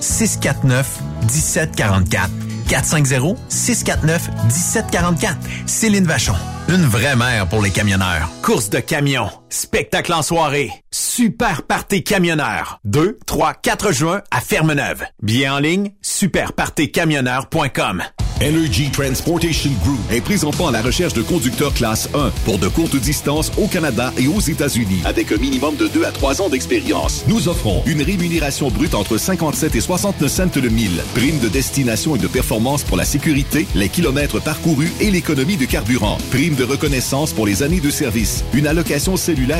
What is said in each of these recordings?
649 1744. 450-649-1744. Céline Vachon. Une vraie mère pour les camionneurs. Course de camions. Spectacle en soirée. Super Party Camionneur. 2, 3, 4 juin à Fermeneuve. Bien en ligne, superpartycamionneur.com. Energy Transportation Group est présentement à la recherche de conducteurs classe 1 pour de courtes distances au Canada et aux États-Unis avec un minimum de 2 à 3 ans d'expérience. Nous offrons une rémunération brute entre 57 et 69 cents le mille, prime de destination et de performance pour la sécurité, les kilomètres parcourus et l'économie de carburant, prime de reconnaissance pour les années de service, une allocation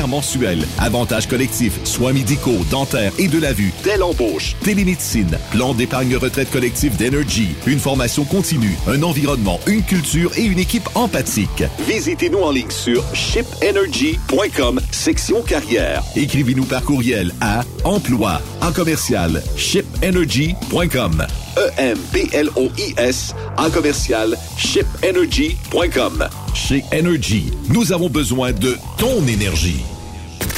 mensuelle, avantages collectifs, soins médicaux, dentaires et de la vue, telle embauche, télémédecine, plan d'épargne retraite collective d'Energy, une formation continue, un environnement, une culture et une équipe empathique. Visitez-nous en ligne sur shipenergy.com, section carrière. Écrivez-nous par courriel à emploi en commercial shipenergy.com. E-M-P-L-O-I-S en commercial shipenergy.com. Chez Energy, nous avons besoin de ton énergie.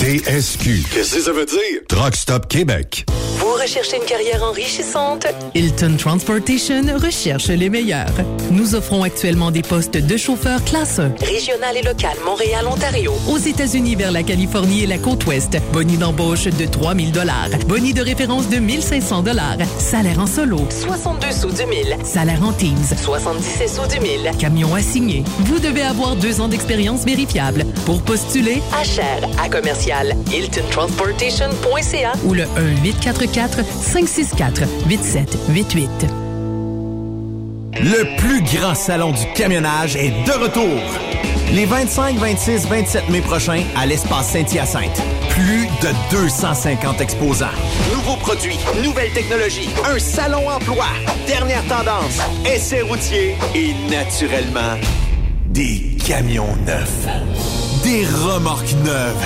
TSQ. Qu'est-ce que ça veut dire? Truck Stop Québec. Vous recherchez une carrière enrichissante? Hilton Transportation recherche les meilleurs. Nous offrons actuellement des postes de chauffeur classe 1. Régional et local, Montréal, Ontario. Aux États-Unis vers la Californie et la côte ouest. Boni d'embauche de 3000 dollars. Boni de référence de 1500 dollars. Salaire en solo. 62 sous du mille. Salaire en teams. 77 sous du mille. Camion assigné. Vous devez avoir deux ans d'expérience vérifiable. Pour postuler, À cher, à commercial, hiltontransportation.ca ou le 1-844-564-8788. Le plus grand salon du camionnage est de retour. Les 25, 26, 27 mai prochains à l'espace Saint-Hyacinthe. Plus de 250 exposants. Nouveaux produits, nouvelles technologies, un salon emploi, dernière tendance, essais routiers et naturellement des camions neufs, des remorques neuves,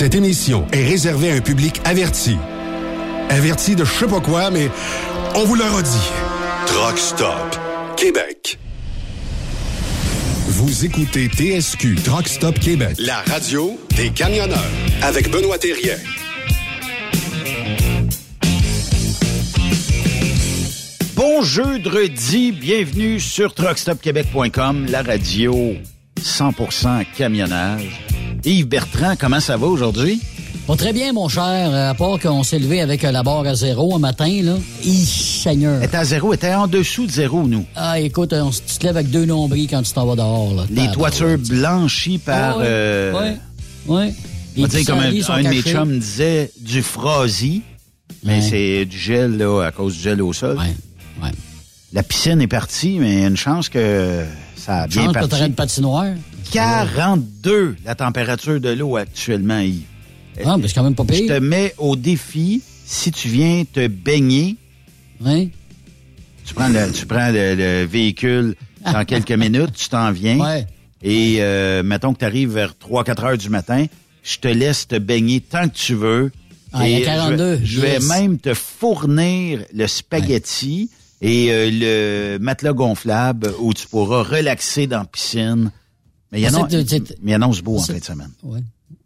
Cette émission est réservée à un public averti. Averti de je sais pas quoi, mais on vous le redit. Truck Stop Québec. Vous écoutez TSQ Truck Stop Québec, la radio des camionneurs avec Benoît Thérien. Bon jeudi, bienvenue sur truckstopquebec.com, la radio 100% camionnage. Yves Bertrand, comment ça va aujourd'hui? Pas très bien, mon cher, à part qu'on s'est levé avec la barre à zéro un matin, là. Hi, Seigneur. Était à zéro, était en dessous de zéro, nous. Ah, écoute, on se tu te lèves avec deux nombris quand tu t'en vas dehors, là. Les toitures blanchies par... Ouais, euh, ouais, ouais. On va dire comme un, un de mes chums disait, du frasi, mais Ouais. c'est du gel, là, à cause du gel au sol. Ouais, ouais. La piscine est partie, mais une chance que ça a bien terrain parti. de patinoire. 42, la température de l'eau actuellement, Yves. Ah, mais c'est quand même pas Je te pire. mets au défi, si tu viens te baigner, Hein? tu prends le, tu prends le, le véhicule dans quelques minutes, tu t'en viens. Ouais. Et euh, mettons que tu arrives vers 3-4 heures du matin, je te laisse te baigner tant que tu veux. Ah, il y a Et 42, Je, vais- même te fournir le spaghetti et euh, le matelas gonflable où tu pourras relaxer dans la piscine. Mais il y annonce beau en fin de semaine. Ouais.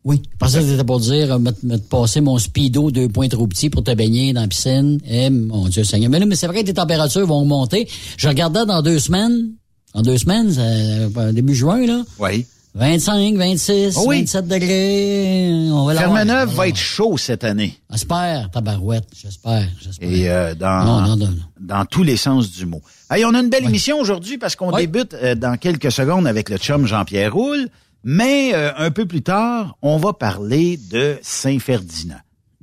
Oui. Parce que c'était pour dire, euh, me, me passer mon speedo deux points trop petit pour te baigner dans la piscine. Eh, mon Dieu Seigneur. Mais là, mais c'est vrai que les températures vont monter. Je regardais dans deux semaines. En deux semaines, euh, début juin, là. Oui. 25, 26, Ah oui. 27 degrés. On va va être chaud cette année. J'espère, tabarouette. J'espère, j'espère. Et euh, dans, Non, non, non, non. dans tous les sens du mot. Hey, on a une belle émission aujourd'hui parce qu'on débute euh, dans quelques secondes avec le chum Jean-Pierre Roule, mais euh, un peu plus tard, on va parler de Saint-Ferdinand.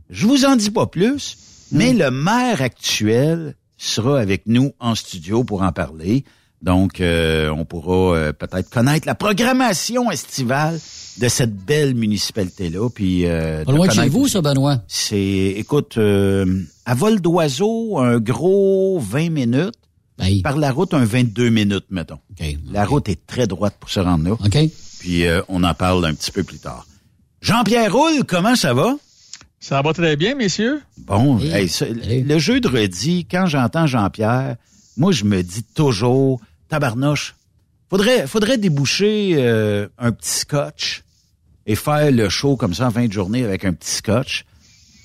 Je vous en dis pas plus, mais le maire actuel sera avec nous en studio pour en parler. Donc, euh, on pourra euh, peut-être connaître la programmation estivale de cette belle municipalité-là. Puis, euh, Pas loin de chez vous, ça, Benoît. c'est, écoute, euh, à vol d'oiseau, un gros 20 minutes. Par la route, un 22 minutes, mettons. OK. La route est très droite pour se rendre là. OK. Puis euh, on en parle un petit peu plus tard. Jean-Pierre Roule, comment ça va? Ça va très bien, messieurs. Bon, hey, ça, le jeu de redis, quand j'entends Jean-Pierre, moi, je me dis toujours, tabarnouche, faudrait, faudrait déboucher euh, un petit scotch et faire le show comme ça en fin de journée avec un petit scotch.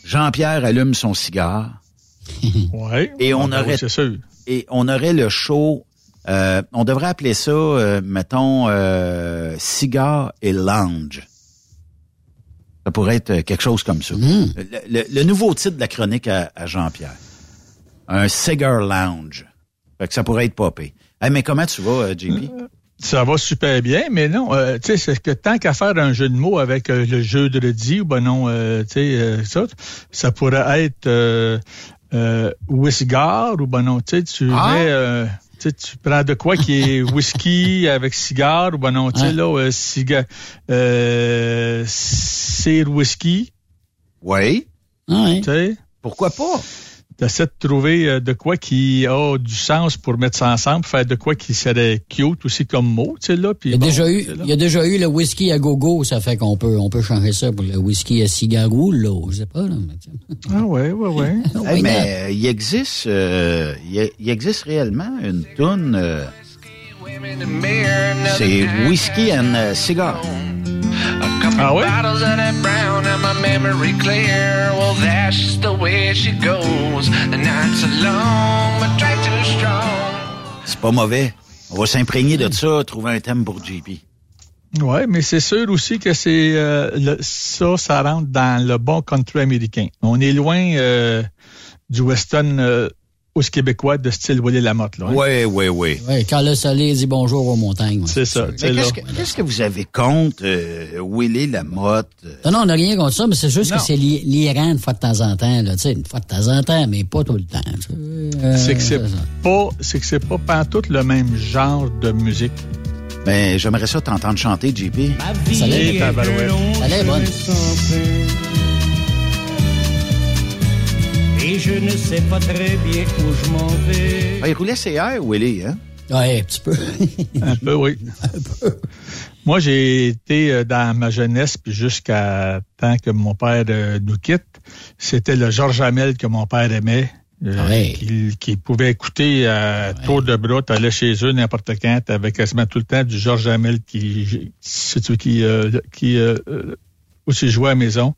Jean-Pierre allume son cigare Ouais. Et on Ah, ben oui, aurait- c'est sûr. et on aurait le show, euh, on devrait appeler ça, euh, mettons, euh, cigare et lounge. Ça pourrait être quelque chose comme ça. Mm. Le, le- le nouveau titre de la chronique à, à Jean-Pierre. un cigar lounge. Fait que ça pourrait être popé. Hey, mais comment tu vas, euh, JP? Ça va super bien, mais non, euh, tu sais, c'est que tant qu'à faire un jeu de mots avec euh, le jeu de ou ben non, euh, tu sais, ça, ça pourrait être Wisgar, ou ben non, tu sais, tu Ah! mets, tu sais, tu prends de quoi qui est whisky avec cigare, ou ben non, tu sais, là, cigare, euh, cire whisky, Oui. Ouais. tu sais? Pourquoi pas? T'essaies de trouver euh, de quoi qui a du sens pour mettre ça ensemble, faire de quoi qui serait cute aussi comme mot, tu sais, là. Puis Il y a, bon, déjà eu, il y a déjà eu le whisky à gogo, ça fait qu'on peut, on peut changer ça pour le whisky à cigarou, là, je sais pas, là. mais tu sais. Ah ouais, ouais, ouais. Hey, Why mais euh, il existe, euh, il, existe réellement une toune. euh, c'est Whiskey and Cigar. Ah ouais? Bottles of that brown and my memory clear. Well, that's just the way she goes. The nights are long, but try too strong. C'est pas mauvais. On va s'imprégner de ça, trouver un thème pour JP. Ouais, mais c'est sûr aussi que c'est euh, le- ça, ça rentre dans le bon country américain. On est loin euh, du western euh, aux Québécois de style Willie Lamotte. Là, hein? Oui, oui, oui. Ouais, quand le soleil dit bonjour aux montagnes. ouais. C'est ça. Mais qu'est-ce que, qu'est-ce que vous avez contre euh, Willie Lamotte? euh? Non, non, on n'a rien contre ça, mais c'est juste Non. que c'est li- l'Iran une fois de temps en temps, là, une fois de temps en temps, mais pas tout le temps. Euh, C'est que c'est ça. pas, c'est que c'est pas pantoute le même genre de musique. Ben, j'aimerais ça t'entendre chanter, JP. Et tabarouette. ça l'est bonne. Je ne sais pas très bien où je m'en vais. Ah, il roulait ses airs, Willie, hein? Ouais, un petit peu. Un peu, oui. Moi, j'ai été euh, dans ma jeunesse, puis jusqu'à temps que mon père euh, nous quitte, c'était le Georges Hamel que mon père aimait. euh, Ouais. qu'il qu'il pouvait écouter à tour de bras, t'allais chez eux n'importe quand, t'avais quasiment tout le temps du Georges Hamel qui, c'est celui qui, euh, qui euh, euh, aussi jouait à la maison.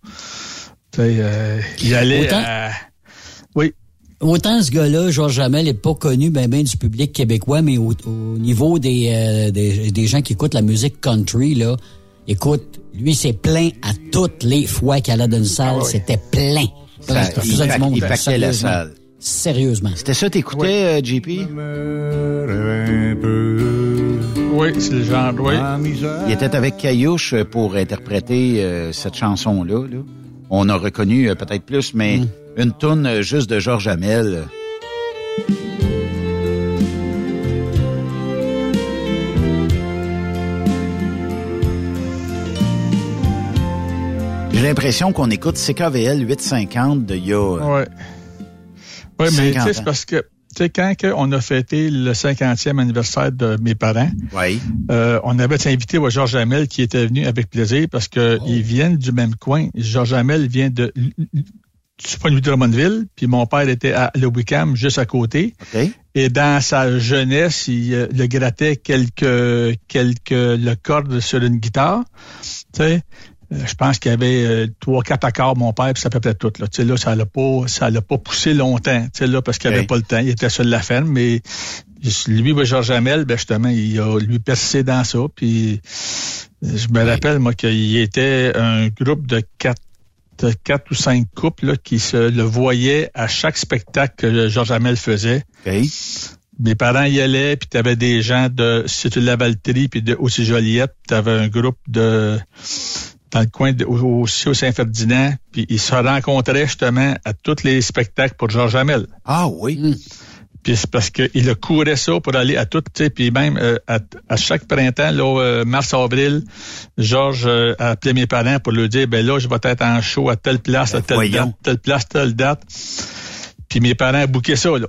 Tu sais, euh, il allait Autant- à- Oui, Autant ce gars-là, Georges Jamel, n'est pas connu ben ben du public québécois, mais au, au niveau des, euh, des, des gens qui écoutent la musique country, là, écoute, lui, c'est plein à toutes les fois qu'il allait dans une salle, c'était plein. Plein. Ça, Ça il, faisait du pack- monde, il paquait la sérieusement. salle. Sérieusement. C'était ça, t'écoutais, euh, JP? oui, c'est le genre, oui. Il était avec Caillouche pour interpréter euh, cette chanson-là. là. On a reconnu euh, peut-être plus, mais une toune euh, juste de Georges Hamel. J'ai l'impression qu'on écoute CKVL 850 de il y a... euh, Ouais. Ouais, mais tu 50 sais, ans. c'est parce que, tu sais, quand on a fêté le 50e anniversaire de mes parents, Oui. euh, on avait invité au Georges Hamel qui était venu avec plaisir parce que ils viennent du même coin. Georges Hamel vient de du point de vue de Drummondville, puis mon père était à Le Wickham, juste à côté. Et dans sa jeunesse, il euh, le grattait quelques quelques le cordes sur une guitare. Tu sais, euh, je pense qu'il y avait euh, trois, quatre accords, mon père, puis ça peut être tout. Là, tu sais, là, ça l'a pas, ça l'a pas poussé longtemps. Tu sais, là, parce qu'il avait Ok. pas le temps. Il était sur la ferme, mais lui, ouais, Georges Hamel, ben justement, il a lui persisté dans ça. Puis je me rappelle, moi, qu'il était un groupe de quatre quatre ou cinq couples là, qui se le voyaient à chaque spectacle que Georges Hamel faisait. Mes parents y allaient, puis t'avais des gens de C'était la Valtrie, puis de aussi Joliette, t'avais un groupe de dans le coin de, au- aussi au Saint-Ferdinand, puis ils se rencontraient justement à tous les spectacles pour Georges Hamel. Ah oui. Puis c'est parce qu'il le courait ça pour aller à tout, tu sais, puis même euh, à, à chaque printemps, là, euh, mars-avril, Georges euh, appelait mes parents pour leur dire, ben là, je vais être en show à telle place, à telle voyons. date, telle place, telle date. Puis mes parents bouquaient ça, là.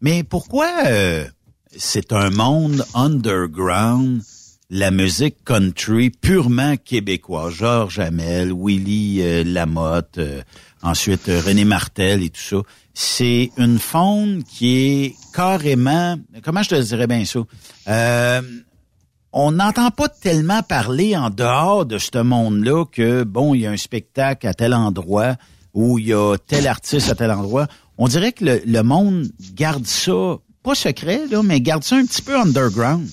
Mais pourquoi euh, c'est un monde underground, la musique country purement québécois? Georges Hamel, Willy euh, Lamotte, euh, ensuite René Martel et tout ça. C'est une faune qui est carrément, comment je te dirais bien ça? Euh, on n'entend pas tellement parler en dehors de ce monde-là que, bon, il y a un spectacle à tel endroit ou il y a tel artiste à tel endroit. On dirait que le, le monde garde ça, pas secret, là, mais garde ça un petit peu underground.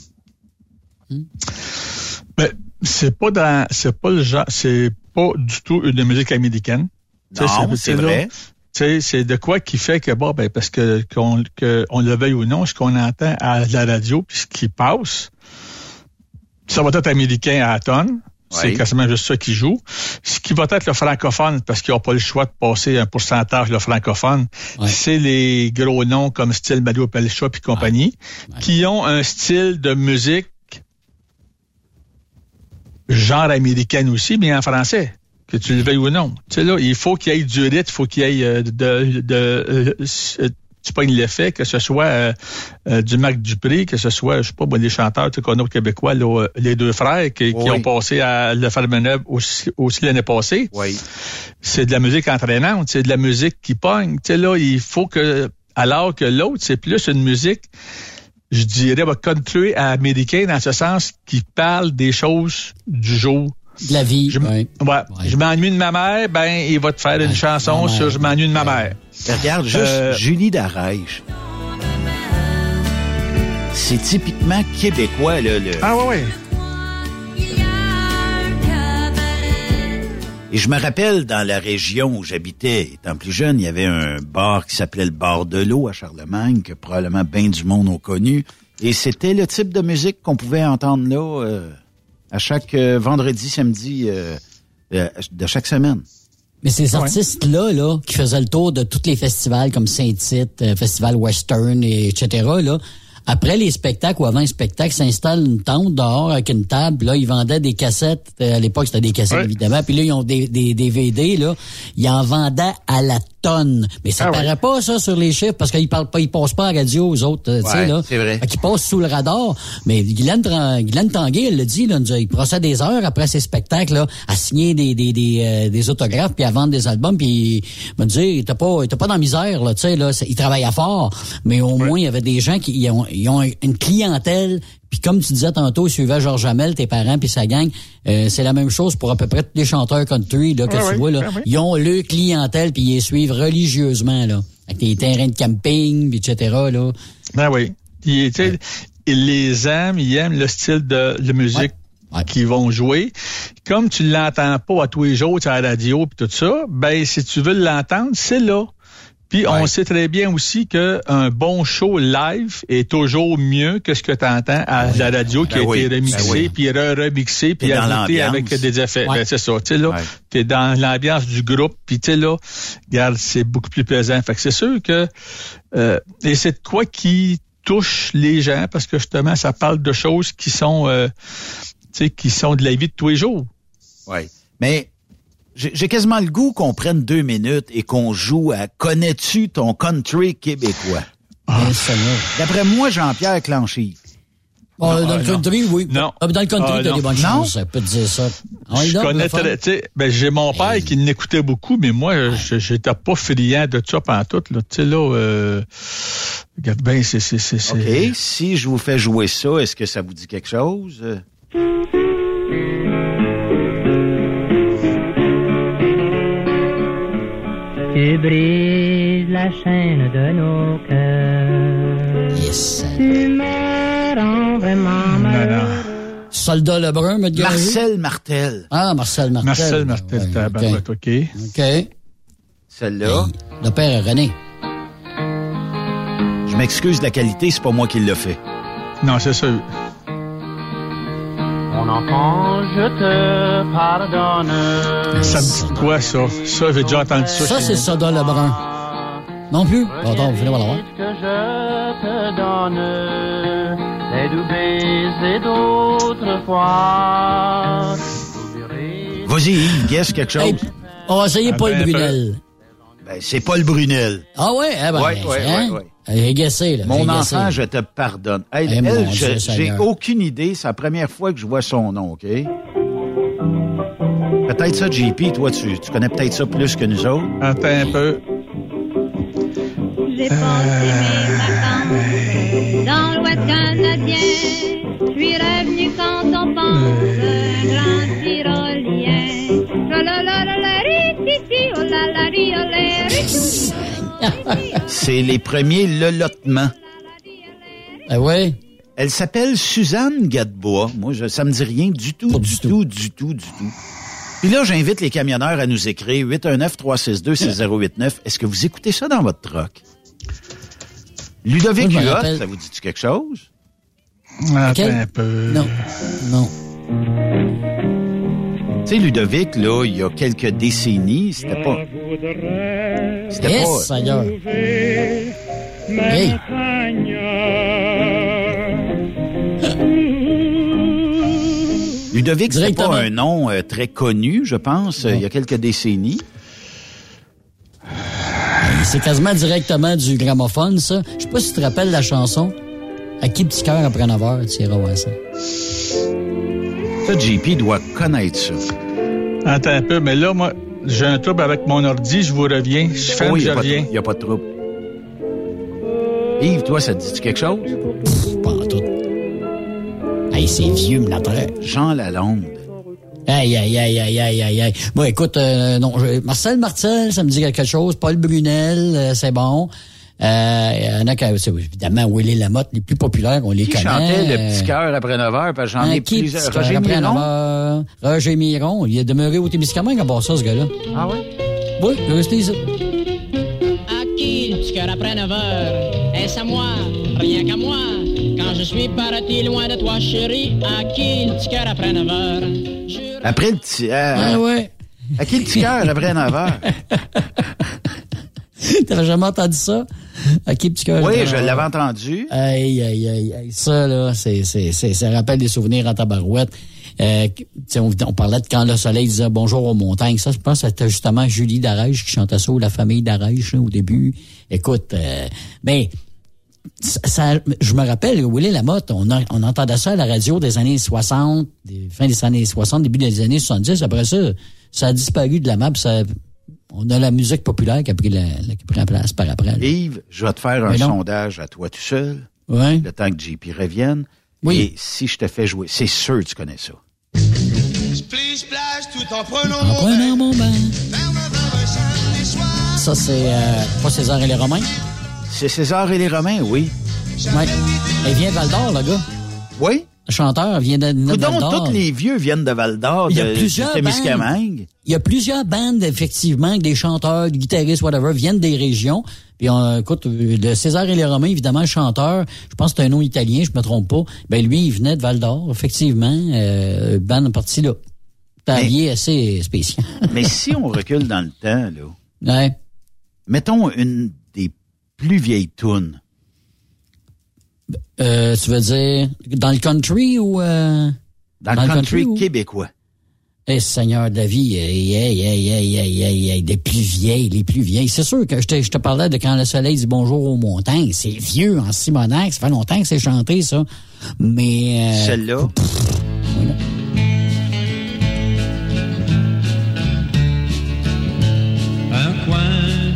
Ben, c'est pas dans, c'est pas le genre, c'est pas du tout une musique américaine. Non, c'est vrai. C'est de quoi qui fait que, bon, ben, parce que, qu'on, le veuille ou non, ce qu'on entend à la radio, puis ce qui passe, ça va être américain à la tonne. C'est Ouais. quasiment juste ça qui joue. Ce qui va être le francophone, parce qu'ils n'ont pas le choix de passer un pourcentage le francophone, c'est les gros noms comme style Mario Pelcha et compagnie, qui ont un style de musique genre américaine aussi, mais en français, que tu le veuilles ou non. Tu sais, là, il faut qu'il y ait du rythme, il faut qu'il y ait euh, de... de euh, euh, tu pognes l'effet, que ce soit euh, euh, du Marc Dupré, que ce soit, je sais pas, moi, des chanteurs qu'on a au Québécois, là, les deux frères qui, qui ont passé à Le Fermeneuve aussi, aussi l'année passée. Oui. C'est de la musique entraînante, c'est de la musique qui pogne. Tu sais, là, il faut que, alors que l'autre, c'est plus une musique, je dirais, bah, country américain, dans ce sens, qui parle des choses du jour. De la vie, Je, ouais. ouais. Je m'ennuie de ma mère, ben, il va te faire une chanson sur. Je m'ennuie de ma mère. Regarde juste Euh, Julie Darèche. C'est typiquement québécois, là. Le... Ah ouais, ouais. Et je me rappelle, dans la région où j'habitais, étant plus jeune, il y avait un bar qui s'appelait le Bar de l'eau à Charlemagne, que probablement bien du monde ont connu. Et c'était le type de musique qu'on pouvait entendre là euh, à chaque euh, vendredi, samedi euh, euh, de chaque semaine. Mais ces artistes-là, là, qui faisaient le tour de tous les festivals comme Saint-Tite, euh, Festival Western, et etc., là, après les spectacles ou avant les spectacles, s'installent une tente dehors avec une table. Là, ils vendaient des cassettes. Euh, À l'époque, c'était des cassettes, Ouais. évidemment. Puis là, ils ont des, des, des DVD, là. Ils en vendaient à la tonne. Mais ça Ah paraît ouais. pas, ça, sur les chiffres, parce qu'ils parlent pas, ils passent pas à la radio, aux autres, euh, tu sais, là. c'est vrai. Qu'ils passent sous le radar. Mais Guylaine, Guylaine Tanguay, elle le dit, là, il procède des heures après ses spectacles, là, à signer des, des, des, euh, des autographes, puis à vendre des albums, puis il me dit, il était pas, il était pas dans la misère, là, tu sais, là, il travaillait fort, mais au moins, il y avait des gens qui ils ont, ils ont une clientèle, puis comme tu disais tantôt, ils suivaient Georges Hamel, tes parents, puis sa gang, euh, c'est la même chose pour à peu près tous les chanteurs country, là, que Ouais, tu vois, là. Ils ont le clientèle, puis ils les suivent religieusement, là, avec des terrains de camping, puis etc., là. Ben oui. Ils, tu sais, ils les aiment, ils aiment le style de, de musique Ouais. qu'ils vont jouer. Comme tu l'entends pas à tous les jours à la radio puis tout ça, ben si tu veux l'entendre, c'est là. Puis on sait très bien aussi que un bon show live est toujours mieux que ce que tu entends à la radio qui Ben a oui. été remixé, Ben oui. puis re-remixé, puis ajouté avec des effets. Ouais. Ben, c'est ça. Tu sais, là, Ouais. t'es dans l'ambiance du groupe, puis tu sais, là, regarde, c'est beaucoup plus plaisant. Fait que c'est sûr que euh, et c'est de quoi qui touche les gens parce que justement, ça parle de choses qui sont euh, tu sais, qui sont de la vie de tous les jours. Oui. Mais j'ai quasiment le goût qu'on prenne deux minutes et qu'on joue à Connais-tu ton country québécois? Bien, Seigneur. D'après moi, Jean-Pierre Clanchier. Ah, dans ah, le non. country, oui. Non. Ah, dans le country, Ah, t'as non. des bonnes Non? chances, ça peut te dire ça. Ah, je connais le tu sais, ben, j'ai mon père qui l'écoutait beaucoup, mais moi, je j'étais pas friand de ça pantoute, là. Tu sais, là, euh, regarde bien, c'est, c'est, c'est, c'est- OK. Si je vous fais jouer ça, est-ce que ça vous dit quelque chose? Tu brises la chaîne de nos cœurs. Yes. Tu me rends vraiment Non, malheureux. Soldat Lebrun, me Marcel Martel. Ah, Marcel Martel. Marcel Martel, Ouais, tabarouette, OK. OK. OK. Celle-là? Le père est René. Je m'excuse de la qualité, c'est pas moi qui l'ai fait. Non, c'est sûr. Mon enfant, je te pardonne. Ça me dit quoi, ça? Ça, j'ai déjà entendu ça. Ça, c'est. Soldat Lebrun. Non plus? Bon, attends, vous finissez par l'avoir. que je te donne les doux baisers d'autrefois. Vas-y, guess quelque chose. Hey, on va essayer Paul Brunel. Ben, c'est Paul Brunel. Ah ouais? Eh ben, Ouais, ouais, hein? ouais, ouais. Guessé, là. Mon j'ai enfant, je te pardonne. Hey, Eh, elle, je- Dieu j'ai aucune idée. C'est la première fois que je vois son nom, OK? Peut-être ça, JP, toi, tu, tu connais peut-être ça plus que nous autres. Attends un peu. J'ai passé mes vacances dans l'Ouest canadien. Je suis revenu quand on pense un grand tyrolien. C'est les premiers lelotements. Ah ouais? Elle s'appelle Suzanne Gadebois. Moi, je, ça me dit rien du tout, du tout, du tout, du tout. Puis là, j'invite les camionneurs à nous écrire 819-362-6089. Est-ce que vous écoutez ça dans votre truck? Ludovic Huot, ça vous dit quelque chose? Attends Ok. un peu. Non. Non. Tu sais, Ludovic, là, il y a quelques décennies, c'était pas... C'était Yes, pas... Seigneur. Hey. Ludovic, c'était Directement. pas un nom euh, très connu, je pense, euh, il y a quelques décennies. C'est quasiment directement du gramophone, ça. Je sais pas si tu te rappelles la chanson. À qui petit cœur après 9 heures, tu iras voir ça. Ça, JP doit connaître ça. Attends un peu, mais là, moi, j'ai un trouble avec mon ordi, je vous reviens. Je ferme, Oui, il je n'y a, pas de- reviens. y a pas de trouble. Yves, toi, ça te dit quelque chose? Pas en tout. Hey, c'est vieux, me l'entraîne. Jean Lalonde. Aïe, aïe, aïe, aïe, aïe, aïe, aïe. Bon, écoute, euh, non, je- Marcel Martel, ça me dit quelque chose. Paul Brunel, euh, c'est bon. Euh, Il y en a qui, c'est évidemment, Willy Lamotte, les plus populaires, on les Qui connaît. chantait le petit cœur après 9 heures? Parce que j'en hein, ai qui, plusieurs. Roger après Miron? 9 heures? Roger Miron. Il est demeuré au Témiscamingue en passant, ce gars-là. Ah ouais? Oui, il est resté ici. À qui le petit cœur après 9 heures? Est-ce à moi? Rien qu'à moi. Quand je suis parti loin de toi, chérie, à qui le petit cœur après 9 heures? Après le petit... euh, Ah ouais. À qui le petit cœur après 9 heures? T'avais jamais entendu ça? Petit cœur? Oui, je 9 l'avais entendu. Aïe, aïe, aïe, aïe. Ça, là, c'est, c'est, c'est, ça rappelle des souvenirs en tabarouette. Euh, on, on parlait de quand le soleil disait bonjour aux montagnes. Ça, je pense que c'était justement Julie Darèche qui chantait ça, ou la famille Darèche, là, au début. Écoute, euh, mais ça, ça- je me rappelle, Willy Lamotte, on, a- on entendait ça à la radio des années 60, des, fin des années 60, début des années 70. Après ça, ça a disparu de la map. Ça, on a la musique populaire qui a pris la, la- qui a pris la place par après. là. Yves, je vais te faire un non. sondage à toi tout seul. Ouais. Le temps que JP revienne. Oui. Et si je te fais jouer, c'est sûr que tu connais ça. Splish splash tout en prenant En mon prenant mon bain. Ça, c'est euh, pas César et les Romains? C'est César et les Romains, oui. Ouais. Il vient de Val d'Or, le gars. Oui. Le chanteur vient de, de Val Donc, d'Or. tous les vieux viennent de Val d'Or, Il y a de, Témiscamingue. Il y a plusieurs bandes, effectivement, que des chanteurs, des guitaristes, whatever, viennent des régions. Puis, on, écoute, le César et les Romains, évidemment, le chanteur, je pense que c'est un nom italien, je me trompe pas. Ben, lui, il venait de Val d'Or, effectivement. Euh, bande partie là. Habillé assez spécial. Mais si on recule dans le temps, là, ouais. mettons une des plus vieilles tunes. Euh, tu veux dire, dans le country ou... Euh, Dans, le country, ou- québécois. Eh, Seigneur de la vie, hey, hey, hey, hey, hey, hey, hey, les plus vieilles, les plus vieilles. C'est sûr que je te, je te parlais de quand le soleil dit bonjour aux montagnes. C'est vieux en Simonac. Ça fait longtemps que c'est chanté, ça. Mais... euh, Celle-là. voilà. Un coin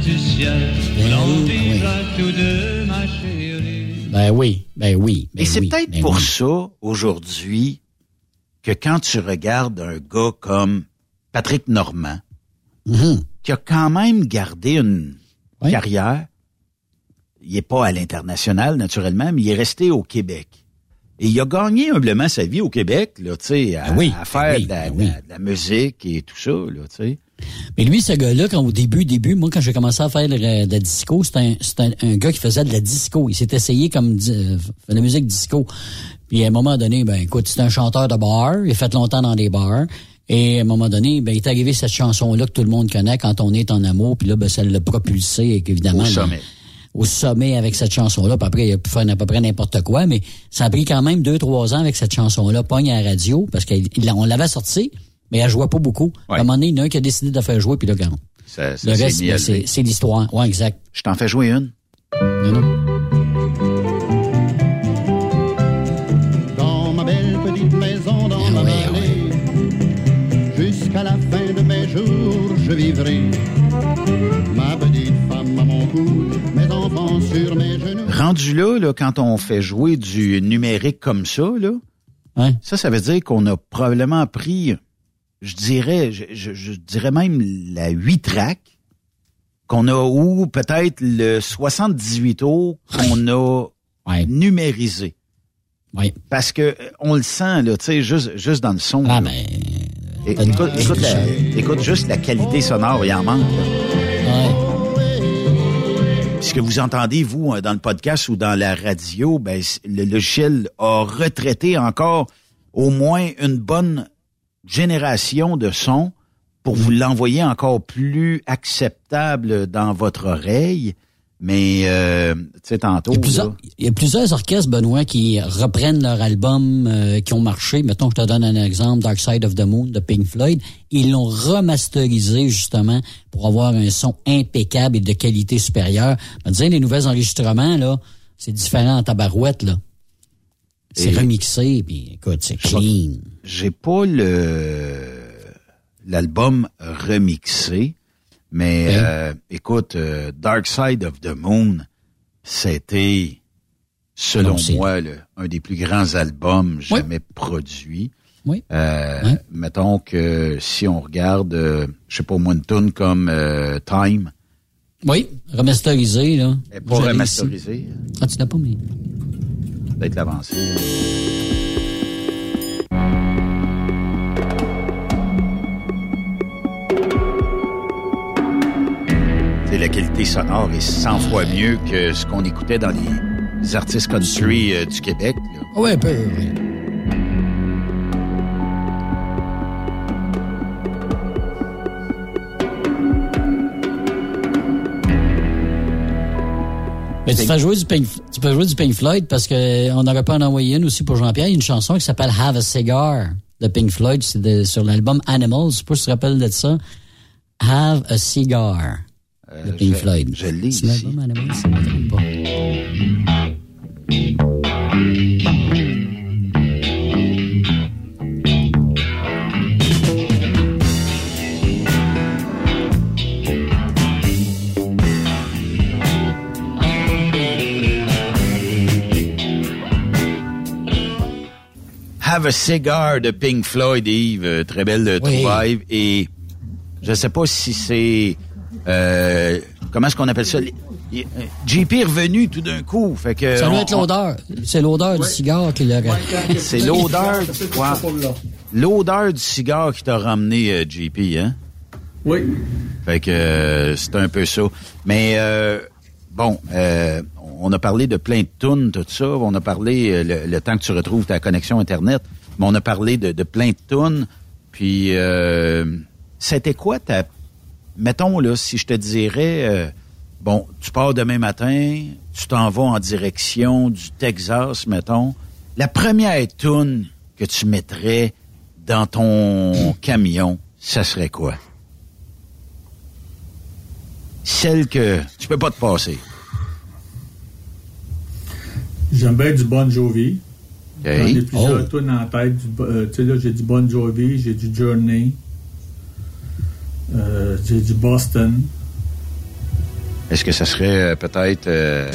du ciel, Ben l'on oui, vivra tous deux, ma chérie. Ben oui, ben oui. ben Et c'est oui, peut-être ben pour oui. ça, aujourd'hui, que quand tu regardes un gars comme Patrick Normand, Mhm. qui a quand même gardé une Oui. carrière, il est pas à l'international, naturellement, mais il est resté au Québec. Et il a gagné humblement sa vie au Québec, là, tu sais, à, Ben oui, à faire ben oui, de, la, ben de la- oui. de la musique et tout ça, là, tu sais. Mais lui, ce gars-là, quand au début, début, moi, quand j'ai commencé à faire de la disco, c'était un, un, un gars qui faisait de la disco. Il s'est essayé comme euh, de la musique disco. Puis à un moment donné, ben écoute, c'est un chanteur de bar. Il a fait longtemps dans des bars. Et à un moment donné, ben, il est arrivé cette chanson-là que tout le monde connaît quand on est en amour. Puis là, ben, ça l'a propulsé, et évidemment. Au ben, sommet. au sommet avec cette chanson-là. Puis après, il a pu faire à peu près n'importe quoi, mais ça a pris quand même deux, trois ans avec cette chanson-là, pogne à la radio, parce qu'on l'avait sortie, mais elle jouait pas beaucoup. À un moment donné, il y en a un qui a décidé de la faire jouer, puis là, quand Ça, ça le reste, ben, c'est l'histoire. Ouais, exact. Je t'en fais jouer une. Non, non. Dans ma belle petite maison dans Ah la ouais, vallée, jusqu'à la fin de mes jours, je vivrai. Ma petite femme à mon cou, mes enfants sur mes genoux. Rendu là, là, quand on fait jouer du numérique comme ça, là, Ouais. ça, ça veut dire qu'on a probablement pris, je dirais, je, je- je dirais même la 8 tracks qu'on a, ou peut-être le 78 tours qu'on a Ouais. numérisé. Ouais. Parce que euh, on le sent, là, tu sais, juste, juste dans le son. Ah, là. ben, É- Écoute, écoute, la- écoute juste la qualité sonore, il en manque. là. Ce que vous entendez, vous, euh, dans le podcast ou dans la radio, ben, le logiciel a retraité encore au moins une bonne génération de sons pour vous l'envoyer encore plus acceptable dans votre oreille. Mais, euh, tu sais, tantôt... Il y, a plusieurs, là, il y a plusieurs orchestres, Benoît, qui reprennent leur album, euh, qui ont marché. Mettons, je te donne un exemple, Dark Side of the Moon de Pink Floyd. Ils l'ont remasterisé, justement, pour avoir un son impeccable et de qualité supérieure. Me disais, les nouveaux enregistrements, là, c'est différent en tabarouette, là. C'est remixé, puis écoute, c'est clean. J'ai pas le l'album remixé, mais Ok. euh, écoute, euh, Dark Side of the Moon, c'était, selon moi, le- un des plus grands albums jamais produits. Oui. Euh, Mettons que si on regarde, euh, je sais pas moi, une tune comme euh, Time, Oui, remasterisé, là. est pas ici. Ah, tu l'as pas, mais... peut-être l'avancée. La qualité sonore est 100 fois mieux que ce qu'on écoutait dans les artistes country euh, du Québec. là. Ouais, un peu, oui. Mais tu fais jouer du Pink, tu peux jouer du Pink Floyd parce que on n'aurait pas en envoyé une aussi pour Jean-Pierre. Il y a une chanson qui s'appelle Have a Cigar de Pink Floyd. C'est sur l'album Animals. Je sais pas si tu te rappelles de ça. Have a Cigar de Pink je- Floyd. je l'ai C'est l'album Animals, ça m'étonne pas. Have a Cigar de Pink Floyd, Yves, euh, très belle euh, Oui. trouvaille. Et je sais pas si c'est... euh, comment est-ce qu'on appelle ça? JP est revenu tout d'un coup. Fait que Ça on- doit être l'odeur. C'est l'odeur du cigare qui l'a... C'est l'odeur, ouais, l'odeur du cigare qui t'a ramené, euh, JP, hein? Oui. Fait que euh, c'est un peu ça. Mais euh, bon, euh, on a parlé de plein de tunes, tout ça. On a parlé le, le temps que tu retrouves ta connexion Internet, mais on a parlé de, de plein de tunes. Puis euh, c'était quoi ta... Mettons, là, si je te dirais... euh, bon, tu pars demain matin, tu t'en vas en direction du Texas, mettons. La première tune que tu mettrais dans ton camion, ça serait quoi? Celle que tu peux pas te passer. J'aime bien du Bon Jovi. J'en ai plusieurs Oh. tunes en tête. Euh, tu sais, là, j'ai du Bon Jovi, j'ai du Journey, euh, j'ai du Boston. Est-ce que ça serait euh, peut-être... euh,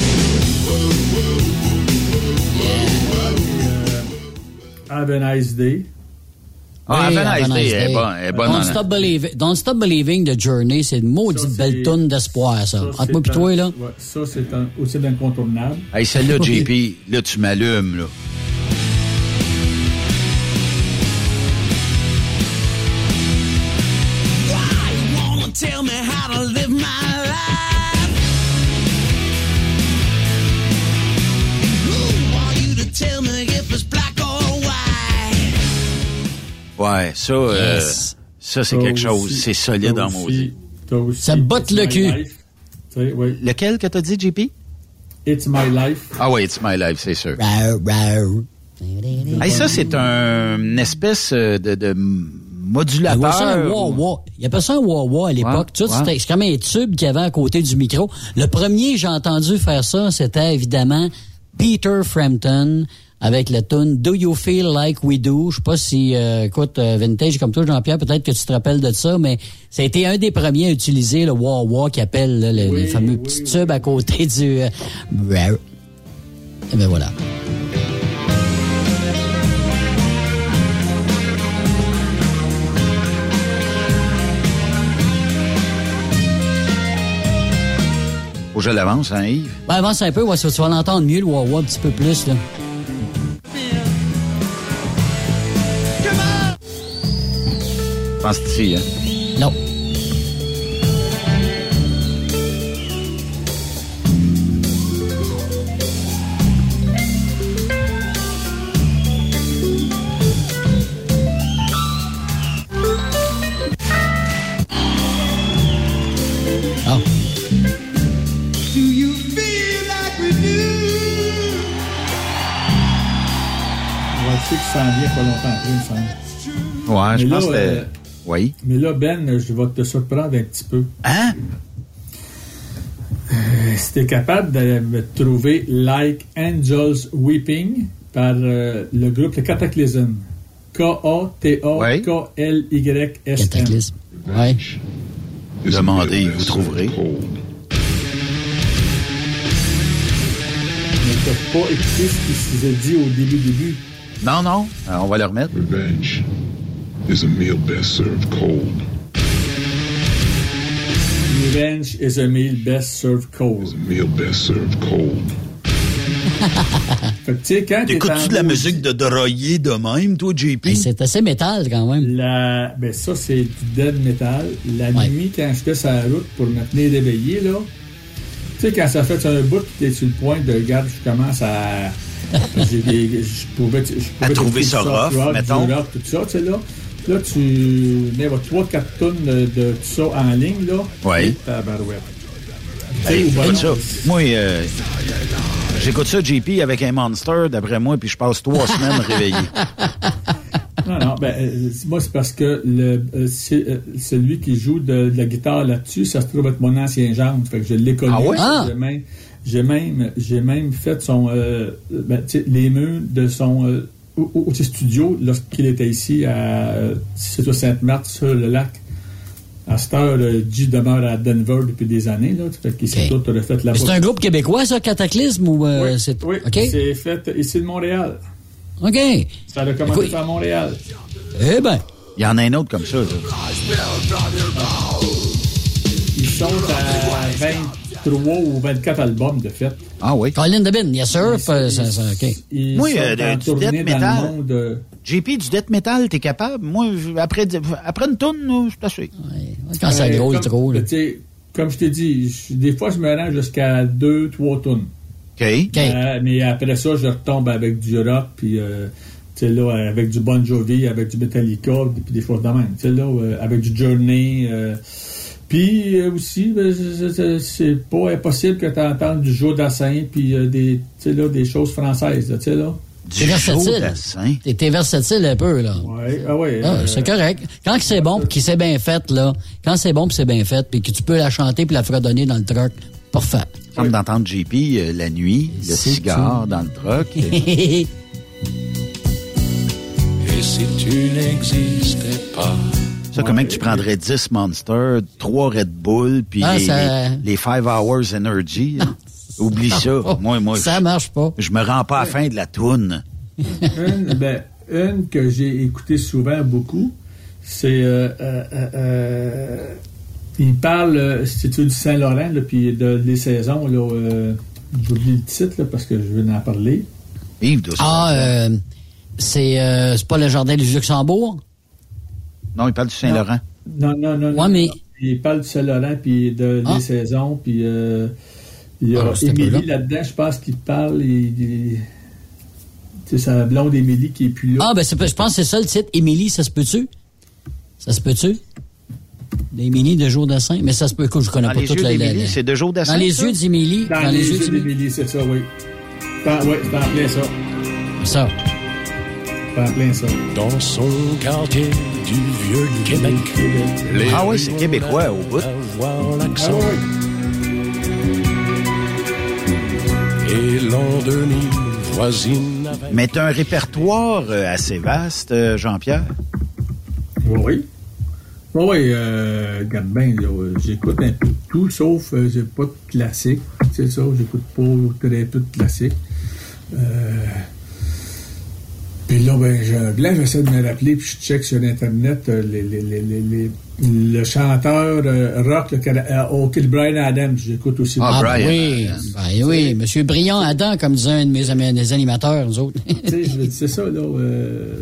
Have a Nice Day. Ah, Oui, Have a Nice Day, est bonne, Don't, Stop Believing, Don't Stop Believing de Journey, c'est une maudite belle toune d'espoir, ça. Entre c'est moi un- toi, là. ouais, ça, c'est aussi d'incontournable. Hey, celle-là, JP, là, tu m'allumes, là. Ouais, ça, euh, Yes. ça c'est quelque chose. C'est solide en maudit. Ça botte le cul. Oui. Lequel que t'as dit, JP? It's My Life. Ah oui, It's My Life, c'est sûr. Rau, rau. Hey, ça, c'est un, une espèce euh, de, de Il ça un modulateur. wah-wah. Il ça un wah-wah à l'époque. Ouais, Tout, ouais. c'était- C'est comme un tube qu'il y avait à côté du micro. Le premier que j'ai entendu faire ça, c'était évidemment Peter Frampton avec la tune Do You Feel Like We Do? Je sais pas si, euh, écoute, euh, vintage comme toi, Jean-Pierre, peut-être que tu te rappelles de ça, mais ça a été un des premiers à utiliser le wah-wah qui appelle là, le, fameux petits tubes à côté du... euh, rau. Et ben voilà. Faut que je l'avance, hein, Yves? Ben, avance un peu, ouais, ça, tu vas l'entendre mieux, le wah-wah, un petit peu plus, là. pense que c'est ici, hein? Non. S'en vient pas longtemps après, il me semble. Ouais, je Mais pense là, que euh, Oui. Mais là, Ben, je vais te surprendre un petit peu. Hein? Euh, si t'es capable de me trouver Like Angels Weeping par euh, le groupe Le Cataclysm. K-A-T-A-K-L-Y-S-M. Cataclysme. Ouais. Demandez, vous trouverez. Mais t'as pas écouté ce qui se faisait dit au début, début. Non, non. Euh, on va le remettre. Revenge is a meal best served cold. Revenge is a meal best served cold. Meal best served cold. Fait que, quand T'écoutes-tu en de la musique de Droyer de même, toi, JP? C'est assez métal quand même. La, ben ça, c'est du dead metal. La nuit, quand j'étais sur la route pour me tenir réveillé, là, tu sais, quand ça fait un bout, t'es sur le point de, regarde, je commence à. J'ai des- je pouvais, je pouvais À trouver ça rough, rock, mettons. rock, tout ça, tu sais, là. Là, tu mets 3-4 tonnes de, de tout ça en ligne, là. Oui. Et tabarouette. Hey, écoute ben ça. Moi, euh, j'écoute ça, JP, avec un Monster, d'après moi, puis je passe trois semaines réveillé. Non, non, ben, euh, moi, c'est parce que le, euh, c'est, celui qui joue de, de la guitare là-dessus, ça se trouve être mon ancien gendre. Fait que je l'ai connu. Ah ouais? Ah! J'ai même, j'ai même, fait son, euh, ben, tu sais, les murs de son euh, au, studio lorsqu'il était ici à euh, Sainte-Marthe sur le lac. À cette heure, G demeure à Denver depuis des années. Là, fait qu'il s'est tout refait là-bas. C'est un groupe québécois, ça, Cataclysme, ou euh, c'est. Oui, OK? c'est fait ici de Montréal. OK. Ça a commencé Écoute- à Montréal. Eh ben. Il y en a un autre comme ça. là. Ils sont à 23 ou 24 albums, de fait. Ah oui? Colin Debin, yes sir. ça, ça, OK. Ils Moi, euh, du death dans le metal. monde, euh, JP, du death metal, t'es capable? Moi, après, après une tourne, je suis assez. Quand ça là. tu sais, Comme je t'ai dit, des fois, je me rends jusqu'à 2, 3 tonnes. OK. Euh, mais après ça, je retombe avec du rock, puis euh, tu sais, là, avec du Bon Jovi, avec du Metallica, puis des choses de même. Tu sais, là, euh, avec du Journey. Puis euh, aussi, ben, c'est- c'est c'est pas impossible que tu entendes du Joe Dassin, puis euh, des, tu sais, là, des choses françaises, là, tu sais, là. T'es versatile. T'es- T'es versatile un peu, là. Ouais, ah ouais. Ah, euh, c'est correct. Quand que c'est bon puis qu'il s'est bien fait, là, quand c'est bon puis c'est bien fait, puis que tu peux la chanter puis la fredonner dans le truck, parfait. Comme d'entendre JP euh, la nuit, le C'est cigare tout. dans le truck. Et si tu n'existais pas Ça, comment que tu prendrais 10 Monster, 3 Red Bull, puis Ah, les, ça- les, les 5 Hours Energy? Oublie ça. Moi, moi, Ça marche pas. Je me rends pas à la fin de la toune. une, ben, une que j'ai écoutée souvent beaucoup, c'est. Euh, euh, euh, il parle, veux, du Saint-Laurent, puis de, des saisons. Là, euh, J'oublie le titre là, parce que je veux en parler. Yves Ah, euh, c'est euh, c'est pas le jardin du Luxembourg? Non, il parle du Saint-Laurent. Non, non, non. Ouais, non, mais- non. Il parle du Saint-Laurent, puis de, Ah. des saisons, puis euh, il y a Ah, un peu Émilie là. là-dedans, je pense qu'il parle. il- il- C'est sa blonde Émilie qui est plus là. Ah, ben, c'est pas- je pense que c'est ça le titre. Émilie, ça se peut-tu? Ça se peut-tu? Émilie de Jour d'Assin. Mais ça se peut, écoute, je connais Dans pas les toute la, la- c'est de Jour d'Assin, Dans les ça? yeux d'Émilie. Dans, les, yeux d'Émilie, c'est ça, oui. Oui, c'est en plein ça. Ça. En plein ça. dans son quartier du vieux Québec. Les Ah oui, c'est québécois, au bout. Ah Et l'an 2000 voisine avec Mais t'as un répertoire euh, assez vaste, euh, Jean-Pierre? Oui, oui. Oui, oui, euh, regarde bien, j'écoute un peu tout, sauf euh, j'ai pas de classique. C'est ça, j'écoute pas très peu de classique. Euh, puis là, ben, je, là, j'essaie de me rappeler, puis je check sur Internet euh, les, les, les, les, les- le chanteur euh, rock le Cana- euh, Kill Brian Adams, j'écoute aussi. Ah, ben oui. Ben oui. Monsieur Brillant Adam, comme disait un de mes, amis- des animateurs, nous autres. Tu sais, je veux dire, c'est ça, là. euh,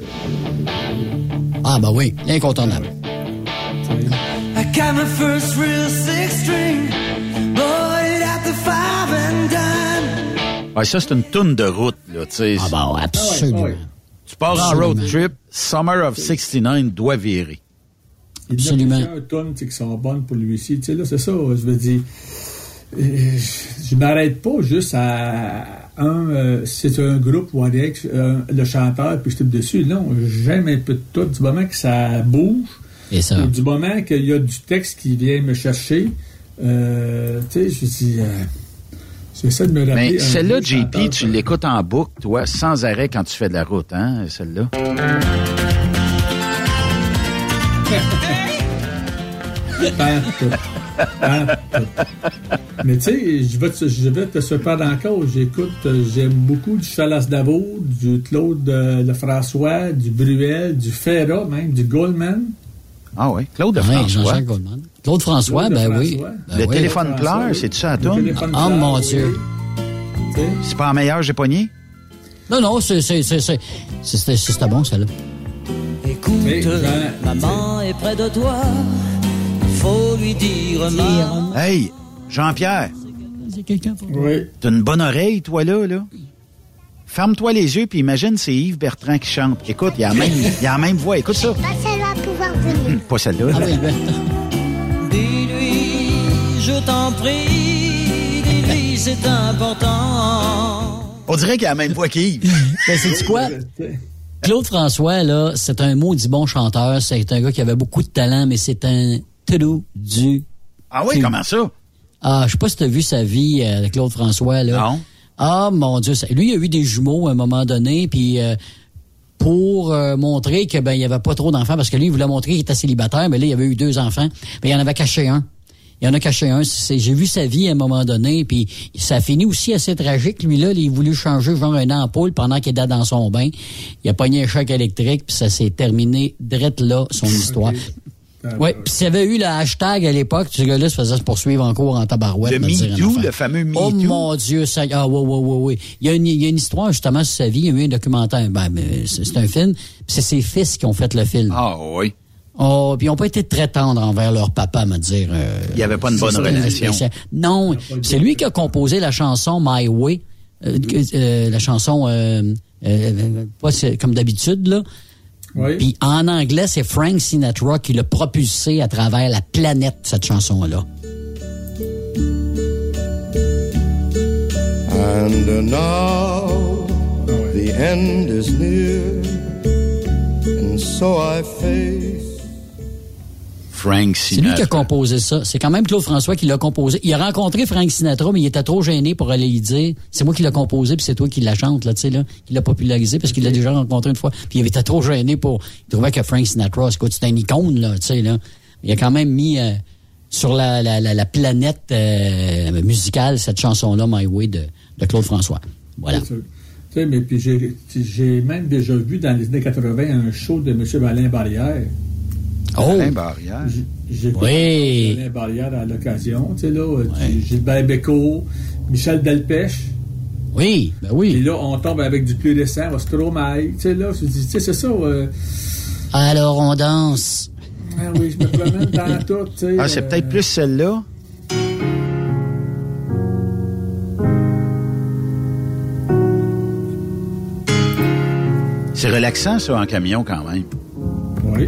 ah, ben oui. Incontournable. I got my first real six string, at the five and. Ouais, ça, c'est une toune de route, là, tu sais. Ah bon, absolument. Tu pars en road trip, Summer of 69 doit virer. Il y Absolument. a plusieurs tonnes qui sont bonnes pour lui aussi. Tu sais, là, c'est ça, je veux dire. euh, Je je m'arrête pas juste à un. euh, c'est un groupe ou un ex, euh, le chanteur, puis je tape dessus. Non, j'aime un peu de tout. Du moment que ça bouge, Et ça. du moment qu'il y a du texte qui vient me chercher, euh, tu sais, je dis. J'essaie de me rappeler. Mais un celle-là, JP, tu l'écoutes en boucle, toi, sans arrêt quand tu fais de la route, hein, celle-là? Mais tu sais, je vais te, je vais te surprendre encore. J'écoute, euh, j'aime beaucoup du Chalas Davo, du Claude euh, Le François, du Bruel, du Ferra même, du Goldman. Ah oui, Claude de Ouais, François. Jean-Jacques Goldman. Claude François, Claude ben oui. Ben Le oui. téléphone pleure, c'est-tu ça, la Le toune? téléphone Ah, pleure, mon. Dieu. C'est pas en meilleur, j'ai pogné? Non, non, c'est, c'est, c'est, c'est, c'est- c'était- bon, celle-là. Écoute, Mais, Jean, maman est près de toi. Faut lui dire, maman. Hey, Jean-Pierre, C'est quelqu'un pour Oui. t'as une bonne oreille, toi, là, là? Ferme-toi les yeux, puis imagine, c'est Yves Bertrand qui chante. Écoute, il a la même, il a la même voix. Écoute ça. celle-là pouvoir venir. Hum, Pas celle-là. Ah oui, ben, Dis-lui, je t'en prie, dis-lui, c'est important. On dirait qu'il a la même voix qu'Yves. ben c'est quoi? Claude François, là, c'est un maudit bon chanteur. C'est un gars qui avait beaucoup de talent, mais c'est un trou du... Ah oui, cul. comment ça? Ah, je sais pas si t'as vu sa vie, euh, Claude François, là. Non. Ah, mon Dieu. ça- Lui, il a eu des jumeaux à un moment donné, puis euh, pour euh, montrer que ben il y avait pas trop d'enfants, parce que lui, il voulait montrer qu'il était célibataire, mais là, il avait eu deux enfants, mais il en avait caché un. Il en a caché un. J'ai vu sa vie à un moment donné, puis ça a fini aussi assez tragique. Lui, là, il a voulu changer genre une ampoule pendant qu'il était dans son bain. Il a pogné un choc électrique, puis ça s'est terminé drette là, son histoire. Oui, puis s'il y avait eu le hashtag à l'époque, ce gars-là se faisait se poursuivre en cours en tabarouette. Le MeToo, le fameux MeToo. Oh mon Dieu, ça. Ah, oui, oui, oui, oui. Il y, a une, il y a une histoire justement sur sa vie. Il y a eu un documentaire. Ben, c'est un film. puis C'est ses fils qui ont fait le film. Ah oui. Oh, puis ils n'ont pas été très tendres envers leur papa, me dire. euh, Il y avait pas une bonne c'est- relation. Non, c'est lui qui a composé la chanson My Way, euh, que- euh, la chanson euh, euh, pas c'est- comme d'habitude là. Oui. Puis en anglais, c'est Frank Sinatra qui l'a propulsé à travers la planète cette chanson là. And now the end is near, and so I face. Frank C'est lui qui a Sinatra. composé ça. C'est quand même Claude François qui l'a composé. Il a rencontré Frank Sinatra, mais il était trop gêné pour aller lui dire c'est moi qui l'ai composé, puis c'est toi qui la chante, là, tu sais, là, qui l'a popularisé parce qu'il l'a déjà rencontré une fois. Puis il était trop gêné pour. Il trouvait que Frank Sinatra, c'est quoi, c'est un icône, là, tu sais, là. Il a quand même mis euh, sur la, la, la, la planète euh, musicale cette chanson-là, My Way, de, de Claude François. Voilà. Tu sais, mais puis j'ai j'ai même déjà vu dans les années 80 un show de M. Alain Barrière. Oh! Alain Barrière. J'ai- J'ai Oui. vu Alain Barrière à l'occasion. Tu sais, là, euh, tu- Gilbert Bécaud, Michel Delpech. Oui, ben Et oui. là, on tombe avec du plus récent, Stromae. Tu sais, là, je dis, tu sais, c'est ça. euh, Alors on danse. ah oui, je me promène dans tout. tu sais, Ah, c'est euh, peut-être plus celle-là. C'est relaxant, ça, en camion, quand même. Oui.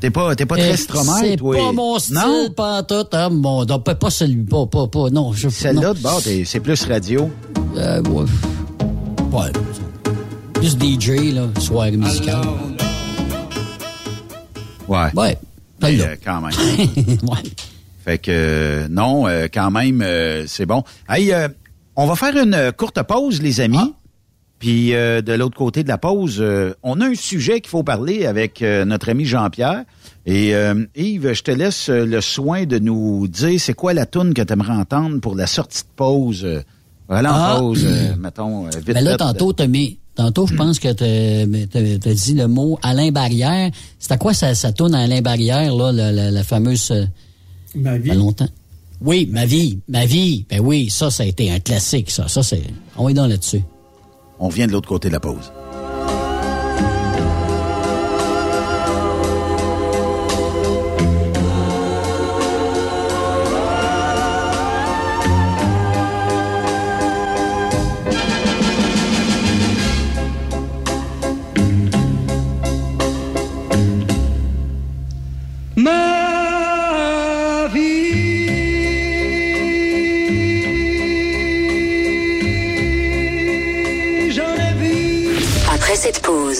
T'es pas, t'es pas très Stromae, C'est toi. pas mon style, Non? pas tout, hein, mon, non, pas, pas celui, pas, pas, pas, non. je- Celle-là, de bord, t'es- c'est plus radio. Euh, ouais. Ouais. Plus DJ, là, soirée musicale. Ouais. Ouais. Mais, Celle-là. euh, quand même. ouais. Fait que, euh, non, euh, quand même, euh, c'est bon. Hey, euh, on va faire une euh, courte pause, les amis. Puis euh, de l'autre côté de la pause, euh, on a un sujet qu'il faut parler avec euh, notre ami Jean-Pierre. Et euh, Yves, je te laisse euh, le soin de nous dire c'est quoi la toune que tu aimerais entendre pour la sortie de pause? euh, voilà, en Ah. pause, euh, mettons, vite Mais là, fait. tantôt, t'as mis, tantôt, je pense que t'as, t'as- t'as dit le mot Alain Barrière. C'est à quoi ça, ça tourne à Alain Barrière, là, la, la- la fameuse... Ma vie. Pas longtemps? Oui, ma vie, ma vie. Ben oui, ça, ça a été un classique, ça. Ça, c'est... On est dans là-dessus. On vient de l'autre côté de la pause.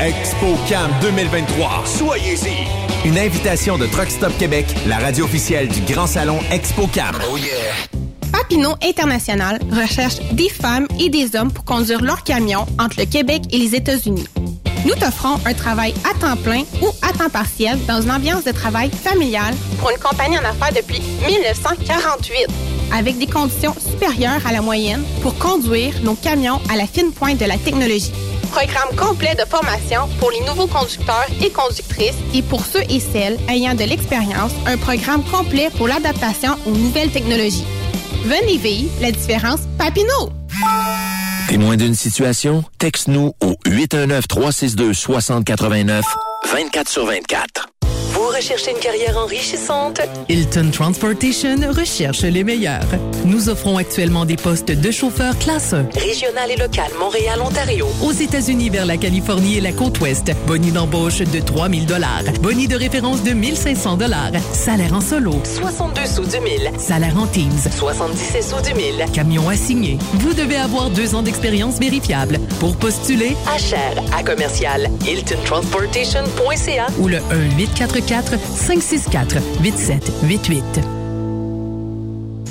ExpoCam 2023. Soyez-y. Une invitation de Truck Stop Québec, la radio officielle du Grand Salon ExpoCam. Oh yeah! Papineau International recherche des femmes et des hommes pour conduire leur camion entre le Québec et les États-Unis. Nous t'offrons un travail à temps plein ou à temps partiel dans une ambiance de travail familiale pour une compagnie en affaires depuis 1948. avec des conditions supérieures à la moyenne pour conduire nos camions à la fine pointe de la technologie. Programme complet de formation pour les nouveaux conducteurs et conductrices et pour ceux et celles ayant de l'expérience, un programme complet pour l'adaptation aux nouvelles technologies. Venez vivre la différence Papineau! Témoin d'une situation? Texte-nous au 819-362-6089, 24 sur 24. Vous recherchez une carrière enrichissante? Hilton Transportation recherche les meilleurs. Nous offrons actuellement des postes de chauffeur classe 1. Régional et local, Montréal, Ontario. Aux États-Unis vers la Californie et la côte ouest, boni d'embauche de 3000 dollars, boni de référence de 1500 dollars, salaire en solo, 62 sous du mille. salaire en teams, 77 sous du mille. camion assigné. Vous devez avoir deux ans d'expérience vérifiable. Pour postuler, HR à commercial hiltontransportation.ca ou le 1-844-564-8788.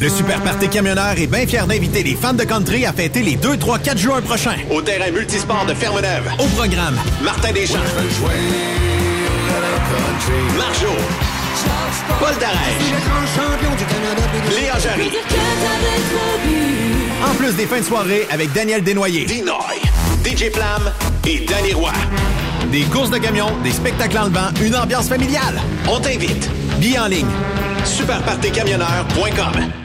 Le Super Party Camionneur est bien fier d'inviter les fans de country à fêter les 2, 3, 4 juin prochains. Au terrain multisport de Fermeneuve. Au programme, Martin Deschamps, Marjo, Paul Darèche, Léa Jarry. En plus des fins de soirée avec Daniel Desnoyers, Dinoy, DJ Flam et Danny Roy. Des courses de camions, des spectacles en levant, une ambiance familiale. On t'invite. Billets en ligne. Superpartycamionneur.com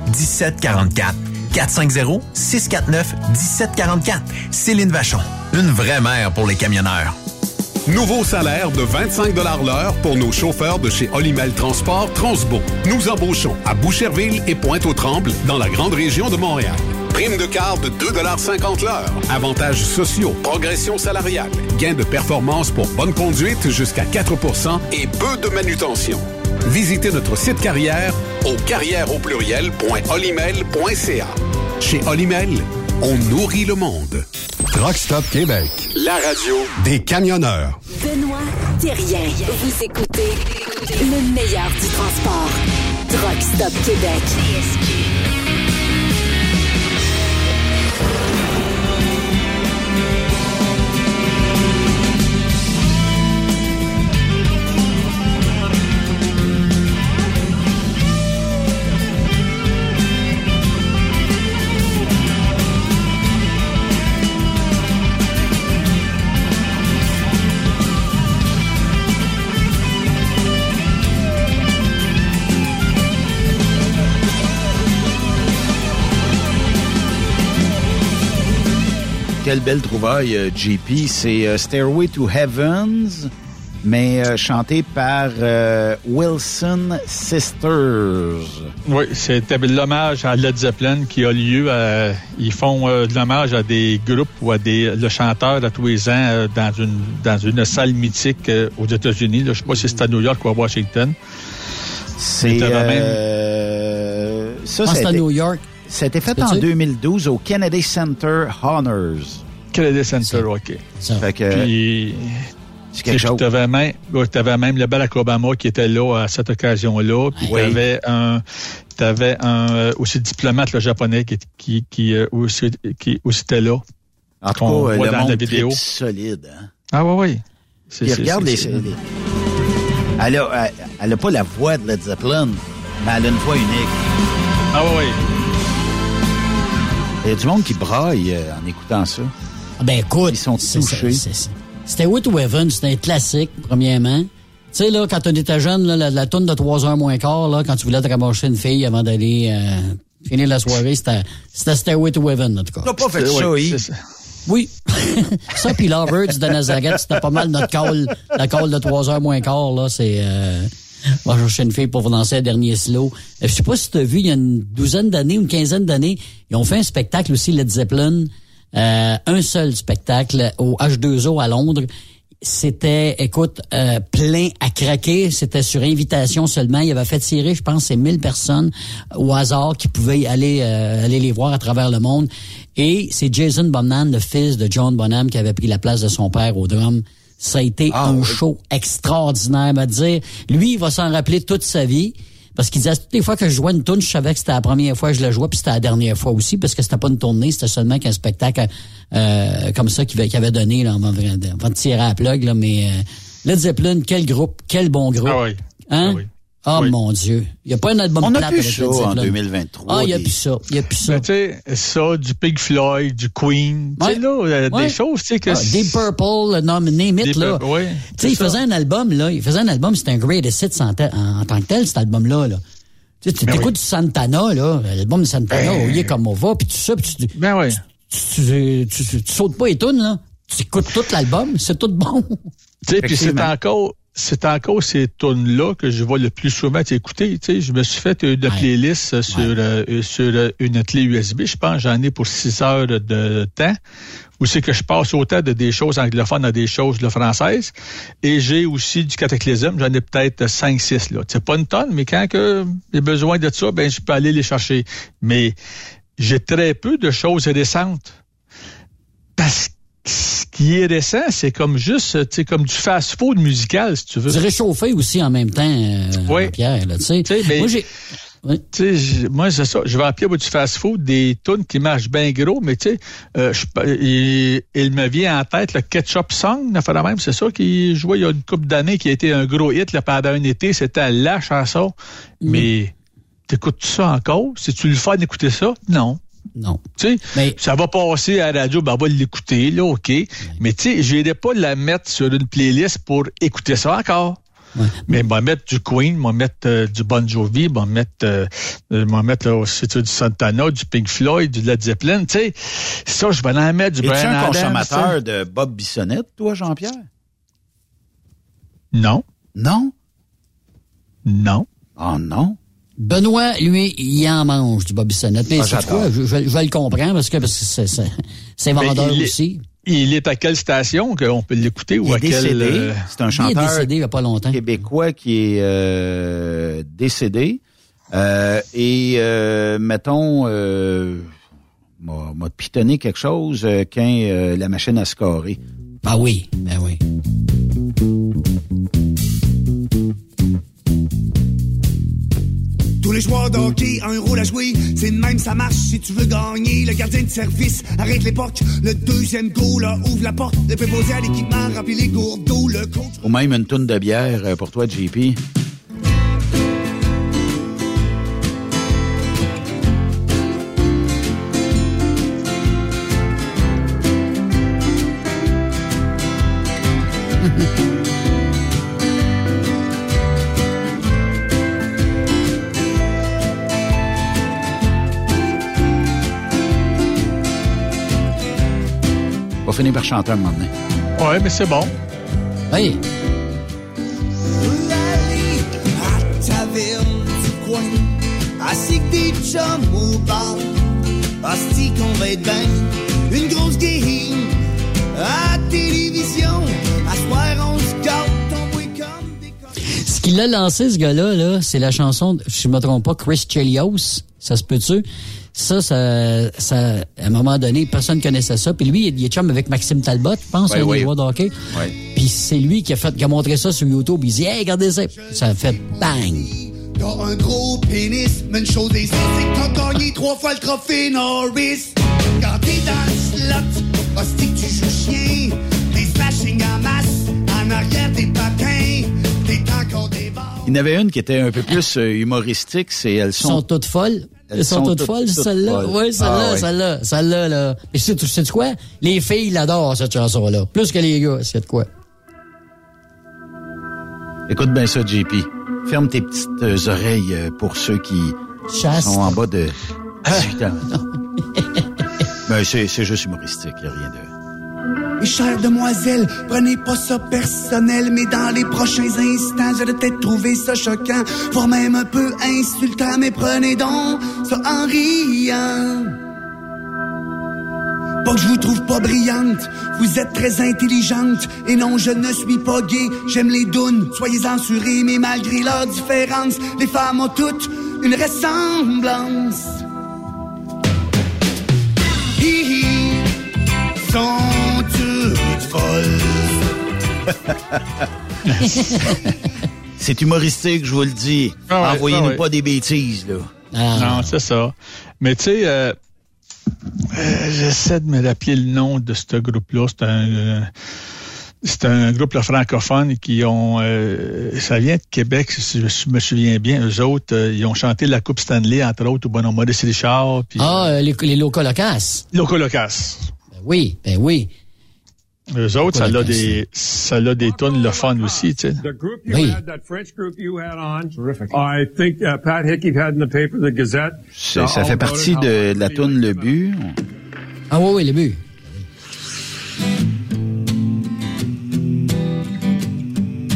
1744. 450 649 1744. Céline Vachon. Une vraie mère pour les camionneurs. Nouveau salaire de 25 l'heure pour nos chauffeurs de chez Olimel Transport Transbo. Nous embauchons à Boucherville et Pointe-aux-Trembles dans la grande région de Montréal. Prime de quart de 2,50 l'heure. Avantages sociaux, progression salariale, gains de performance pour bonne conduite jusqu'à 4% et peu de manutention. Visitez notre site carrière au carrière au pluriel.olimel.ca. Chez Olimel, on nourrit le monde. Truck Stop Québec. La radio des camionneurs. Benoît Thérien. Vous écoutez le meilleur du transport. Truck Stop Québec. Quelle belle trouvaille, euh, JP. C'est euh, Stairway to Heavens, mais euh, chanté par euh, Wilson Sisters. Oui, c'était l'hommage à Led Zeppelin qui a lieu. à- ils font euh, de l'hommage à des groupes ou à des le chanteur à tous les ans euh, dans une dans une salle mythique euh, aux États-Unis. Je sais pas si c'est à New York ou à Washington. C'est même- ça, que c'est à New York. C'était fait Peux-tu? en 2012 au Kennedy Center Honors. Kennedy Center, OK. Fait que Puis, c'est quelque chose. Tu avais même, t'avais même le Barack Obama qui était là à cette occasion-là. Puis Oui. t'avais un, t'avais un euh, aussi diplomate le japonais qui qui qui euh, aussi qui aussi était là. En tout cas, le dans monde la vidéo. solide. Hein? Ah oui, oui. C'est- Puis c'est- regarde les, c'est- les- Elle a, elle, a pas la voix de Led Zeppelin, mais elle a une voix unique. Ah oui. Il y a du monde qui braille euh, en écoutant ça. Ah Ben écoute, Ils sont touchés. C'était With Heaven, c'était un classique, premièrement. Tu sais, là, quand on était jeune, là, la, la tourne de 3 heures moins quart, là, quand tu voulais te ramasser une fille avant d'aller euh, finir la soirée, c'était c'était Stairway to Heaven, en tout cas. T'as pas fait ça, Oui, ça. Oui. ça, puis Lovebirds de Nazareth, c'était pas mal notre call, la call de 3 heures moins quart, là, c'est... Euh, chercher une fille pour vous lancer un dernier slow. Euh, Je sais pas si tu as vu, il y a une douzaine d'années, une quinzaine d'années, ils ont fait un spectacle aussi, Led Zeppelin, euh, un seul spectacle au H2O à Londres. C'était, écoute, euh, plein à craquer. C'était sur invitation seulement. Il avait fait tirer, je pense, c'est 1000 personnes au hasard qui pouvaient aller aller les voir à travers le monde. Et c'est Jason Bonham, le fils de John Bonham, qui avait pris la place de son père au drum. Ça a été un show extraordinaire, à dire. Lui, il va s'en rappeler toute sa vie. Parce qu'il disait, toutes les fois que je jouais une tune, je savais que c'était la première fois que je la jouais, puis c'était la dernière fois aussi, parce que c'était pas une tournée, c'était seulement qu'un spectacle euh, comme ça qu'il avait, donné là, de- avant de tirer à la plug. Là, mais euh, Led Zeppelin, quel groupe, quel bon groupe. Ah oui. Hein? Ah oui. Oh Oui. mon Dieu. Il n'y a pas un album On a plate plus avec ça en Zeppelin. 2023. Ah, il n'y a des- plus ça. Il n'y a plus ça. Mais tu sais, ça, du Pink Floyd, du Queen, tu sais, là, euh, Ouais. des choses, tu sais, que... Ah, Deep Purple, le nom, name it, Deep là. Ouais, tu sais, il ça. faisait un album, là. Il faisait un album, c'était un greatest hits en, en, tant que tel, cet album-là, là. Tu sais, tu Ben écoutes du Santana, là, l'album de Santana, Ben. au lieu comme on va, puis tout ça, puis tu, Ben ouais. tu, tu, tu, tu- tu sautes pas les tunes, là. Tu écoutes tout l'album, c'est tout bon. Tu sais, puis c'est encore, c'est encore ces tunes-là que je vois le plus souvent écouter. Tu sais, je me suis fait une Ouais. playlist euh, sur, euh, sur euh, une clé USB. Je pense j'en ai pour six heures de temps. Où c'est que je passe autant de des choses anglophones à des choses là, françaises. Et j'ai aussi du cataclysme. J'en ai peut-être cinq, six, là. C'est pas une tonne, mais quand que j'ai besoin de ça, ben, je peux aller les chercher. Mais j'ai très peu de choses récentes. Parce ce qui est récent, c'est comme juste, tu sais, comme du fast-food musical, si tu veux. Du réchauffé aussi en même temps, euh, Oui. Pierre, là, tu sais. Moi, j'ai... Oui. Moi, c'est ça. Je vais appeler moi, du fast-food des tunes qui marchent bien gros, mais tu sais, euh, il, il me vient en tête le Ketchup Song, la même, c'est ça, qui jouait il y a une couple d'années, qui a été un gros hit là, pendant un été. C'était la chanson. Mm. Mais t'écoutes ça encore? Si tu le fais d'écouter ça? Non. Non. Tu sais, Mais- ça va passer à la radio, ben, on va l'écouter, là, OK. Mais tu sais, je n'irai pas la mettre sur une playlist pour écouter ça encore. Ouais. Mais je vais mettre du Queen, vais mettre euh, du Bon Jovi, vais mettre, euh, mettre là, aussi, tu sais, du Santana, du Pink Floyd, du Led Zeppelin, tu sais. Ça, je vais en mettre du Es-tu Brian un consommateur de Bob Bissonnette, toi, Jean-Pierre? Non, Non? non. Oh non? Benoît, lui, il en mange du Bobby Sonnette. Mais Ah, c'est quoi? Je, je, je le comprends parce que c'est- vendeur il est- aussi. Il est à quelle station qu'on peut l'écouter Il ou est à quelle... décédé. euh, C'est un Il est chanteur décédé il n'y a pas longtemps. québécois qui est euh, décédé. Euh, et euh, mettons, euh, m'a m'a pitonné quelque chose euh, quand euh, la machine a scoré. Ah oui, ben oui. Tous les joueurs de hockey ont un rôle à jouer. C'est même, ça marche si tu veux gagner. Le gardien de service arrête l'époque. Le deuxième goal ouvre la porte. Le préposé à l'équipement remplit les gourdes. Le coach. Ou même une toune de bière euh, pour toi, JP. Finir par chanter un moment donné. Ouais, mais c'est bon. Oui. Aller à taverne du coin. Assis que des chums au bar. Asti qu'on va être. Une grosse game à télévision. À soir, on se gâte. On boit comme des connes. Ce qu'il a lancé, ce gars-là, là, c'est la chanson, de- je ne me trompe pas, Chris Chelios. Ça se peut-tu? Ça, ça, ça, à un moment donné, personne connaissait ça. Puis lui, il est chum avec Maxime Talbot, je pense, Ouais, un ouais. des joueurs de hockey. Ouais. Puis c'est lui qui a fait, qui a montré ça sur YouTube. Il dit, hey, regardez ça. Ça a fait bang. T'as un gros pénis, mais une chose est sûre, c'est que t'as gagné trois fois le trophée Norris. Quand t'es dans le slot, hostie que tu joues chien, des smashing en masse, en En arrière des patins, t'es encore des bars. Il y en avait une qui était un peu plus euh, humoristique, c'est Elles Elles sont, sont toutes folles. Elles sont toutes folles, celle-là. Oui, celle-là, Ah, ouais. celle-là, celle-là, là. Et c'est, tu sais quoi? Les filles l'adorent, cette chanson-là. Plus que les gars, c'est de quoi? Écoute bien ça, JP. Ferme tes petites euh, oreilles euh, pour ceux qui Chaste. sont en bas de 18 ans. ben, c'est, c'est juste humoristique, il a rien de... Mes chères demoiselles, prenez pas ça personnel, mais dans les prochains instants, j'allais peut-être trouver ça choquant, voire même un peu insultant, mais prenez donc ça en riant. Pas que je vous trouve pas brillante, vous êtes très intelligente, et non, je ne suis pas gay, j'aime les dounes, soyez censurés, mais malgré leurs différences, les femmes ont toutes une ressemblance. Hi sont C'est humoristique, je vous le dis. Ah ouais, Envoyez-nous ah ouais. pas des bêtises, là. Non, c'est ça. Mais tu sais, euh, euh, j'essaie de me rappeler le nom de ce groupe-là. C'est un, euh, c'est un groupe là, francophone qui ont, euh, ça vient de Québec, si je me souviens bien. Eux autres, euh, ils ont chanté la Coupe Stanley, entre autres, au bonhomme Maurice Richard. Ah, euh, les, les locaux locasses. Loco Locas. Ben oui, ben oui. Eux autres, ça a des, ça? a des tonnes le fun aussi, tu sais. The group you Oui. had, that French group you had on, terrific. I think uh, Pat Hickey had in the paper, the Gazette. Ça fait partie de, de la toune Le But. Ah oui, oui, les buts.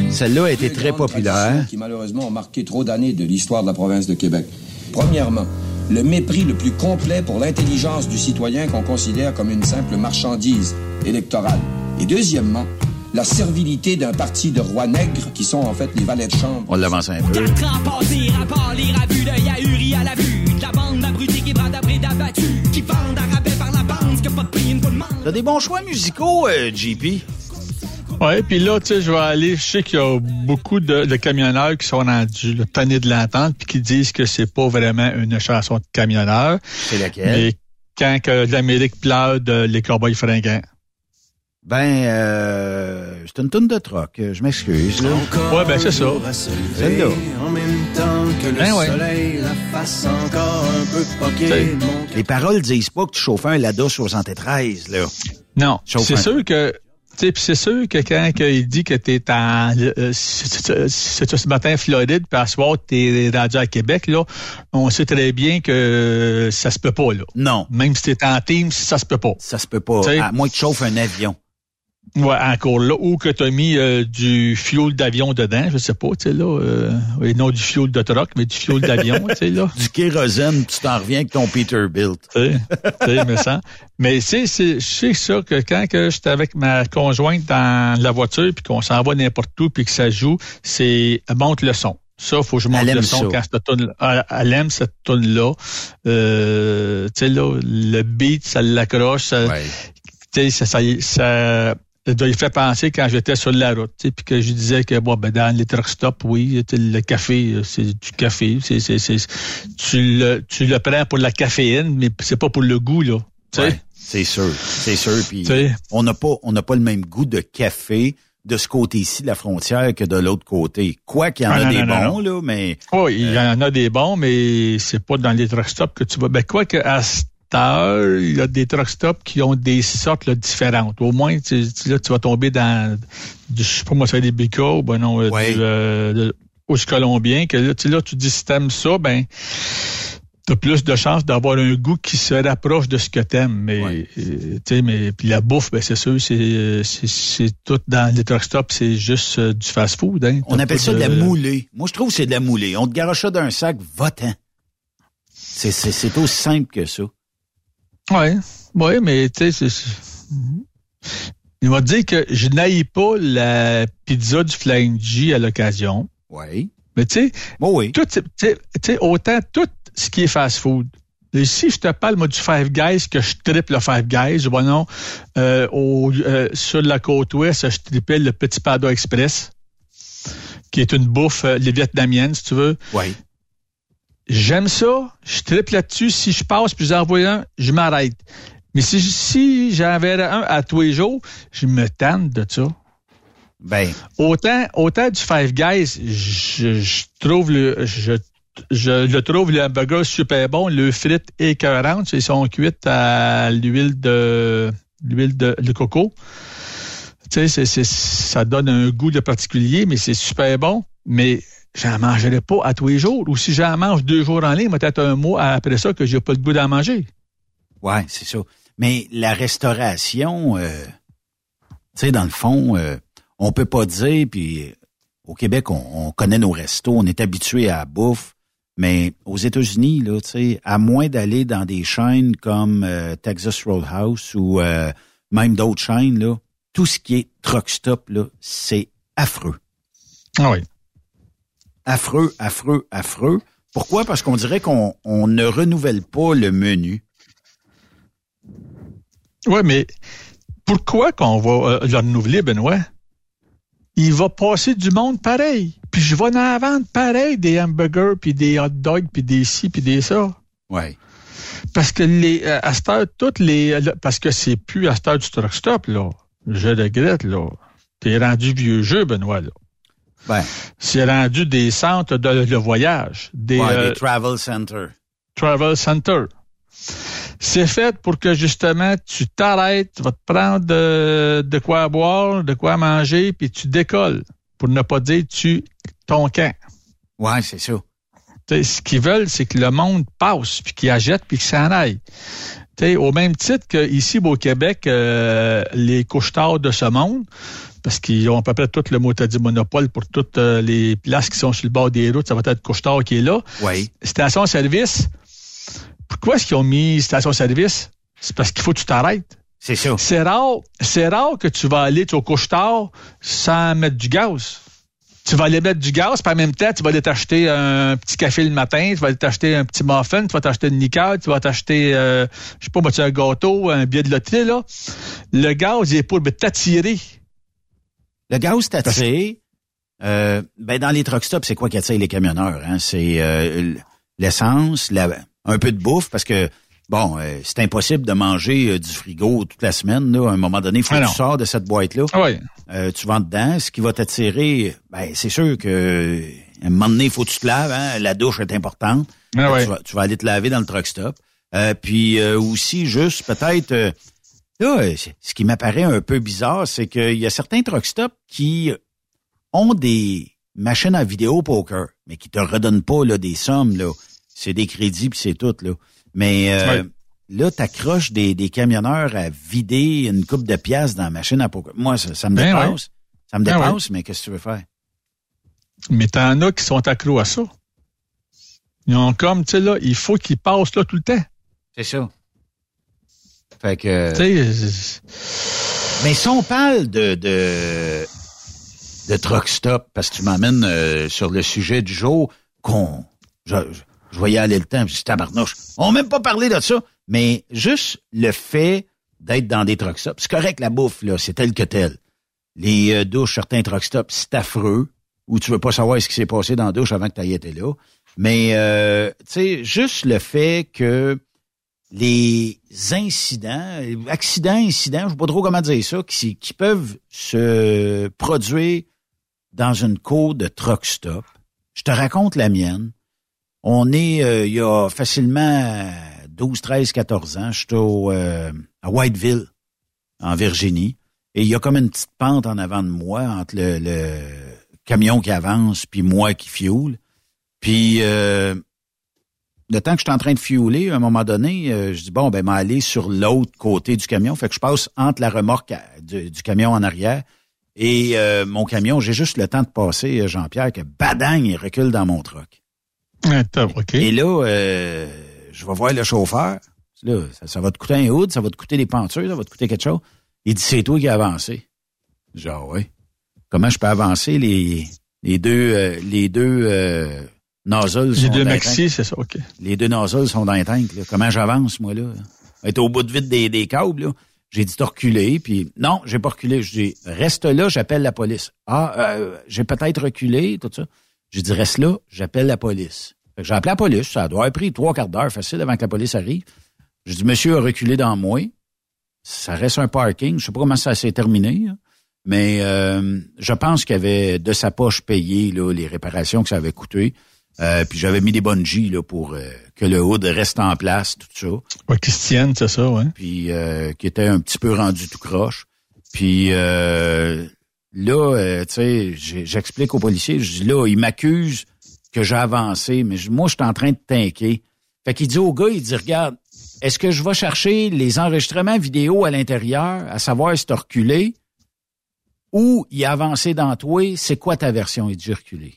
Celle-là a été très populaire. qui malheureusement ont marqué trop d'années de l'histoire de la province de Québec. Premièrement, le mépris le plus complet pour l'intelligence du citoyen qu'on considère comme une simple marchandise électorale. Et deuxièmement, la servilité d'un parti de rois nègres qui sont en fait les valets de chambre. On l'avance un peu. Quatre ans passés, rapport, lire à vue d'œil ahuri à la vue. De la bande d'abrutis qui bradent après d'abattus. Qui vendent à rabais par la bande, que pas de prix, une bonne demande. T'as des bons choix musicaux, euh, JP. Ouais, puis là, tu sais, je vais aller, je sais qu'il y a beaucoup de, de camionneurs qui sont rendus le tannés de l'entente puis qui disent que c'est pas vraiment une chanson de camionneur. C'est laquelle? Mais quand que l'Amérique pleure de les cowboys fringants. Ben, euh, c'est une tonne de troc. euh, Je m'excuse, là. Ouais, ben c'est ça. Celle-là. En même temps que le Ben ouais. soleil la fasse encore un peu poquer. Les paroles disent pas que tu chauffes un Lada 73, là. Non, c'est sûr que tu sais, puis c'est sûr que quand il dit que t'es en euh, si tu ce matin Floride, puis à soir t'es rendu à Québec là, on sait très bien que ça se peut pas là. Non. Même si t'es en team, ça se peut pas. Ça se peut pas. Tu sais. À moins que tu chauffes un avion. Ouais, encore là, ou que tu as mis euh, du fuel d'avion dedans, je sais pas, tu sais, là. Euh, et non du fuel de truck, mais du fuel d'avion, tu sais, là. Du kérosène, tu t'en reviens avec ton Peterbilt. Tu sais, tu sais, me sens. Mais c'est- sais ça que quand que j'étais avec ma conjointe dans la voiture, puis qu'on s'en va n'importe où, puis que ça joue, c'est monte le son. Ça, faut que je monte le son ça. quand cette toune, elle, aime cette tune là. Euh, tu sais là, le beat, ça l'accroche, ça, tu sais, ça, ça, ça, ça lui fait penser quand j'étais sur la route, puis que je disais que bon ben dans les truck stops, oui, le café, euh, c'est du café, c'est c'est c'est tu le tu le prends pour la caféine, mais c'est pas pour le goût là. Ouais, c'est sûr, c'est sûr. Puis on n'a pas, on n'a pas le même goût de café de ce côté-ci de la frontière que de l'autre côté. Quoi qu'il y en Ah, a non, des non, bons non. là, mais Oui, il y en a des bons, mais c'est pas dans les truck stops que tu vas. Ben quoi que à il y a des truck stops qui ont des sortes là, différentes. Au moins, tu, tu- là, tu vas tomber dans du, je sais pas moi, c'est des Bica ou ben non, euh, du, euh, au colombien, que là, tu, là, tu dis si t'aimes ça, ben t'as plus de chances d'avoir un goût qui se rapproche de ce que t'aimes. Mais euh, tu sais, mais puis la bouffe, ben c'est sûr, c'est euh, c'est c'est tout dans les truck stops, c'est juste euh, du fast-food. Hein. on appelle ça de la moulée. Moi, je trouve que c'est de la moulée. On te garoche ça d'un sac, va-t'en. C'est, c'est, c'est aussi simple que ça. Ouais, ouais, mais tu sais, c'est- c'est- il te dire que je n'aille pas la pizza du Flying G à l'occasion. Oui. Mais tu sais, oui. tout, tu sais, tu sais, autant tout ce qui est fast-food. Si je te parle, moi, du Five Guys, que je triple le Five Guys, bon non, euh, au, euh, sur la côte ouest, je trippais le Petit Panda Express, qui est une bouffe euh, les vietnamienne, si tu veux. Oui. J'aime ça, je triple là-dessus. Si je passe puis j'en vois un, je m'arrête. Mais si, si j'en verrais un à tous les jours, je me tanne de ça. Ben. Autant, autant du Five Guys, je, je trouve le, je, je le trouve le hamburger super bon, le frites écœurante, ils sont cuites à l'huile de, l'huile de, de coco. Tu sais, c'est, c'est, ça donne un goût de particulier, mais c'est super bon. Mais j'en mangerai pas à tous les jours. Ou si j'en mange deux jours en ligne, peut-être un mois après ça que j'ai pas le goût d'en manger. Ouais, c'est ça. Mais la restauration, euh, tu sais, dans le fond, euh, on peut pas dire, puis euh, au Québec, on, on connaît nos restos, on est habitué à la bouffe, mais aux États-Unis, là, tu sais, à moins d'aller dans des chaînes comme euh, Texas Roadhouse ou euh, même d'autres chaînes, là, tout ce qui est truck stop, là, c'est affreux. Ah oui. Affreux, affreux, affreux. Pourquoi? Parce qu'on dirait qu'on on ne renouvelle pas le menu. Oui, mais pourquoi qu'on va euh, le renouveler, Benoît? Il va passer du monde pareil. Puis je vais en vendre pareil des hamburgers, puis des hot dogs, puis des ci, puis des ça. Ouais. Parce que les, euh, à cette heure, toutes les, le- parce que c'est plus à cette heure du truck stop, là. Je regrette, là. T'es rendu vieux jeu, Benoît, là. Ben. C'est rendu des centres de, de voyage. Des, Ouais, euh, des travel centers. Travel Center. C'est fait pour que justement tu t'arrêtes, tu vas te prendre de, de quoi boire, de quoi manger, puis tu décolles. Pour ne pas dire tu ton camp. Ouais, c'est ça. Ce qu'ils veulent, c'est que le monde passe, puis qu'il achète, puis qu'il s'en aille. Tu sais, au même titre qu'ici au Québec, euh, les couche-tard de ce monde, parce qu'ils ont à peu près tout le mot t'as dit monopole pour toutes euh, les places qui sont sur le bord des routes, ça va être couche-tard qui est là. Oui. Station-service, pourquoi est-ce qu'ils ont mis station-service? C'est parce qu'il faut que tu t'arrêtes. C'est ça. C'est rare, c'est rare que tu vas aller au couche-tard sans mettre du gaz. Tu vas aller mettre du gaz, puis en même temps, tu vas aller t'acheter un petit café le matin, tu vas aller t'acheter un petit muffin, tu vas t'acheter une liqueur, tu vas t'acheter, euh, je sais pas, moi, tu as un gâteau, un billet de loterie, là. Le gaz, il est pour t'attirer. Le gaz t'attire. Euh, ben dans les truck stops, c'est quoi qui attire les camionneurs? Hein? C'est euh, l'essence, la- un peu de bouffe, parce que bon, euh, c'est impossible de manger euh, du frigo toute la semaine. Là. À un moment donné, il faut Ah que tu sors de cette boîte-là. Oui. Euh, tu vas dedans. Ce qui va t'attirer, ben c'est sûr que à un moment donné, il faut que tu te laves. Hein? La douche est importante. Ah tu, vas, tu vas aller te laver dans le truck stop. Euh, puis euh, aussi, juste peut-être... Là, euh, ce qui m'apparaît un peu bizarre, c'est qu'il y a certains truck stops qui ont des machines à vidéo poker, mais qui te redonnent pas là, des sommes. là. C'est des crédits puis c'est tout. Là. Mais euh, Ouais. là, tu accroches des, des camionneurs à vider une coupe de pièces dans la machine à poker. Moi, ça, ça me Ben dépasse. ouais. Ça me Ben dépasse, mais qu'est-ce que tu veux faire? Mais t'en as qui sont accros à ça. Ils ont comme, tu sais, là, il faut qu'ils passent là tout le temps. C'est ça. Fait que... Mais si on parle de, de, de truck stop, parce que tu m'amènes euh, sur le sujet du jour, qu'on, je, je, je voyais aller le temps, je dis, tabarnouche. On n'a même pas parlé de ça, mais juste le fait d'être dans des truck stops, c'est correct la bouffe, là, c'est tel que tel. Les euh, douches, certains truck stops, c'est affreux, ou tu veux pas savoir ce qui s'est passé dans la douche avant que tu aies été là. Mais, euh, tu sais, juste le fait que les incidents, accidents, incidents, je sais pas trop comment dire ça, qui, peuvent se produire dans une cour de truck stop. Je te raconte la mienne. On est, euh, il y a facilement 12, 13, 14 ans, je suis au, euh, à Whiteville, en Virginie, et il y a comme une petite pente en avant de moi entre le, le camion qui avance puis moi qui fioule. Puis euh, le temps que je suis en train de fiouler, à un moment donné, euh, je dis bon, ben, m'aller sur l'autre côté du camion. Fait que je passe entre la remorque à- du, du camion en arrière et euh, mon camion. J'ai juste le temps de passer, euh, Jean-Pierre, que badang, il recule dans mon truck. Attends, OK. Et là, euh, je vais voir le chauffeur. Là, ça, ça va te coûter un hood, ça va te coûter des pentures, ça va te coûter quelque chose. Il dit, c'est toi qui as avancé. Genre, oui. Comment je peux avancer les, les deux, euh, les deux euh, nozzles Les sont deux dans maxi, c'est ça, OK. Les deux nozzles sont dans les tanks. Là. Comment j'avance, moi, là? Être au bout de vide des, des câbles, là. J'ai dit, t'as reculé, puis non, j'ai pas reculé. Je dis, reste là, j'appelle la police. Ah, euh, j'ai peut-être reculé, tout ça. J'ai dit, reste là, j'appelle la police. Fait que j'ai appelé la police, ça doit avoir pris trois quarts d'heure facile avant que la police arrive. J'ai dit, monsieur a reculé dans moi. Ça reste un parking, je sais pas comment ça s'est terminé. hein. Mais euh, je pense qu'il avait de sa poche payé là, les réparations que ça avait coûté. Euh, puis j'avais mis des bungees là, pour euh, que le hood reste en place, tout ça. Ouais, Christiane, c'est ça, ouais. Puis euh, qui était un petit peu rendu tout croche. Puis euh, là, euh, tu sais, j'explique aux policiers, je dis là, il m'accuse que j'ai avancé, mais moi, je suis en train de tanker. Fait qu'il dit au gars, il dit, regarde, est-ce que je vais chercher les enregistrements vidéo à l'intérieur, à savoir si t'as reculé, ou il a avancé dans toi, c'est quoi ta version? Il dit, reculé.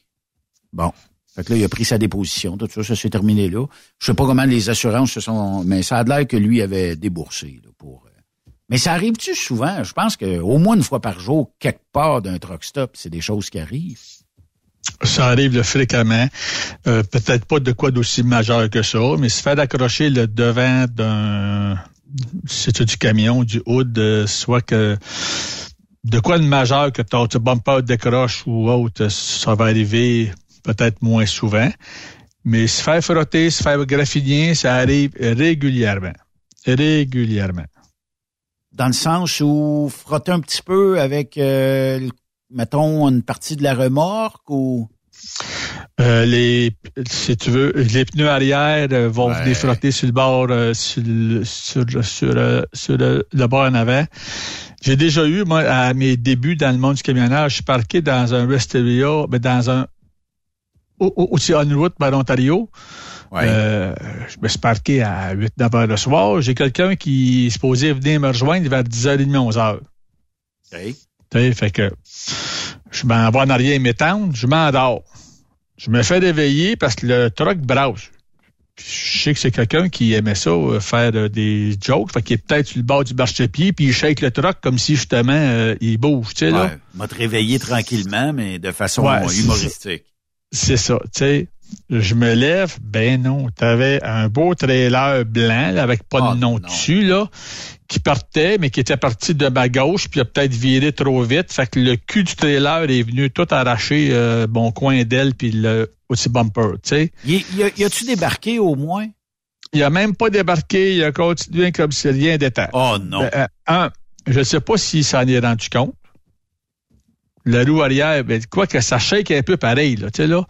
Bon. Fait que là, il a pris sa déposition, tout ça, ça s'est terminé là. Je sais pas comment les assurances se sont, mais ça a l'air que lui avait déboursé, pour, euh, mais ça arrive-tu souvent? Je pense que au moins une fois par jour, quelque part d'un truck stop, c'est des choses qui arrivent. Ça arrive fréquemment. Euh, Peut-être pas de quoi d'aussi majeur que ça, mais se faire accrocher le devant d'un c'est du camion, du hood, euh, soit que de quoi de majeur que ton bumper décroche ou autre, ça va arriver peut-être moins souvent. Mais se faire frotter, se faire graffiner, ça arrive régulièrement. Régulièrement. Dans le sens où frotter un petit peu avec, euh, mettons, une partie de la remorque ou... Euh, les, si tu veux, les pneus arrière euh, vont Ouais. venir frotter sur le bord, sur, le, sur, le- sur, le- sur le, le bord en avant. J'ai déjà eu, moi, à mes débuts dans le monde du camionnage, je suis parqué dans un rest area, mais dans un aussi en route par l'Ontario. Euh, je me suis parqué à 8-9 heures le soir. J'ai quelqu'un qui est supposé venir me rejoindre vers 10h30, 11h. Tu sais, fait que je m'en vais en arrière m'étendre, je m'endors. Je me fais réveiller parce que le truck brasse. Je sais que c'est quelqu'un qui aimait ça, euh, faire euh, des jokes. Fait qu'il est peut-être sur le bord du marchepied, puis il shake le truck comme si justement euh, il bouge, tu sais, là. Ouais, m'a te réveiller tranquillement, mais de façon Ouais, humoristique. C'est ça, tu sais. Je me lève, ben non, t'avais un beau trailer blanc là, avec pas de nom dessus là, qui partait, mais qui était parti de ma gauche, puis il a peut-être viré trop vite, fait que le cul du trailer est venu tout arracher euh, mon coin d'aile puis le aussi bumper, tu sais. Y, y, a-tu débarqué au moins? Il a même pas débarqué, il a continué comme si rien n'était. Oh non. Ben, euh, un, je sais pas s'il s'en est rendu compte. La roue arrière, ben, quoi que ça shake un peu pareil, là, tu sais, là.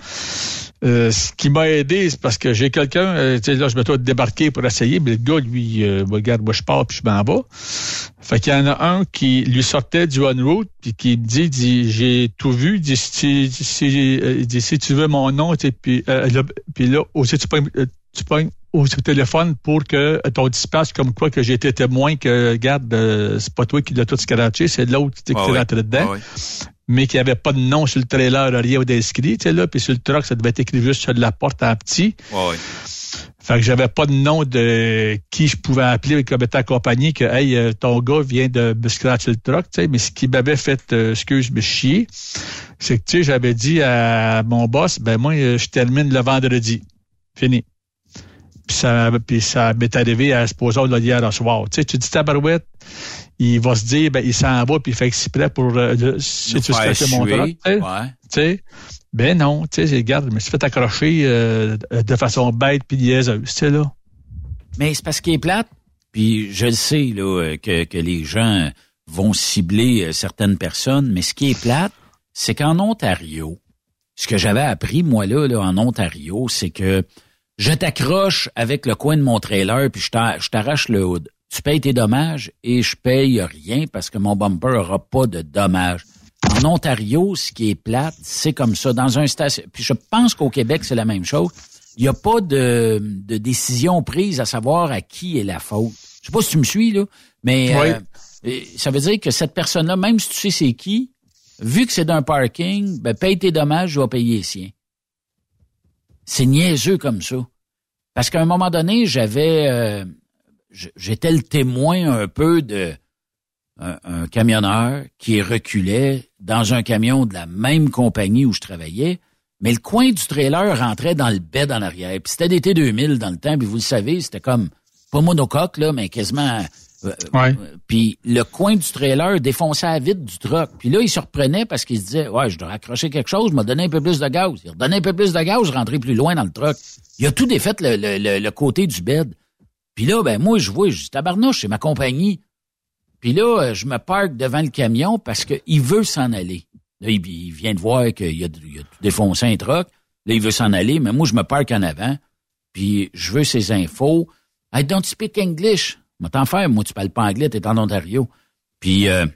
Euh, ce qui m'a aidé, c'est parce que j'ai quelqu'un, euh, tu sais, là, je me dois débarquer pour essayer, mais le gars, lui, euh, regarde, moi, je pars, puis je m'en vais. Fait qu'il y en a un qui lui sortait du on-route, puis qui me dit, dit j'ai tout vu, dit, si, si, dit, si tu veux mon nom, puis, là, puis là, aussi, tu pognes, tu pognes au téléphone pour que ton dispatch comme quoi que j'ai été témoin que, regarde, euh, c'est pas toi qui l'as tout scratché, c'est l'autre qui Ah t'est oui. rentré dedans Ah oui. Mais qu'il n'y avait pas de nom sur le trailer, rien d'inscrit, tu sais, là, puis sur le truck, ça devait être écrit juste sur la porte en petit. Ouais, ouais. Fait que j'avais pas de nom de qui je pouvais appeler comme étant accompagné que, hey, euh, ton gars vient de me scratcher le truck, tu sais, mais ce qui m'avait fait, euh, excuse, me chier, c'est que, tu sais, j'avais dit à mon boss, ben, moi, euh, je termine le vendredi. Fini. Puis ça, puis ça m'est arrivé à se poser là hier soir. Tu sais, tu dis tabarouette, il va se dire, ben, il s'en va, puis il fait exprès pour, euh, le- si tu scratcher mon ouais. Sais, ben non, tu sais, regarde, je me suis fait accrocher euh, de façon bête puis niaiseuse, tu sais, là. Mais c'est parce qu'il est plate. Puis je le sais là euh, que, que les gens vont cibler euh, certaines personnes, mais ce qui est plate, c'est qu'en Ontario, ce que j'avais appris moi là, là en Ontario, c'est que je t'accroche avec le coin de mon trailer puis je t'arrache le hood. Tu payes tes dommages et je paye rien parce que mon bumper aura pas de dommages. En Ontario, ce qui est plate, c'est comme ça. Dans un station. Puis je pense qu'au Québec, c'est la même chose. Il n'y a pas de, de décision prise à savoir à qui est la faute. Je sais pas si tu me suis, là, mais Oui. euh, euh, ça veut dire que cette personne-là, même si tu sais c'est qui, vu que c'est d'un parking, ben paye tes dommages, je vais payer les siens. C'est niaiseux comme ça. Parce qu'à un moment donné, j'avais euh, j'étais le témoin un peu de un, un camionneur qui reculait dans un camion de la même compagnie où je travaillais, mais le coin du trailer rentrait dans le bed en arrière. Puis c'était des T2000 dans le temps, puis vous le savez, c'était comme pas monocoque là, mais quasiment euh, Ouais. puis le coin du trailer défonçait à vide du truck. Puis là, il se reprenait parce qu'il se disait, ouais, je dois accrocher quelque chose, m'a donné un peu plus de gaz. Il redonnait un peu plus de gaz, je rentrais plus loin dans le truck. Il a tout défait le, le, le, le côté du bed. Puis là, ben moi, je vois, je dis, tabarnouche, c'est ma compagnie. Puis là, euh, je me parque devant le camion parce qu'il veut s'en aller. Là, il, vient de voir qu'il a, a tout défoncé un truck. Là, il veut s'en aller, mais moi, je me parque en avant. Puis je veux ses infos. I don't speak English. Mais t'en faire, moi, tu parles pas anglais, t'es en Ontario. Puis euh,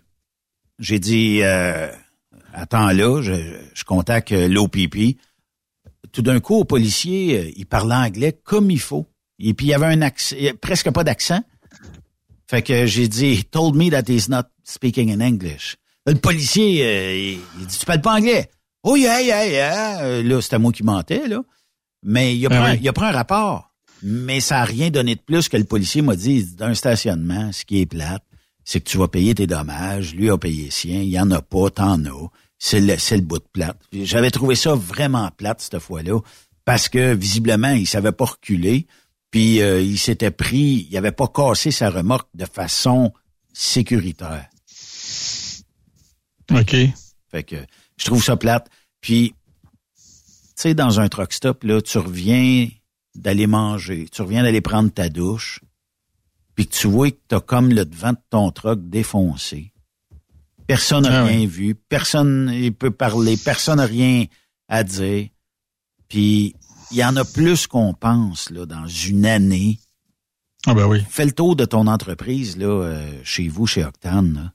j'ai dit, euh, attends là, je, je contacte l'OPP. Tout d'un coup, au policier, euh, il parlait anglais comme il faut. Et puis il y avait un accent, presque pas d'accent. Fait que j'ai dit, he told me that he's not speaking in English. Là, le policier, euh, il, il dit, tu parles pas anglais? Oh yeah, yeah, yeah. Euh, Là, c'était moi qui mentais, là. Mais il a, Ben pris, un- oui. il a pris un rapport. Mais ça n'a rien donné de plus que le policier m'a dit, d'un stationnement, ce qui est plate, c'est que tu vas payer tes dommages. Lui a payé sien. Il y en a pas, t'en as. C'est le, c'est le bout de plate. J'avais trouvé ça vraiment plate, cette fois-là, parce que, visiblement, il savait pas reculer. Puis, euh, il s'était pris, il avait pas cassé sa remorque de façon sécuritaire. OK. Fait que je trouve ça plate. Puis, tu sais, dans un truck stop, là, tu reviens d'aller manger, tu reviens d'aller prendre ta douche, puis que tu vois que t'as comme le devant de ton truck défoncé. Personne n'a Ah rien oui. vu, personne ne peut parler, personne n'a rien à dire. Puis, il y en a plus qu'on pense, là, dans une année. Ah ben oui. Fais le tour de ton entreprise, là, euh, chez vous, chez Octane, là.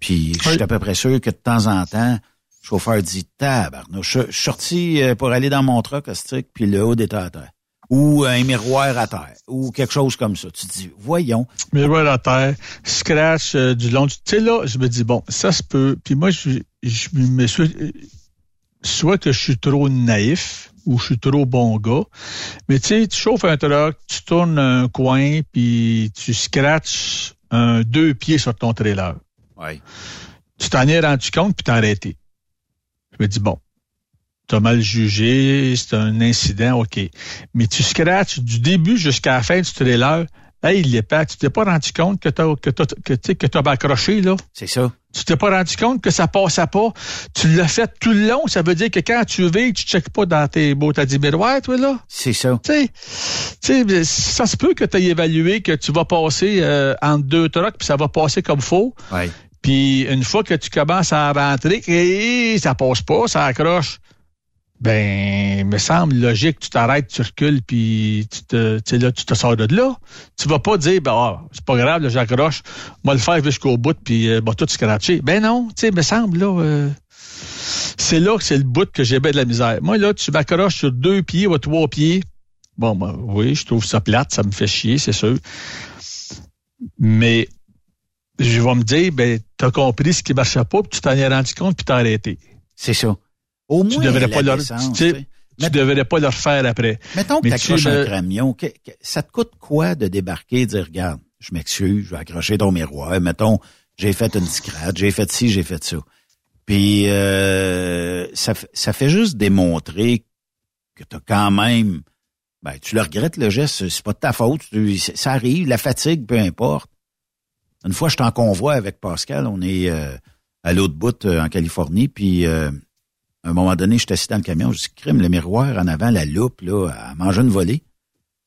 Puis je suis à peu près sûr que de temps en temps, le chauffeur dit tabarnouche, je je suis sorti euh, pour aller dans mon truck caustique, puis le haut était à terre. Ou un miroir à terre. Ou quelque chose comme ça. Tu te dis, voyons. Miroir à terre, scratch euh, du long. du- Tu sais, là, je me dis, bon, ça se peut. Puis moi, je, je me suis. euh, Soit que je suis trop naïf ou je suis trop bon gars. Mais tu sais, tu chauffes un truck, tu tournes un coin, puis tu scratches un deux pieds sur ton trailer. Ouais. Tu t'en es rendu compte, puis t'as arrêté. Je me dis, bon, t'as mal jugé, c'est un incident, OK. Mais tu scratches du début jusqu'à la fin du trailer. Hey, pas, tu t'es pas rendu compte que t'as, que t'as, que, que t'as accroché, là? C'est ça. Tu t'es pas rendu compte que ça passait pas? Tu l'as fait tout le long? Ça veut dire que quand tu veux, tu checkes pas dans tes beaux, t'as dit miroir, toi, là? C'est ça. Tu sais, tu sais, ça se peut que tu aies évalué que tu vas passer euh, entre deux trucks, puis ça va passer comme faux. Ouais. Puis une fois que tu commences à rentrer, et ça passe pas, ça accroche. Ben, me semble logique, tu t'arrêtes, tu recules, puis tu te, là, tu te sors de là. Tu vas pas dire, ben, ah, c'est pas grave, là, j'accroche, moi le faire jusqu'au bout, puis euh, bah, tout scratcher. Ben non, tu sais, me semble, là, euh, c'est là que c'est le bout que j'ai bien de la misère. Moi, là, tu m'accroches sur deux pieds ou trois pieds. Bon, ben, oui, je trouve ça plate, ça me fait chier, c'est sûr. Mais, je vais me dire, ben, t'as compris ce qui marchait pas, puis tu t'en es rendu compte, puis t'as arrêté. C'est ça. Au Tu moins, devrais la pas leur, tu sais, tu tu devrais pas le refaire après. Mettons que tu accroches tu un camion, que- que- ça te coûte quoi de débarquer et dire, regarde, je m'excuse, je vais accrocher ton miroir, mettons, j'ai fait une scratch, j'ai fait ci, j'ai fait ça. Puis euh, ça, ça fait juste démontrer que tu as quand même, ben, tu le regrettes le geste, c'est pas de ta faute, tu- ça arrive, la fatigue, peu importe. Une fois, je suis en convoi avec Pascal, on est euh, à l'autre bout euh, en Californie, puis euh, à un moment donné, je suis assis dans le camion, je dis, crime, le miroir en avant, la loupe, là, à manger une volée.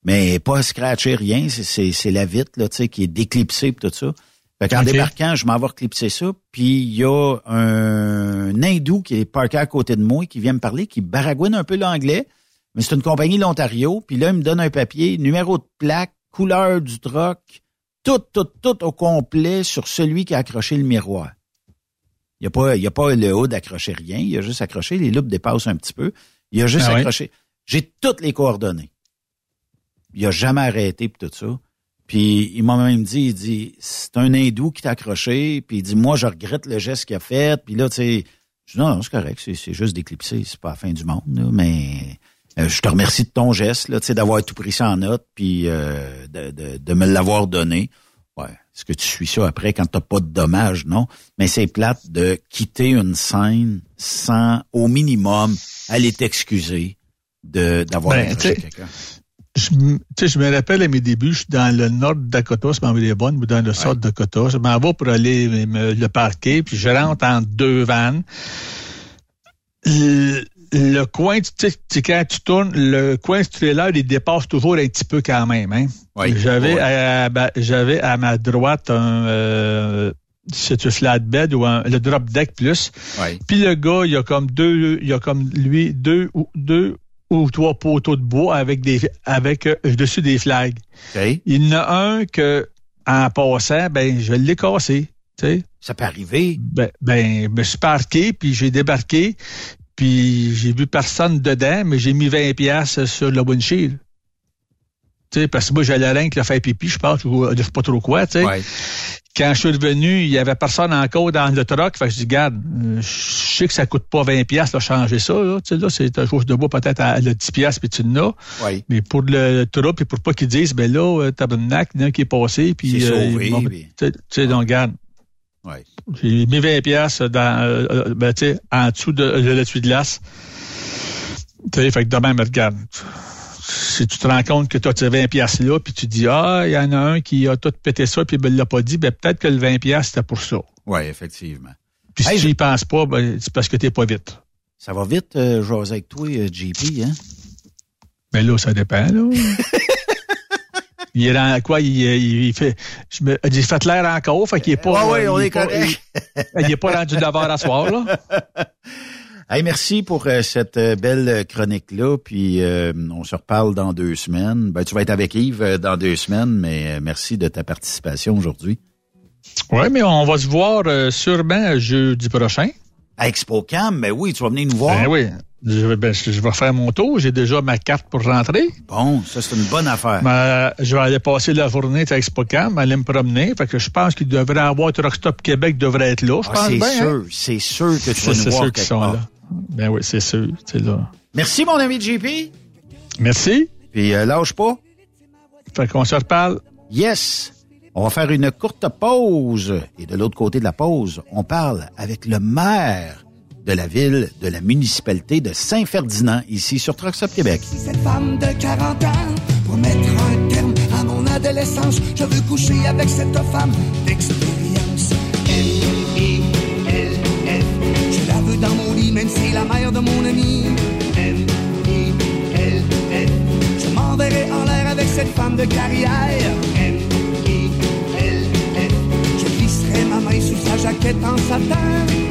Mais pas scratcher rien, c'est- la vitre, là, tu sais, qui est déclipsée tout ça. Fait qu'en débarquant, je m'en vais reclipser ça, puis il y a un hindou qui est parké à côté de moi, qui vient me parler, qui baragouine un peu l'anglais, mais c'est une compagnie de l'Ontario, puis là, il me donne un papier, numéro de plaque, couleur du truck, tout, tout, tout au complet sur celui qui a accroché le miroir. Il n'y a pas, y a pas le haut d'accrocher rien. Il a juste accroché. Les loupes dépassent un petit peu. Il a juste Ah accroché. J'ai toutes les coordonnées. Il a jamais arrêté pour tout ça. Puis il m'a même dit, il dit, c'est un hindou qui t'a accroché. Puis il dit, moi, je regrette le geste qu'il a fait. Puis là, tu sais, je dis, non, non, c'est correct. C'est, c'est juste déclipsé. C'est pas la fin du monde, là, mais euh, je te remercie de ton geste, là, tu sais, d'avoir tout pris ça en note, puis euh, de, de, de me l'avoir donné. Ouais. Est-ce que tu suis ça après quand t'as pas de dommages? Non. Mais c'est plate de quitter une scène sans, au minimum, aller t'excuser de, d'avoir Ben, accroché tu sais, quelqu'un. Je, m- tu sais, je me rappelle à mes débuts, je suis dans le nord de Dakota, je m'en vais les bonnes, ou dans le sud de Dakota. Je m'en vais pour aller me, le parquer, puis je rentre entre deux vannes. Le- le coin, tu sais, tu- quand tu tournes, le coin trailer, il dépasse toujours un petit peu quand même. Hein? Oui. J'avais à, ben, j'avais à ma droite un euh, c'est un flatbed ou un, le drop deck plus. Oui. Puis le gars, il y a comme deux, il y a comme lui deux ou deux ou trois poteaux de bois avec des avec euh, dessus des flags. Il y en a un que en passant, ben je l'ai cassé. Tu sais. Ça peut arriver. Ben, ben, je me suis parqué, puis j'ai débarqué, puis j'ai vu personne dedans, mais j'ai mis 20 pièces sur le windshield. Tu sais, parce que moi, j'allais rien que le faire pipi, je pense, ou euh, je sais pas trop quoi, tu sais. Ouais. Quand je suis revenu, il y avait personne encore dans le truck. Fait que je dis, garde, euh, je sais que ça coûte pas 20 pièces de changer ça, là. Tu sais, là, c'est un chose de bois peut-être à le 10 pièces puis tu l'as. Mais pour le truck, puis pour pas qu'ils disent, ben là, euh, tabarnak, il y en a un qui est passé, puis... C'est euh, sauvé, puis- tu sais, donc, garde. Ouais. J'ai mis 20 pièces dans, euh, euh, ben, tu sais, en dessous de, de l'essuie de glace. Tu sais, fait que demain, me regarde. Si tu te rends compte que tu as ces 20 pièces là, puis tu dis, ah, il y en a un qui a tout pété ça, puis il me l'a pas dit, ben, peut-être que le 20 pièces c'était pour ça. Oui, effectivement. Puis Hey, si je- j'y pense pas, ben, c'est parce que t'es pas vite. Ça va vite, euh, José, avec toi, euh, JP, hein? Mais là, ça dépend, là. il est dans quoi? Il, il, il fait, je me, j'ai fait l'air encore, fait qu'il est pas, Ouais, ouais, on il est pas- correct. il, il est pas rendu de à soir, là. Hey, merci pour euh, cette euh, belle chronique-là. Puis euh, on se reparle dans deux semaines. Ben, tu vas être avec Yves euh, dans deux semaines, mais euh, merci de ta participation aujourd'hui. Oui, mais on va se voir euh, sûrement jeudi prochain. À ExpoCam, ben oui, tu vas venir nous voir. Ben oui. Je, vais- ben, je vais faire mon tour. J'ai déjà ma carte pour rentrer. Bon, ça, c'est une bonne affaire. Je vais aller passer la journée à ExpoCam, aller me promener. Fait que je pense qu'il devrait avoir Truck Stop Québec devrait être là. Je Ah, pense c'est bien, sûr, hein? c'est sûr que tu vas nous c'est voir sûr qu'ils quelque sont part. là. Ben oui, c'est sûr. C'est là. Merci, mon ami JP. Merci. Puis euh, lâche pas. Fait qu'on se reparle. Yes. On va faire une courte pause. Et de l'autre côté de la pause, on parle avec le maire de la ville, de la municipalité de Saint-Ferdinand, ici sur Truck Stop Québec. Cette femme de 40 ans, pour mettre un terme à mon adolescence, je veux coucher avec cette femme d'expérience. M-I-L-F, je la veux dans mon lit, même si la mère de mon ami. M-I-L-F, je m'enverrai en l'air avec cette femme de carrière. M-I-L-F, je glisserai ma main sous sa jaquette en satin.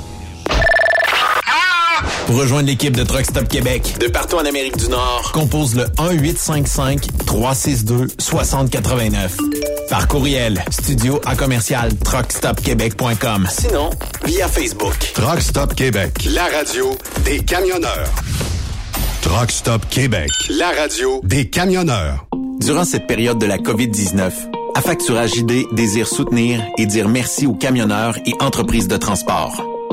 Pour rejoindre l'équipe de Truck Stop Québec, de partout en Amérique du Nord, compose le 1-855-362-6089. Par courriel, studio à commercial truckstopquebec.com. Sinon, via Facebook. Truck Stop Québec, la radio des camionneurs. Truck Stop Québec, la radio des camionneurs. Durant cette période de la COVID-19, Affacturage ID désire soutenir et dire merci aux camionneurs et entreprises de transport.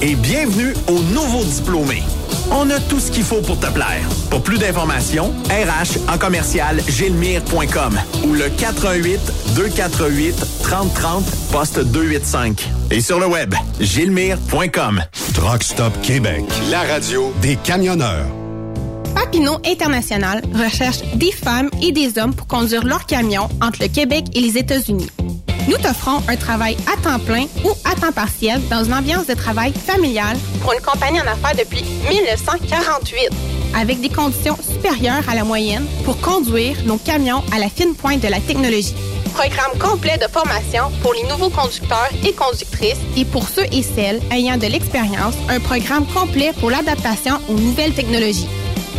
Et bienvenue aux nouveaux diplômés. On a tout ce qu'il faut pour te plaire. Pour plus d'informations, RH en commercial gilmire.com ou le 418 248 3030 poste 285. Et sur le web, gilmire.com. Truck Stop Québec, la radio des camionneurs. Papineau International recherche des femmes et des hommes pour conduire leurs camions entre le Québec et les États-Unis. Nous t'offrons un travail à temps plein ou à temps partiel dans une ambiance de travail familiale pour une compagnie en affaires depuis 1948, avec des conditions supérieures à la moyenne pour conduire nos camions à la fine pointe de la technologie. Programme complet de formation pour les nouveaux conducteurs et conductrices et pour ceux et celles ayant de l'expérience, un programme complet pour l'adaptation aux nouvelles technologies.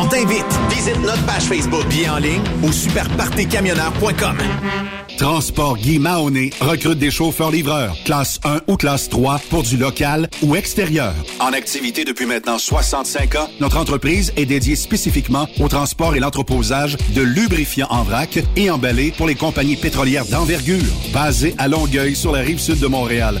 On t'invite. Visite notre page Facebook, bien en ligne ou superpartycamionneur.com. Transport Guy Mahoney recrute des chauffeurs-livreurs, classe 1 ou classe 3 pour du local ou extérieur. En activité depuis maintenant 65 ans, notre entreprise est dédiée spécifiquement au transport et l'entreposage de lubrifiants en vrac et emballés pour les compagnies pétrolières d'envergure. Basé à Longueuil sur la rive sud de Montréal,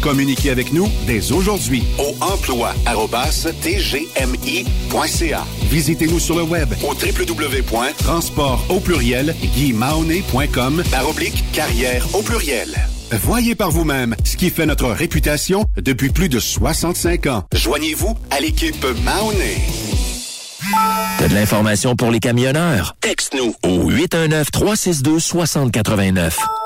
Communiquez avec nous dès aujourd'hui au emploi.tgmi.ca. Visitez-nous sur le web au www.transport au pluriel par oblique carrière au pluriel. Voyez par vous-même ce qui fait notre réputation depuis plus de 65 ans. Joignez-vous à l'équipe Mahoney. T'as de l'information pour les camionneurs? Texte-nous au 819-362-6089.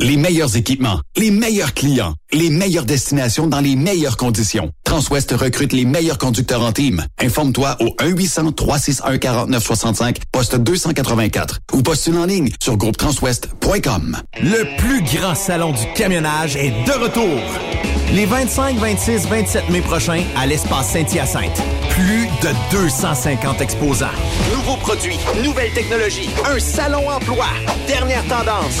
Les meilleurs équipements, les meilleurs clients, les meilleures destinations dans les meilleures conditions. Transwest recrute les meilleurs conducteurs en team. Informe-toi au 1-800-361-4965, poste 284 ou postule en ligne sur groupetranswest.com. Le plus grand salon du camionnage est de retour. Les 25, 26, 27 mai prochains à l'espace Saint-Hyacinthe. Plus de 250 exposants. Nouveaux produits, nouvelles technologies, un salon emploi, dernière tendance,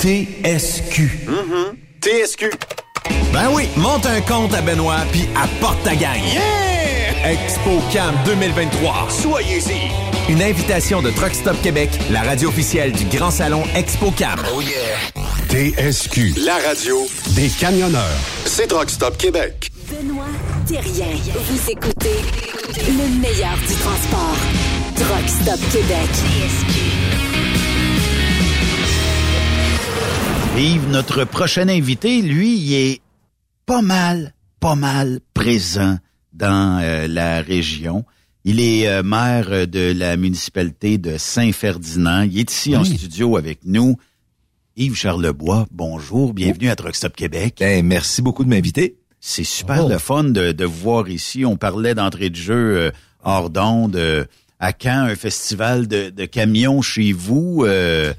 TSQ. TSQ. Ben oui, monte un compte à Benoît puis apporte ta gagne. Yeah! ExpoCam 2023. Soyez-y. Une invitation de Truck Stop Québec, la radio officielle du Grand Salon ExpoCam. Oh yeah. TSQ, la radio des camionneurs. C'est Truck Stop Québec. Benoît Thérien. Vous écoutez le meilleur du transport. Truck Stop Québec. Yves, notre prochain invité, lui, il est pas mal, pas mal présent dans euh, la région. Il est euh, maire de la municipalité de Saint-Ferdinand. Il est ici en studio avec nous. Yves Charlebois, bonjour, bienvenue à Truck Stop Québec. Ben, merci beaucoup de m'inviter. C'est super le fun de, de vous voir ici. On parlait d'entrée de jeu euh, hors d'onde. euh, à Caen, un festival de, de camions chez vous. Euh,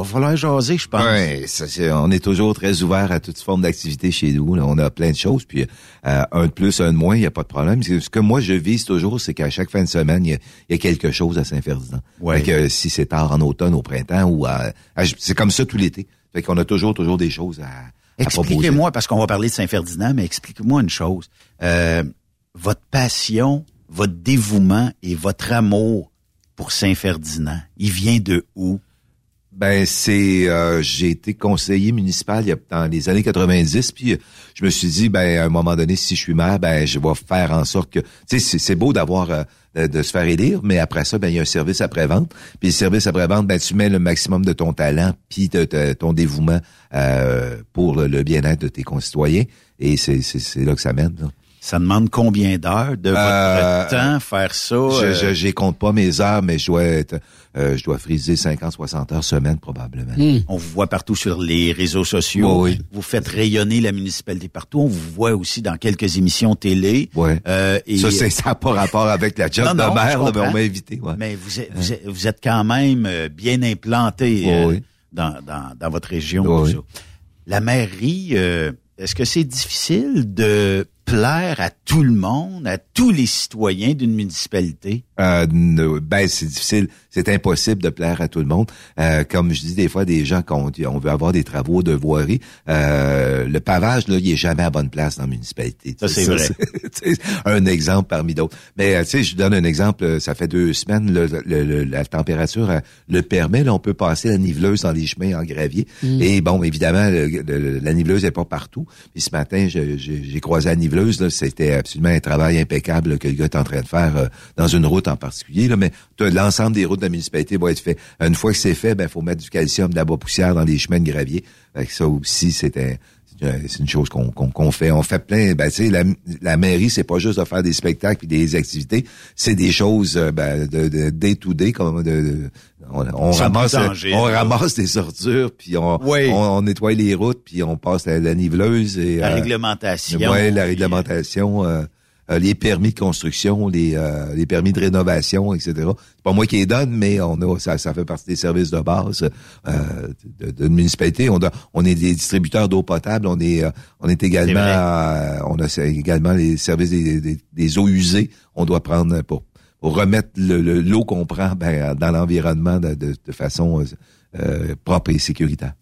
va falloir jaser, je pense. Ouais, ça, c'est- on est toujours très ouvert à toute forme d'activité chez nous. là. On a plein de choses, puis euh, un de plus, un de moins, il n'y a pas de problème. Ce que moi, je vise toujours, c'est qu'à chaque fin de semaine, il y a, il y a quelque chose à Saint-Ferdinand. Ouais. Fait que, si c'est tard en automne, au printemps, ou à, à- c'est comme ça tout l'été. Fait qu'on a toujours, toujours des choses à, à. Expliquez-moi, parce qu'on va parler de Saint-Ferdinand, mais expliquez-moi une chose. Euh, votre passion, votre dévouement et votre amour pour Saint-Ferdinand, il vient de où? Ben c'est euh, j'ai été conseiller municipal il y a, dans les années 90 puis euh, je me suis dit ben à un moment donné si je suis maire ben je vais faire en sorte que tu sais c'est- beau d'avoir euh, de, se faire élire mais après ça ben il y a un service après vente puis le service après vente ben tu mets le maximum de ton talent puis de, ton dévouement euh, pour le, bien-être de tes concitoyens et c'est là que ça mène. Ça demande combien d'heures de votre Euh, temps faire ça? Je, euh, je, compte pas mes heures, mais je dois être, euh, je dois friser 50, 60 heures semaine probablement. On vous voit partout sur les réseaux sociaux. Oui, oui. Vous faites rayonner la municipalité partout. On vous voit aussi dans quelques émissions télé. Ouais. Euh, et- Ça, c'est- ça n'a pas rapport avec la job Non, non, de je maire, là, mais on m'a invité. Ouais. Mais vous êtes, vous êtes, vous êtes quand même bien implanté Oui, euh, oui. dans, dans, dans votre région. Oui. tout ça. La mairie, euh, est-ce que c'est difficile de plaire à tout le monde, à tous les citoyens d'une municipalité? Euh, ben, c'est difficile, c'est impossible de plaire à tout le monde. Euh, comme je dis des fois, des gens quand on, veut avoir des travaux de voirie, euh, le pavage là, il est jamais à bonne place dans la municipalité. Ça, c'est vrai. tu sais, un exemple parmi d'autres. Mais euh, tu sais, je donne un exemple. euh, Ça fait deux semaines, le- le- le- la température euh, le permet. Là, on peut passer la niveleuse dans les chemins en gravier. Mm. Et bon, évidemment, le- le- la niveleuse n'est pas partout. Puis ce matin, j'ai croisé la niveleuse. C'était absolument un travail impeccable que le gars est en train de faire euh, dans une route en particulier. Là. Mais l'ensemble des routes de la municipalité va être fait. Une fois que c'est fait, ben faut mettre du calcium, de la bois poussière dans les chemins de gravier. Ça aussi, c'est une chose qu'on fait. On fait plein. Ben, tu sais, la, la mairie, c'est pas juste de faire des spectacles et des activités. C'est des choses euh, ben, de, de day comme de- on, ramasse, des ordures, puis on, Oui. on, on nettoie les routes, puis on passe la, la niveleuse et La euh, réglementation. Ouais, la réglementation. euh, euh, les permis de construction, les, euh, les permis de rénovation, etc. C'est pas moi qui les donne, mais on a ça, ça fait partie des services de base euh, de, de, municipalité. On, est des distributeurs d'eau potable, on est euh, on est également euh, on a également les services des, des, des eaux usées. On doit prendre pour remettre le- le- l'eau qu'on prend ben, dans l'environnement de façon euh, euh, propre et sécuritaire.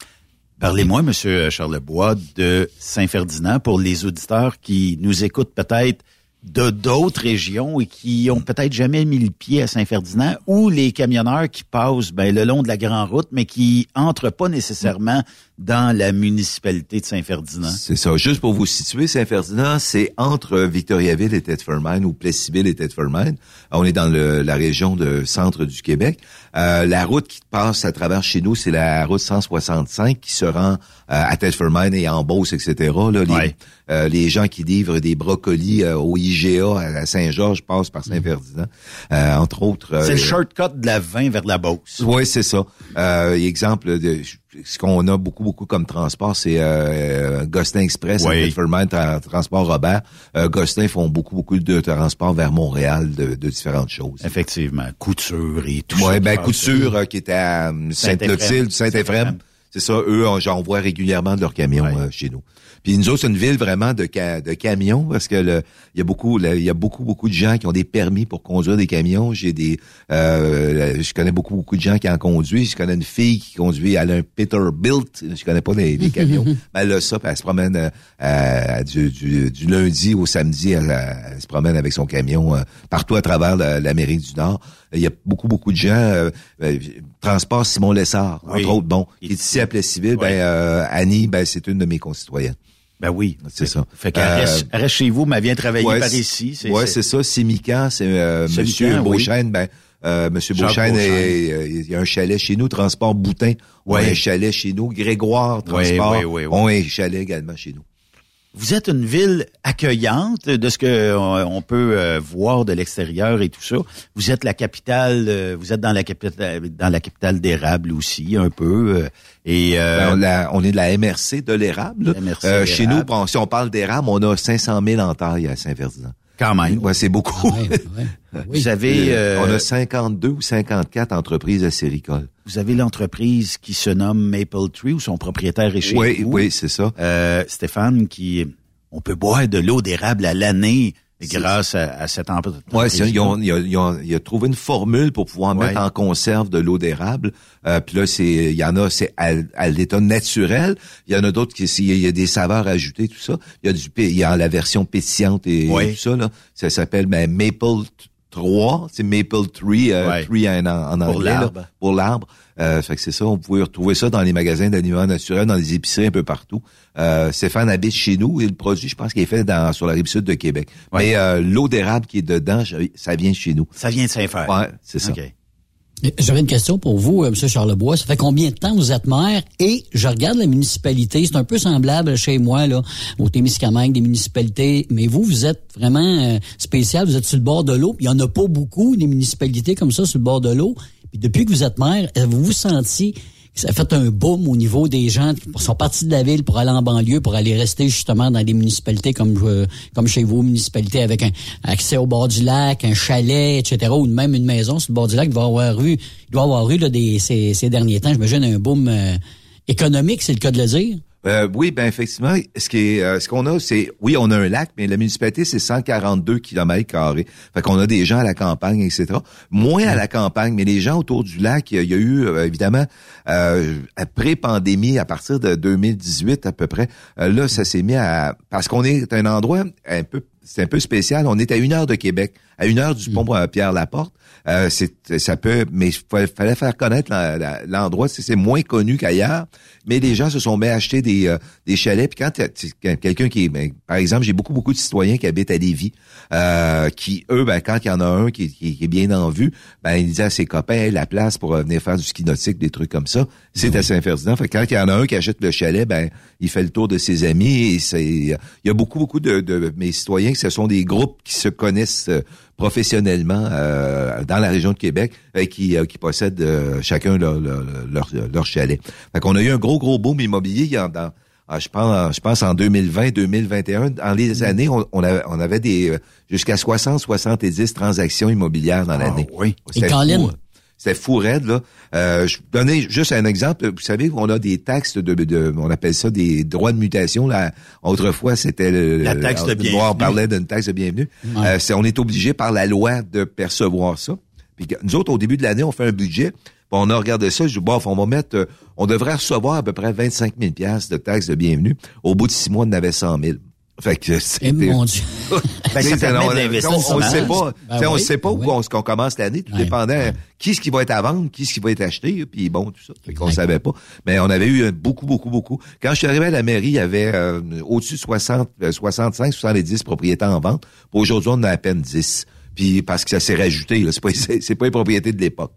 Parlez-moi, Monsieur Charlebois, de Saint-Ferdinand pour les auditeurs qui nous écoutent peut-être de d'autres régions et qui ont peut-être jamais mis le pied à Saint-Ferdinand ou les camionneurs qui passent ben, le long de la grande route mais qui entrent pas nécessairement dans la municipalité de Saint-Ferdinand. C'est ça. Juste pour vous situer, Saint-Ferdinand, c'est entre Victoriaville et Thetford-Mine ou Plessisville et Thetford-Mine. On est dans la région de centre du Québec. Euh, la route qui passe à travers chez nous, c'est la route 165 qui se rend euh, à Thetford-Mine et en Beauce, etc. Là, les, Ouais. euh, les gens qui livrent des brocolis euh, au IGA à Saint-Georges passe par Saint-Ferdinand, euh, entre autres. C'est le euh, shortcut de la 20 vers la Beauce. oui, c'est ça. Euh, exemple de ce qu'on a beaucoup beaucoup comme transport, c'est euh, Gostin Express, Oui. Tra- Transport Robert. Euh, Gostin font beaucoup beaucoup de transport vers Montréal de, de différentes choses. Effectivement, couture et tout ça. Ouais, ben Couture euh, qui était à euh, Sainte-Clotilde, Saint-Ephraim. C'est ça, eux, j'en vois régulièrement de leurs camions euh, chez nous. Puis nous autres, c'est une ville vraiment de, ca- de camions parce que le, il y a beaucoup, il y a beaucoup, beaucoup de gens qui ont des permis pour conduire des camions. J'ai des, euh, je connais beaucoup, beaucoup de gens qui en conduisent. Je connais une fille qui conduit, elle a un Peterbilt. Je connais pas les, les camions, mais elle a ça, puis elle se promène euh, du, du, du lundi au samedi. Elle, elle se promène avec son camion partout à travers la- l'Amérique du Nord. Il y a beaucoup, beaucoup de gens. Euh, euh, transport Simon Lessard, Oui. entre autres. Bon, qui est ici à Plessisville. Ben, euh, Annie, ben, c'est une de mes concitoyennes. Ben oui. C'est ça. Fait qu'elle Euh, reste, chez vous, mais elle vient travailler ouais, par c'est- ici. Ouais, c'est ça. Simican, c'est euh, Monsieur oui. Beauchesne. Ben, euh, Monsieur Beauchesne, il y a un chalet chez nous. Transport Boutin, on a Ouais. un chalet chez nous. Grégoire Transport, Ouais, ouais, ouais, ouais. ont un chalet également chez nous. Vous êtes une ville accueillante de ce que euh, on peut euh, voir de l'extérieur et tout ça. Vous êtes la capitale, euh, vous êtes dans la capitale, dans la capitale d'érable aussi un peu. euh, et euh, Ben, on, on est de la MRC de l'érable. chez nous, si on parle d'érable, on a 500 000 en taille à Saint-Ferdinand. Quand même. Ouais, c'est beaucoup. Vous avez, euh, on a 52 ou 54 entreprises acéricoles. vous avez l'entreprise qui se nomme Maple Tree où son propriétaire est chez Oui, vous. oui, c'est ça. Euh, Stéphane, qui on peut boire de l'eau d'érable à l'année grâce à, à cette entreprise. Ouais, c'est- ils ont, ils ont- ils ont- ils ont trouvé une formule pour pouvoir Ouais. mettre en conserve de l'eau d'érable. Euh, puis là, c'est, il y en a, c'est à, à l'état naturel. Il y en a d'autres qui, s'il y a des saveurs ajoutées, tout ça. Il y a du, il y a la version pétillante et, Ouais. tout ça là. Ça s'appelle ben, Maple 3, c'est Maple Tree, euh, Ouais. tree en, en anglais, pour l'arbre. Euh, fait que c'est ça, on pouvait retrouver ça dans les magasins d'aliments naturels, dans les épiceries un peu partout. Euh, Stéphane habite chez nous et le produit, je pense qu'il est fait dans, sur la rive sud de Québec. Ouais. Mais euh, l'eau d'érable qui est dedans, ça vient de chez nous. Ça vient de Saint-Fer. Ouais, c'est ça. OK. J'avais une question pour vous, euh, M. Charlebois. Ça fait combien de temps vous êtes maire? Et je regarde la municipalité, c'est un peu semblable chez moi, là, au Témiscamingue, des municipalités. Mais vous, vous êtes vraiment euh, spécial. Vous êtes sur le bord de l'eau. Il y en a pas beaucoup, des municipalités comme ça, sur le bord de l'eau. Puis depuis que vous êtes maire, avez-vous senti que ça a fait un boom au niveau des gens qui sont partis de la ville pour aller en banlieue, pour aller rester justement dans des municipalités comme euh, comme chez vous, municipalités avec un accès au bord du lac, un chalet, etc., ou même une maison sur le bord du lac? Il doit avoir eu, il doit avoir eu là, des, ces, ces derniers temps, j'imagine, un boom euh, économique, c'est le cas de le dire. Euh, oui, ben effectivement, ce qui est, euh, ce qu'on a, c'est, oui, on a un lac, mais la municipalité c'est 142 kilomètres carrés. Fait qu'on a des gens à la campagne, etc. Moins à la campagne, mais les gens autour du lac, il y a, eu euh, évidemment euh, après pandémie, à partir de 2018 à peu près, là ça s'est mis à, parce qu'on est un endroit un peu c'est un peu spécial. On est à une heure de Québec, à une heure du pont euh, Pierre-Laporte. Euh, c'est, ça peut, mais il fallait, faire connaître l'endroit. C'est, moins connu qu'ailleurs, mais les gens se sont mis à acheter des, euh, des chalets. Puis quand quelqu'un qui ben, par exemple, j'ai beaucoup beaucoup de citoyens qui habitent à Lévis, euh, qui eux, ben, quand il y en a un qui, qui- qui est bien en vue, ben il dit à ses copains, Hey, la place pour euh, venir faire du ski nautique, des trucs comme ça, c'est à Saint-Ferdinand. Fait que quand il y en a un qui achète le chalet, ben il fait le tour de ses amis. Et c'est, il y a beaucoup beaucoup de, de mes citoyens que ce sont des groupes qui se connaissent euh, professionnellement euh, dans la région de Québec et qui, euh, qui possèdent euh, chacun leur, leur, leur, leur chalet. Fait qu'on a eu un gros, gros boom immobilier il y a- dans, ah, je pense, je pense en 2020, 2021, dans les années, on, on avait, on avait des euh, jusqu'à 60, 70 transactions immobilières dans l'année. oui. Et Colin? fou, hein. C'était fou raide, là. Euh, je vais donner juste un exemple. Vous savez, on a des taxes de, de on appelle ça des droits de mutation. Là. Autrefois, c'était le, La taxe de bienvenue. On parlait d'une taxe de bienvenue. Euh, on est obligé par la loi de percevoir ça. Puis nous autres, au début de l'année, on fait un budget. Puis on a regardé ça. Je dis, bon, on va mettre, euh, on devrait recevoir à peu près 25 000 piastres de taxes de bienvenue. Au bout de six mois, on en avait 100 000. Fait que Eh, c'était... mon Dieu. Ben, ça on- ne sait pas. Ben on sait pas ben où oui. on- commence l'année, tout Ouais, dépendant ouais. qui ce qui va être à vendre, qui ce qui va être acheté, puis bon, tout ça. Fait qu'on savait pas. Mais on avait eu beaucoup, beaucoup, beaucoup. Quand je suis arrivé à la mairie, il y avait euh, au-dessus de 60, euh, 65, 70 propriétaires en vente. Puis aujourd'hui, on en a à peine 10. Puis parce que ça s'est rajouté, là. C'est pas, c'est, c'est pas les propriétés de l'époque.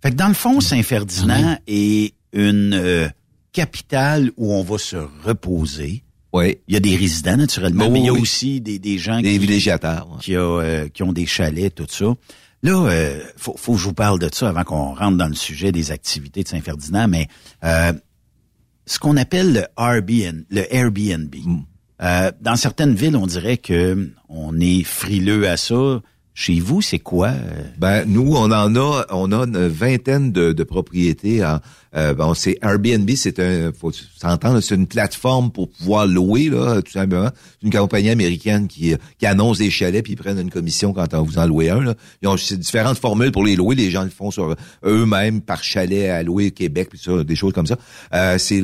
Fait que dans le fond, Saint-Ferdinand est une euh, capitale où on va se reposer, Oui. Il y a des résidents, naturellement, Oui, mais il y a oui. aussi des, des gens Des qui, villégiateurs. ouais. qui, a, euh, qui ont des chalets, tout ça. Là, euh, faut, faut que je vous parle de ça avant qu'on rentre dans le sujet des activités de Saint-Ferdinand, mais euh, ce qu'on appelle le Airbnb, le Airbnb. Mm. Euh, dans certaines villes, on dirait que on est frileux à ça. Chez vous, c'est quoi? euh? Ben nous, on en a, on a une vingtaine de, de propriétés. En, euh, bon, c'est Airbnb, c'est un, faut s'entendre, c'est une plateforme pour pouvoir louer là, tout simplement. C'est une compagnie américaine qui, qui annonce des chalets puis ils prennent une commission quand on vous en louez un. Là. Ils ont différentes formules pour les louer. Les gens le font sur eux-mêmes par chalet à louer Québec puis ça, des choses comme ça. Euh, c'est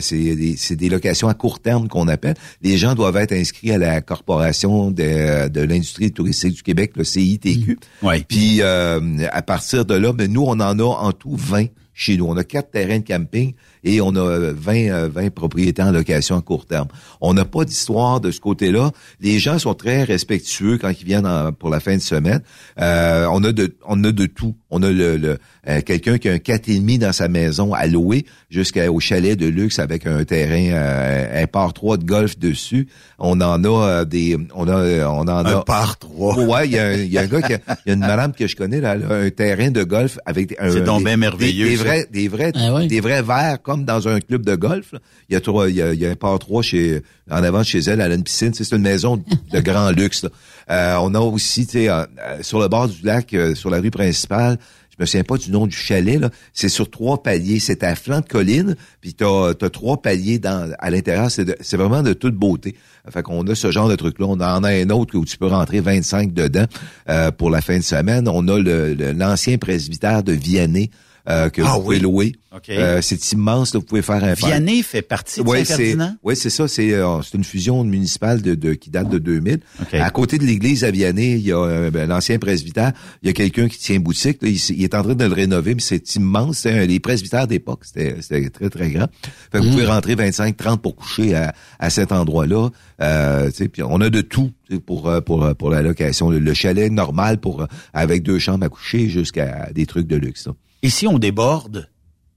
c'est des, c'est des locations à court terme qu'on appelle. Les gens doivent être inscrits à la corporation de, de l'industrie touristique du Québec, CITQ. Ouais. Puis euh, à partir de là, ben, nous, on en a en tout 20 chez nous. On a quatre terrains de camping et on a 20, euh, 20 propriétés en location à court terme. On n'a pas d'histoire de ce côté-là. Les gens sont très respectueux quand ils viennent en- pour la fin de semaine. Euh, on a de on a de tout. On a le, le- euh, quelqu'un qui a un 4,5 dans sa maison à louer jusqu'au chalet de luxe avec un terrain euh, un par 3 de golf dessus. On en a euh, des on a euh, on en a Un par 3. Ouais, il y a, un- il y a un gars qui a, il y a une madame que je connais là, a un terrain de golf avec un, C'est donc des- bien merveilleux, Des, vrais des vrais Ah ouais? des vrais verres comme dans un club de golf. là. Il y a trois il y a, il y a un par trois chez en avant chez elle, elle a une piscine, c'est une maison de grand luxe. Euh, on a aussi tu sais euh, euh, sur le bord du lac euh, sur la rue principale je me souviens pas du nom du chalet, là. C'est sur trois paliers. C'est à flanc de colline, puis t'as as trois paliers dans à l'intérieur. C'est vraiment de toute beauté. Fait qu'on a ce genre de truc-là. On en a un autre où tu peux rentrer 25 dedans euh, pour la fin de semaine. On a le- le- l'ancien presbytère de Vianney euh, que Ah vous pouvez oui. louer. Euh, c'est immense. Là, vous pouvez faire un Vianney fait partie de Ouais, Saint-Ferdinand? ouais, c'est ça. C'est euh, c'est une fusion municipale de, de- qui date de 2000. OK. À côté de l'église à Vianney, il y a euh, ben, l'ancien presbytère. Il y a quelqu'un qui tient boutique. là. il, est en train de le rénover, mais c'est immense. C'est un- les presbytères d'époque. C'était c'était très très grand. Fait que vous Mm. pouvez rentrer 25, 30 pour coucher à, à cet endroit-là. Euh, puis on a de tout pour pour pour la location. Le, le chalet normal pour avec deux chambres à coucher jusqu'à des trucs de luxe. là. Et si on déborde?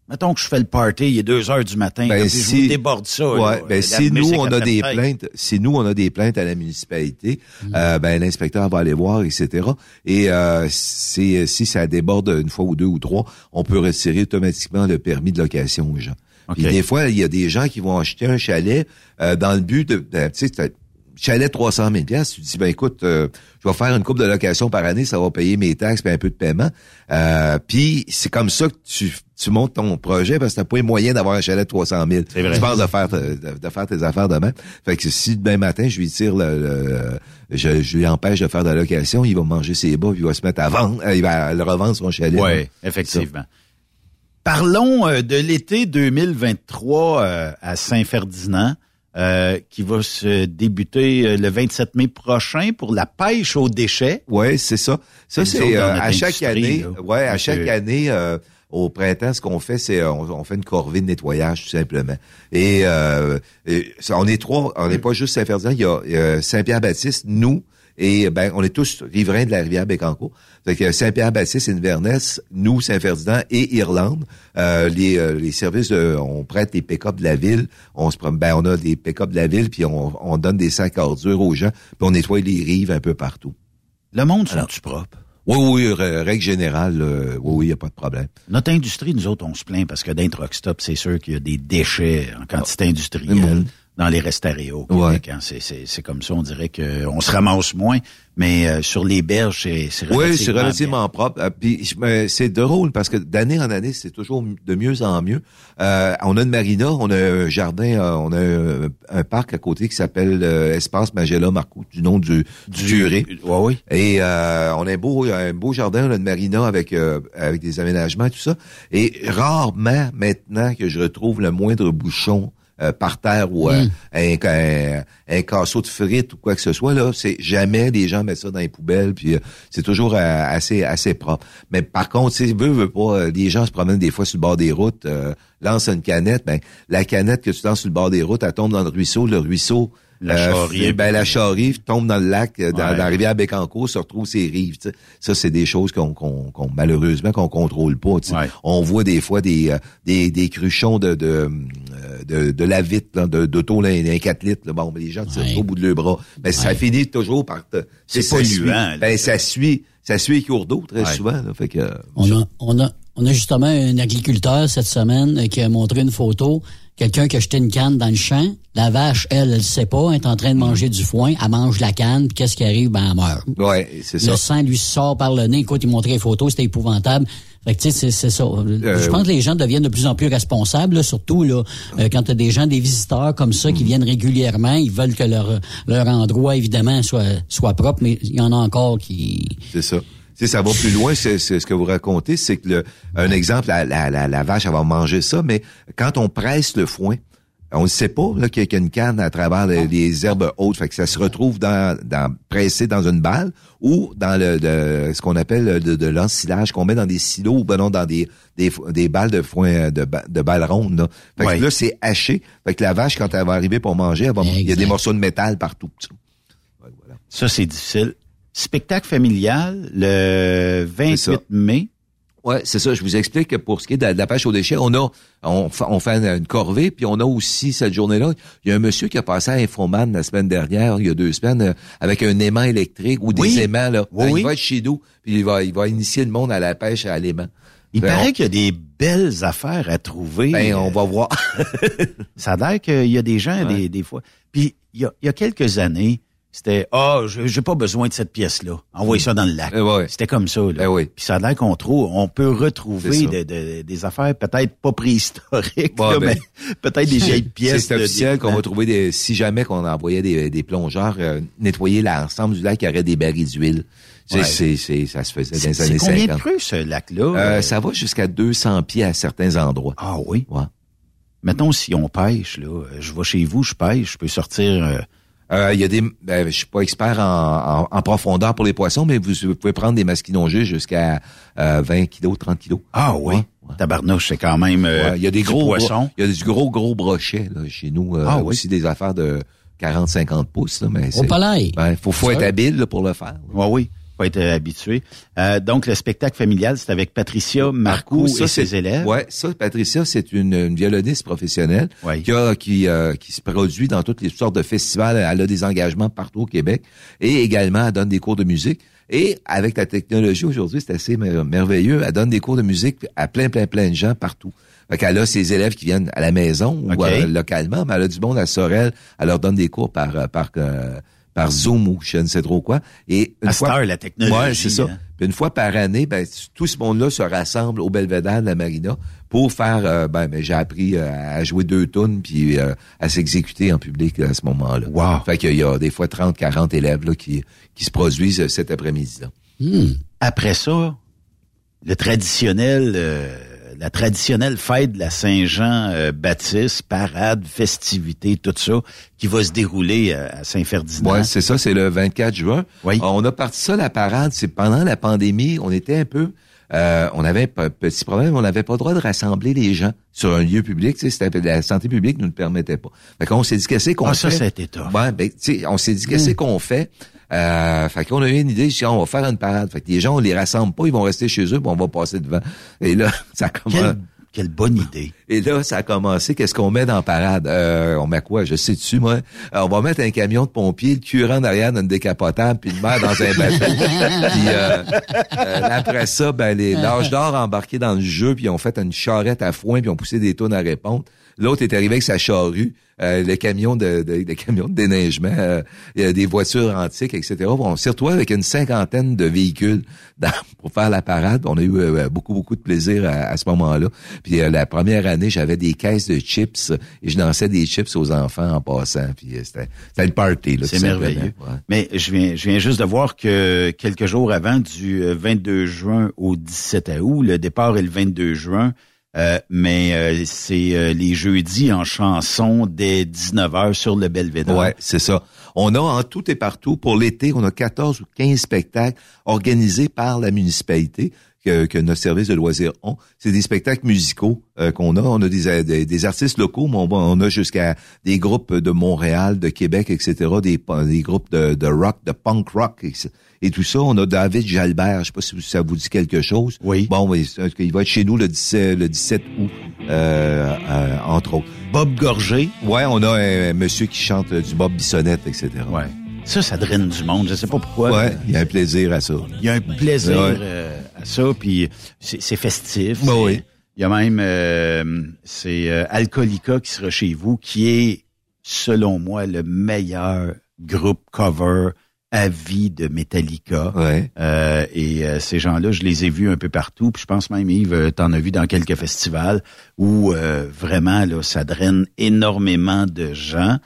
Mettons que je fais le party, il est 2 heures du matin, Ben, là, puis je vous déborde ça. Ouais, là, ben, si nous on a des plaintes, si nous on a des plaintes à la municipalité, Mm. euh, ben l'inspecteur va aller voir, etc. Et euh, c'est si ça déborde une fois ou deux ou trois, on peut retirer automatiquement le permis de location aux gens. Puis OK. des fois, il y a des gens qui vont acheter un chalet euh, dans le but de, de- tu sais, chalet 300 000 pièces, tu te dis ben écoute, euh, je vais faire une coupe de location par année, ça va payer mes taxes puis un peu de paiement. Euh, puis c'est comme ça que tu tu montes ton projet parce que t'as pas les moyens d'avoir un chalet de 300 000. C'est vrai. Tu penses de faire de, de faire tes affaires demain. Fait que si demain matin je lui tire le, le- je, je lui empêche de faire de la location, il va manger ses bas puis il va se mettre à vendre, euh, il va le revendre son chalet. Oui, effectivement. Parlons euh, de l'été 2023 euh, à Saint-Ferdinand, euh, qui va se débuter euh, le 27 mai prochain pour la pêche aux déchets. Ouais, c'est ça. Ça c'est euh, à chaque année. là. Ouais, à chaque année euh, au printemps, ce qu'on fait, c'est euh, on, on fait une corvée de nettoyage tout simplement. Et, euh, et ça, on est trois. On n'est pas juste Saint-Ferdinand. Il y a euh, Saint-Pierre-Baptiste, nous. Et ben, on est tous riverains de la rivière Bécancourt. Fait que Saint-Pierre-Baptiste, Inverness, nous, Saint-Ferdinand et Irlande, euh, les, euh, les services, de, on prête les pick-up de la ville. On se ben, on a des pick-up de la ville, puis on, on donne des sacs à ordures aux gens, puis on nettoie les rives un peu partout. Le monde sont-tu propre? Oui, oui, règle générale, euh, oui, oui, il n'y a pas de problème. Notre industrie, nous autres, on se plaint parce que dans Truck Stop, c'est sûr qu'il y a des déchets en quantité industrielle. Dans les restaurants au Ouais. Hein. C'est- comme ça, on dirait qu'on se ramasse moins, mais euh, sur les berges, c'est c'est Oui, c'est relativement relativement propre. Euh, Puis c'est drôle parce que d'année en année, c'est toujours de mieux en mieux. Euh, on a une marina, on a un jardin, euh, on a un, un parc à côté qui s'appelle euh, Espace Magella Marco, du nom du, du curé. Ouais, oui. Et euh, on a un beau, un beau jardin, on a une marina avec euh, avec des aménagements et tout ça. Et rarement maintenant que je retrouve le moindre bouchon euh, par terre ou euh, Mm. un, un, un casseau de frites ou quoi que ce soit là, c'est jamais les gens mettent ça dans les poubelles puis euh, c'est toujours euh, assez assez propre. Mais par contre, si veut veut pas, euh, les gens se promènent des fois sur le bord des routes, euh, lancent une canette, ben la canette que tu lances sur le bord des routes, elle tombe dans le ruisseau, le ruisseau La euh, charrie. ben, la charrie tombe dans le lac, euh, dans, Ouais. dans la rivière Bécancourt, se retrouve ses rives. tu sais. Ça, c'est des choses qu'on, qu'on, qu'on- malheureusement qu'on contrôle pas. tu sais. Ouais. On voit des fois des, euh, des, des cruchons de, de, de, de la vitre, là, de, d'auto, là, un 4 litres, là, bon, ben, les gens tirent Ouais. au bout de leur bras. Ben, ça Ouais. finit toujours par... te- C'est ça polluant. Ben, ça suit, ça suit les cours d'eau très Ouais. souvent, là, fait que... On a, on a, on a justement un agriculteur cette semaine qui a montré une photo. Quelqu'un qui a jeté une canne dans le champ. La vache, elle, elle sait pas, elle est en train de manger du foin. Elle mange la canne, puis qu'est-ce qui arrive? Ben, elle meurt. Ouais, c'est Le ça. sang lui sort par le nez. Écoute, il montrait les photos, c'était épouvantable. Fait que, tu sais, c'est- ça. Euh, Je pense que les gens deviennent de plus en plus responsables, là, surtout là, euh, quand tu as des gens, des visiteurs comme ça qui Mm. viennent régulièrement. Ils veulent que leur, leur endroit, évidemment, soit, soit propre, mais il y en a encore qui... C'est ça. Sais, ça va plus loin, c'est ce que vous racontez, c'est que le, un exemple, la, la, la, la vache, elle va manger ça, mais quand on presse le foin, on ne sait pas là, qu'il y a une canne à travers les, les herbes hautes, fait que ça se retrouve dans, dans pressé dans une balle ou dans le de, ce qu'on appelle de, de l'ensilage qu'on met dans des silos ou ben non dans des, des, des balles de foin de, de balles rondes. Là. Fait Ouais. que là, c'est haché. Fait que la vache, quand elle va arriver pour manger, elle va- il y a des morceaux de métal partout. Ça, c'est difficile. Spectacle familial, le 28 mai. Ouais, c'est ça. Je vous explique que pour ce qui est de la, de la pêche aux déchets, on a, on, fa- on fait une, corvée, puis on a aussi cette journée-là. Il y a un monsieur qui a passé à Infoman la semaine dernière, il y a deux semaines, euh, avec un aimant électrique ou des Oui. aimants là. Oui, Euh, oui. Il va être chez nous, puis il va, il va initier le monde à la pêche à l'aimant. Il Ben, paraît on- qu'il y a des belles affaires à trouver. Ben, on va voir. ça a l'air qu'il y a des gens, des, des fois. Puis, il y a, il y a quelques années, c'était Ah, je j'ai pas besoin de cette pièce-là. Envoyez ça dans le lac. C'était comme ça. Là. Puis ça a l'air qu'on trouve, on peut retrouver ça. de- de- des affaires peut-être pas préhistoriques, là, ben, mais peut-être des vieilles pièces. C'est officiel qu'on va trouver des, si jamais qu'on envoyait des, des plongeurs euh, nettoyer l'ensemble du lac, il y aurait des barils d'huile. Ouais. c'est, c'est, ça se faisait dans les années combien 50. de creux, ce lac-là? Euh, ça va jusqu'à 200 pieds à certains endroits. Ah oui? Ouais. Mettons, si on pêche, là, euh, je vais chez vous, je pêche, je peux sortir... euh, Euh, Il y a des, ben, je suis pas expert en, en, en profondeur pour les poissons, mais vous, vous pouvez prendre des masquinongés jusqu'à euh, 20 kilos, 30 kilos. Ah oui? Tabarnouche, c'est quand même euh, Ouais, il y a des gros poisson. Il y a du gros gros brochet là, chez nous. euh, Ah oui? Aussi des affaires de 40-50 pouces. Là, mais Au palais. Ben, faut, faut être habile là, pour le faire. Oui, oui. Faut être habitué. Euh, donc, le spectacle familial, c'est avec Patricia Marcoux et ses élèves. Ouais, ça, Patricia, c'est une, une violoniste professionnelle qui, a, qui, euh, qui se produit dans toutes les sortes de festivals. Elle a des engagements partout au Québec et également elle donne des cours de musique. Et avec la technologie aujourd'hui, c'est assez mer- merveilleux. Elle donne des cours de musique à plein, plein, plein de gens partout. Fait qu'elle a ses élèves qui viennent à la maison ou euh, localement, mais elle a du monde à Sorel. Elle leur donne des cours par euh, par euh, par Zoom ou je ne sais trop quoi. Et une À fois, heure, la technologie, Ouais, c'est ça. hein. Puis une fois par année, ben, tout ce monde-là se rassemble au Belvedere de la Marina pour faire, euh, ben, ben, j'ai appris euh, à jouer deux tunes puis euh, à s'exécuter en public à ce moment-là. Wow. Fait qu'il y a des fois 30, 40 élèves là, qui, qui se produisent cet après-midi-là. Après ça, le traditionnel, euh, la traditionnelle fête de la Saint-Jean-Baptiste, parade, festivité, tout ça, qui va se dérouler euh, à Saint-Ferdinand. Ouais, c'est ça, c'est le 24 juin. On a parti ça, la parade, c'est pendant la pandémie, on était un peu... euh, on avait un petit problème, on n'avait pas le droit de rassembler les gens sur un lieu public. C'était- la santé publique nous le permettait pas. Fait qu'on s'est dit qu'est-ce qu'on Ah, fait? ça, c'était. Ouais, ben, on s'est dit qu'est-ce Mm. qu'on fait? Euh, fait qu'on a eu une idée, je dis, on va faire une parade. Fait que les gens, on les rassemble pas, ils vont rester chez eux, puis on va passer devant. Et là, ça commence. Quelle, quelle bonne idée. Et là, ça a commencé. Qu'est-ce qu'on met dans la parade? Euh, on met quoi? Je sais dessus, moi. Euh, on va mettre un camion de pompiers, le curant derrière dans une décapotable, puis le maire dans un bateau. puis euh, euh, après ça, ben, les l'âge d'or embarqués dans le jeu, puis ils ont fait une charrette à foin, puis ils ont poussé des tonnes à répondre. L'autre est arrivé avec sa charrue, euh, le camion de, de, de camions de déneigement, euh, des voitures antiques, etc. On s'est retrouvé avec une cinquantaine de véhicules dans- pour faire la parade. On a eu euh, beaucoup, beaucoup de plaisir à, à ce moment-là. Puis euh, la première année, j'avais des caisses de chips et je dansais des chips aux enfants en passant. Puis euh, c'était c'était le party. là, C'est merveilleux. Ouais. Mais je viens, je viens juste de voir que quelques jours avant, du euh, 22 juin au 17 août, le départ est le 22 juin, euh, mais euh, c'est euh, les jeudis en chanson dès 19h sur le Belvédère. Ouais, c'est ça. On a en tout et partout, pour l'été, on a 14 ou 15 spectacles organisés par la municipalité que, que notre service de loisirs ont. C'est des spectacles musicaux euh, qu'on a. On a des, des, des artistes locaux, mais on, on a jusqu'à des groupes de Montréal, de Québec, etc., des, des groupes de, de rock, de punk rock et, et tout ça. On a David Jalbert, je sais pas si ça vous dit quelque chose. Oui. Bon, il va être chez nous le 17, le 17 août, euh, euh, entre autres. Bob Gorgé. Ouais, on a un, monsieur qui chante euh, du Bob Bissonnette, etc. Ouais. Ça, ça draine du monde. Je sais pas pourquoi. Ouais, il y a un plaisir à ça. Il y a un plaisir Ouais. euh, ça, puis c'est festif. Ben oui. Il y a même, euh, c'est euh, Alcoolica qui sera chez vous, qui est, selon moi, le meilleur groupe cover à vie de Metallica. Ouais. Euh, et euh, ces gens-là, je les ai vus un peu partout. Puis je pense même, Yves, euh, t'en as vu dans quelques festivals où euh, vraiment, là, ça draine énormément de gens.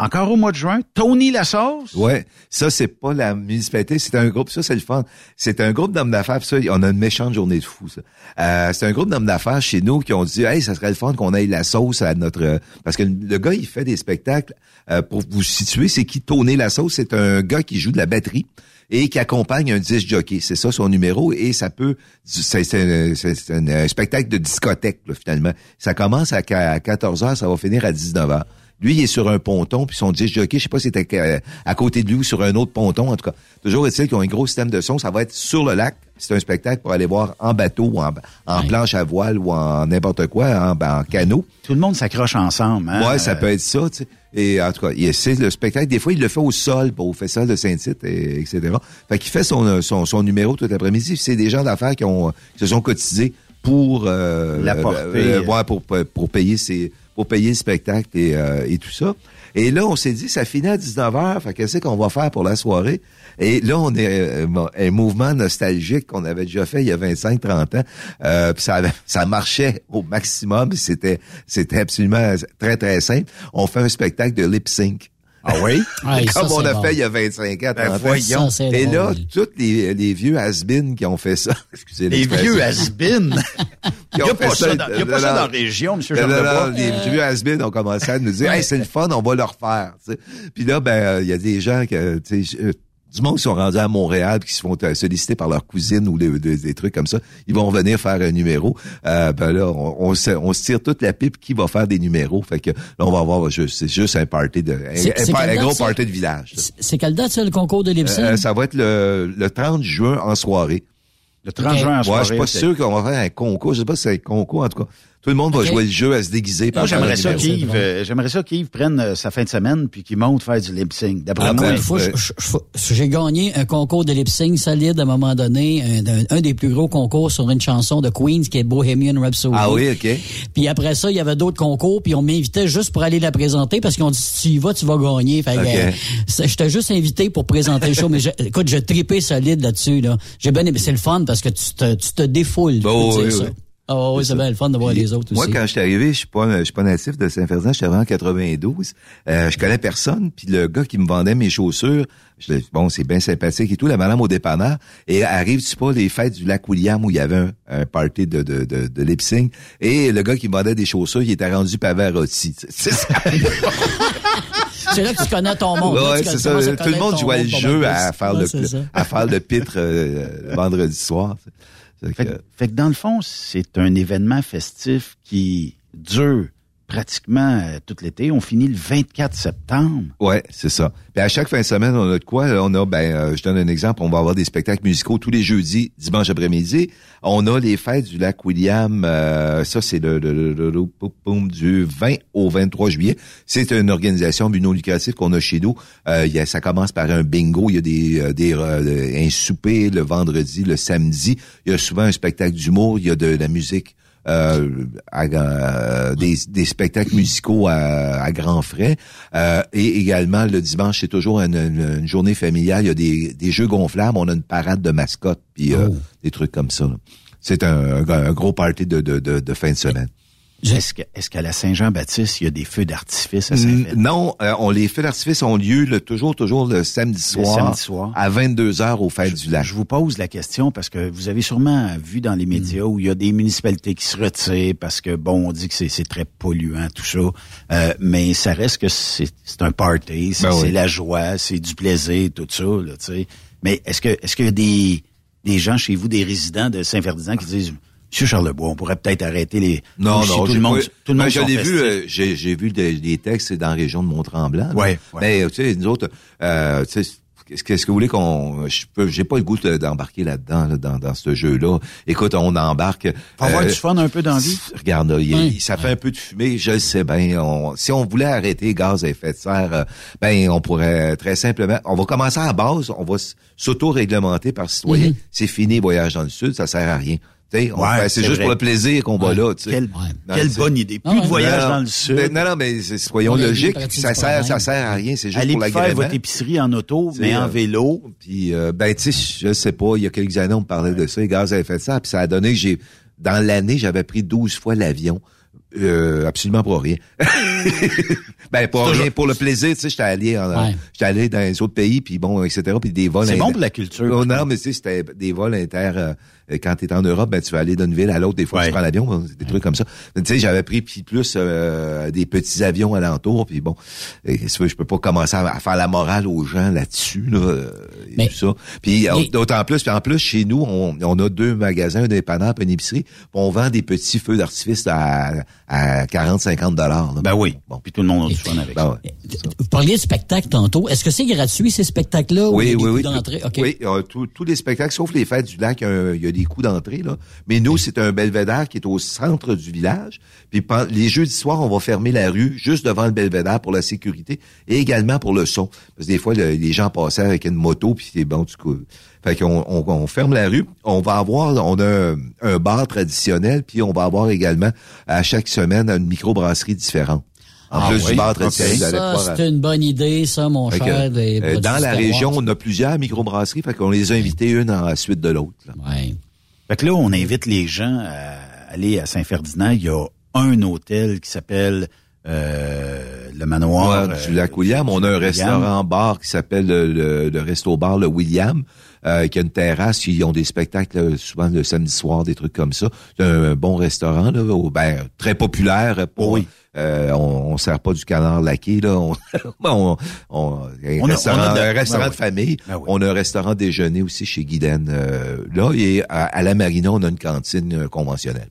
Encore au mois de juin, Tony Lassauce? Ouais, ça c'est pas la municipalité, c'est un groupe, ça c'est le fun. C'est un groupe d'hommes d'affaires, ça, on a une méchante journée de fou. Ça. Euh, c'est un groupe d'hommes d'affaires chez nous qui ont dit, hey, ça serait le fun qu'on aille la sauce à notre, euh, parce que le gars il fait des spectacles. euh, pour vous situer, c'est qui Tony la sauce, c'est un gars qui joue de la batterie et qui accompagne un disc jockey. C'est ça son numéro et ça peut, c'est un, spectacle de discothèque finalement. Ça commence à, à 14 h ça va finir à 19 h Lui, il est sur un ponton, puis son disc jockey, je sais pas si c'était à, à côté de lui ou sur un autre ponton, en tout cas. Toujours est-il qu'ils ont un gros système de son, ça va être sur le lac. C'est un spectacle pour aller voir en bateau, ou en, en planche à voile ou en n'importe quoi, en, en canot. Tout le monde s'accroche ensemble. Hein? Ouais, ça peut être ça, tu sais. Et en tout cas, il- c'est le spectacle. Des fois, il le fait au sol, pour au Festival de Saint-Tite, et- etc. Fait qu'il fait son, son, son numéro tout l'après-midi. C'est des gens d'affaires qui ont qui se sont cotisés pour euh, euh, ouais, pour, pour payer ses pour payer le spectacle et, euh, et tout ça. Et là, on s'est dit, ça finit à 19h, fait qu'est-ce qu'on va faire pour la soirée? Et là, on est euh, un mouvement nostalgique qu'on avait déjà fait il y a 25-30 ans. Euh, ça, ça marchait au maximum. C'était, c'était absolument très, très simple. On fait un spectacle de lip sync. Ah oui? Ouais, ça, Comme on a bon. fait il y a 25 ans. Ben 30 ans. voyons. Ça, Et là, tous les, les vieux has qui ont fait ça. Excusez Les vieux has-been. Il Qui n'y a ont pas fait ça dans, il y a pas ça dans la région, M. Charlebois. non, les vieux has ont commencé à nous dire, hey, c'est le fun, on va le refaire. Puis là, ben, euh, il y a des gens que, tu sais, euh, du monde qui sont rendus à Montréal puis qui se font euh, solliciter par leur cousine ou des, des- des trucs comme ça, ils vont venir faire un numéro. Euh, ben là, on, on se, on se tire toute la pipe qui va faire des numéros. Fait que là, on va avoir juste, c'est juste un party de, un, gros ça? party de village. C'est quelle date, ça, le concours de lip sync? Euh, ça va être le, le 30 juin en soirée. Le 30 Ok. juin en Ouais, soirée. je suis pas sûr qu'on va faire un concours. Je sais pas si c'est un concours, en tout cas. Tout le monde va jouer le jeu à se déguiser. par Moi, j'aimerais ça qu'Yves, euh, j'aimerais ça qu'Yves prenne euh, sa fin de semaine puis qu'il monte faire du lip sync. D'après Ah, moi, une fois, je- je- je- j'ai gagné un concours de lip sync solide à un moment donné, un, un- un des plus gros concours sur une chanson de Queens qui est Bohemian Rhapsody. Ah oui, OK. Puis après ça, il y avait d'autres concours, puis on m'invitait juste pour aller la présenter parce qu'on dit si tu y vas, tu vas gagner. Fait que, Ok. euh, j'étais juste invité pour présenter le show, mais écoute, j'ai trippé solide là-dessus. Là. J'ai bien aimé, c'est le fun parce que tu te, tu te défoules. je peux te dire oui, ça. oui. Ah oui, c'est bien le fun de voir les autres Moi, aussi. quand je suis arrivé, je suis pas, je suis pas natif de Saint-Ferdinand, je suis arrivé en 92. Euh, je connais personne, puis le gars qui me vendait mes chaussures, je l'ai- bon, c'est bien sympathique et tout, la madame au dépanneur, et arrive-tu pas les fêtes du lac William où il y avait un, un party de, de, de, de et le gars qui me vendait des chaussures, il était rendu Pavarotti. C'est ça. C'est là que tu connais ton monde. Ouais, c'est ça. Tout le monde jouait le jeu à faire Ouais, le, à faire le pitre euh, vendredi soir. Fait que- que- fait que dans le fond, c'est un événement festif qui dure pratiquement euh, tout l'été. On finit le 24 septembre. Ouais, c'est ça. Puis à chaque fin de semaine, on a de quoi? On a, ben, euh, je donne un exemple, on va avoir des spectacles musicaux tous les jeudis, dimanche après-midi. On a les fêtes du lac William, euh, ça c'est le, le- le- le- du 20 au 23 juillet. C'est une organisation but non lucratif qu'on a chez nous. Euh, ça commence par un bingo, il y a des, euh, des un souper le vendredi, le samedi. Il y a souvent un spectacle d'humour, il y a de la musique euh, à- euh, des, des spectacles musicaux à, à grands frais. Euh, et également, le dimanche, c'est toujours une, une- une journée familiale. Il y a des, des jeux gonflables. On a une parade de mascottes, puis euh, des trucs comme ça. C'est un, un- un gros party de, de, de, de fin de semaine. Est-ce que- est-ce qu'à la Saint-Jean-Baptiste, il y a des feux d'artifice à Saint-Fête? Non, euh, on les feux d'artifice ont lieu le, toujours, toujours le samedi Le soir, samedi soir. à 22 heures au Fête du Lac. Je vous pose la question parce que vous avez sûrement vu dans les médias où il y a des municipalités qui se retirent parce que, bon, on dit que c'est très polluant, tout ça. Euh, mais ça reste que c'est un party, c'est Ben oui. la joie, c'est du plaisir, tout ça, là, tu sais. Mais est-ce que est-ce qu'il y a des des gens chez vous, des résidents de Saint-Ferdinand qui disent Monsieur Charlebois, on pourrait peut-être arrêter les. Non, non, tout le monde. tout le monde je l'ai vu, euh, j'ai, j'ai vu des, des textes dans la région de Mont-Tremblant. là. Ouais, ouais. Mais, tu sais, nous autres, euh, tu sais, qu'est-ce que, vous voulez qu'on, je peux, j'ai pas le goût de- d'embarquer là-dedans, là, dans, dans ce jeu-là. Écoute, on embarque. Faut avoir euh, du fun un peu dans vie. Regarde, là, il- ça fait un peu de fumée, je le sais bien. On- si on voulait arrêter gaz à effet de serre, euh, ben on pourrait très simplement, on va commencer à la base, on va s'auto-réglementer par citoyen. Mhm. C'est fini, voyage dans le sud, ça sert à rien. Ouais, c'est juste vrai. pour le plaisir qu'on va Ouais. là. tu sais. Quelle- quelle bonne idée. Plus de voyage Non, dans le sud. mais- Non, non, mais soyons logiques. Ça sert, ça sert à rien. C'est juste Allez pour faire l'agrément. votre épicerie en auto, mais en euh, vélo. Puis, euh, ben, tu sais, je sais pas, il y a quelques années, on me parlait de ça, les gaz à effet de serre, puis ça a donné que j'ai, dans l'année, j'avais pris 12 fois l'avion. Euh, absolument pour rien. ben pour rien, toujours- pour le plaisir, tu sais, j'étais allé en, Ouais. j'étais allé dans les autres pays, puis bon, etc. Puis des vols. C'est bon pour la culture. Oh, non, mais tu sais, c'était des vols inter. euh, quand t'es en Europe, ben tu vas aller d'une ville à l'autre. Des fois, tu prends l'avion, bon, des trucs comme ça. Tu sais, j'avais pris puis plus euh, des petits avions alentour, puis bon, et, tu je peux pas commencer à, à faire la morale aux gens là-dessus, là, euh, tout ça. Puis euh, mais- d'autant plus, puis en plus chez nous, on, on a deux magasins, un dépanneur, puis une épicerie, puis on vend des petits feux d'artifice à, à 40-50 dollars. Ben oui. Bon, puis tout le monde a du fun avec Ben ça. Vous parliez de spectacle tantôt. Est-ce que c'est gratuit, ces spectacles-là? ou Oui, des oui, oui. coûts d'entrée? OK. Oui, euh, tous- tous les spectacles, sauf les fêtes du lac, il y a un- il y, a des coûts d'entrée, là. Mais nous, c'est un belvédère qui est au centre du village. Puis les jeudis soirs, on va fermer la rue juste devant le belvédère pour la sécurité et également pour le son. Parce que des fois, le- les gens passaient avec une moto, puis c'est bon, du coup. Fait qu'on on, on ferme la rue. On va avoir, on a un, un bar traditionnel, puis on va avoir également à chaque semaine une microbrasserie différente. En Ah plus oui? du bar Ok. traditionnel, vous allez Ça, pouvoir- c'est une bonne idée, ça, mon fait que, cher. des euh, dans la région, on a plusieurs microbrasseries, fait qu'on les a invitées une en la suite de l'autre. Ouais. Fait que là, on invite les gens à aller à Saint-Ferdinand. Il y a un hôtel qui s'appelle euh, le manoir. Ouais, du lac William. On a un restaurant-bar qui s'appelle le, le, le resto-bar Le William, euh, qui a une terrasse. Ils ont des spectacles euh, souvent le samedi soir, des trucs comme ça. C'est un bon restaurant, là, au- ben, très populaire. Pour, euh, on, on sert pas du canard laqué, là. On, on, on- un On a- restaurant, on a de- un restaurant Ben de oui. famille. Ben oui. On a un restaurant déjeuner aussi chez Guylaine. euh, là, et à, à la Marina, on a une cantine euh, conventionnelle.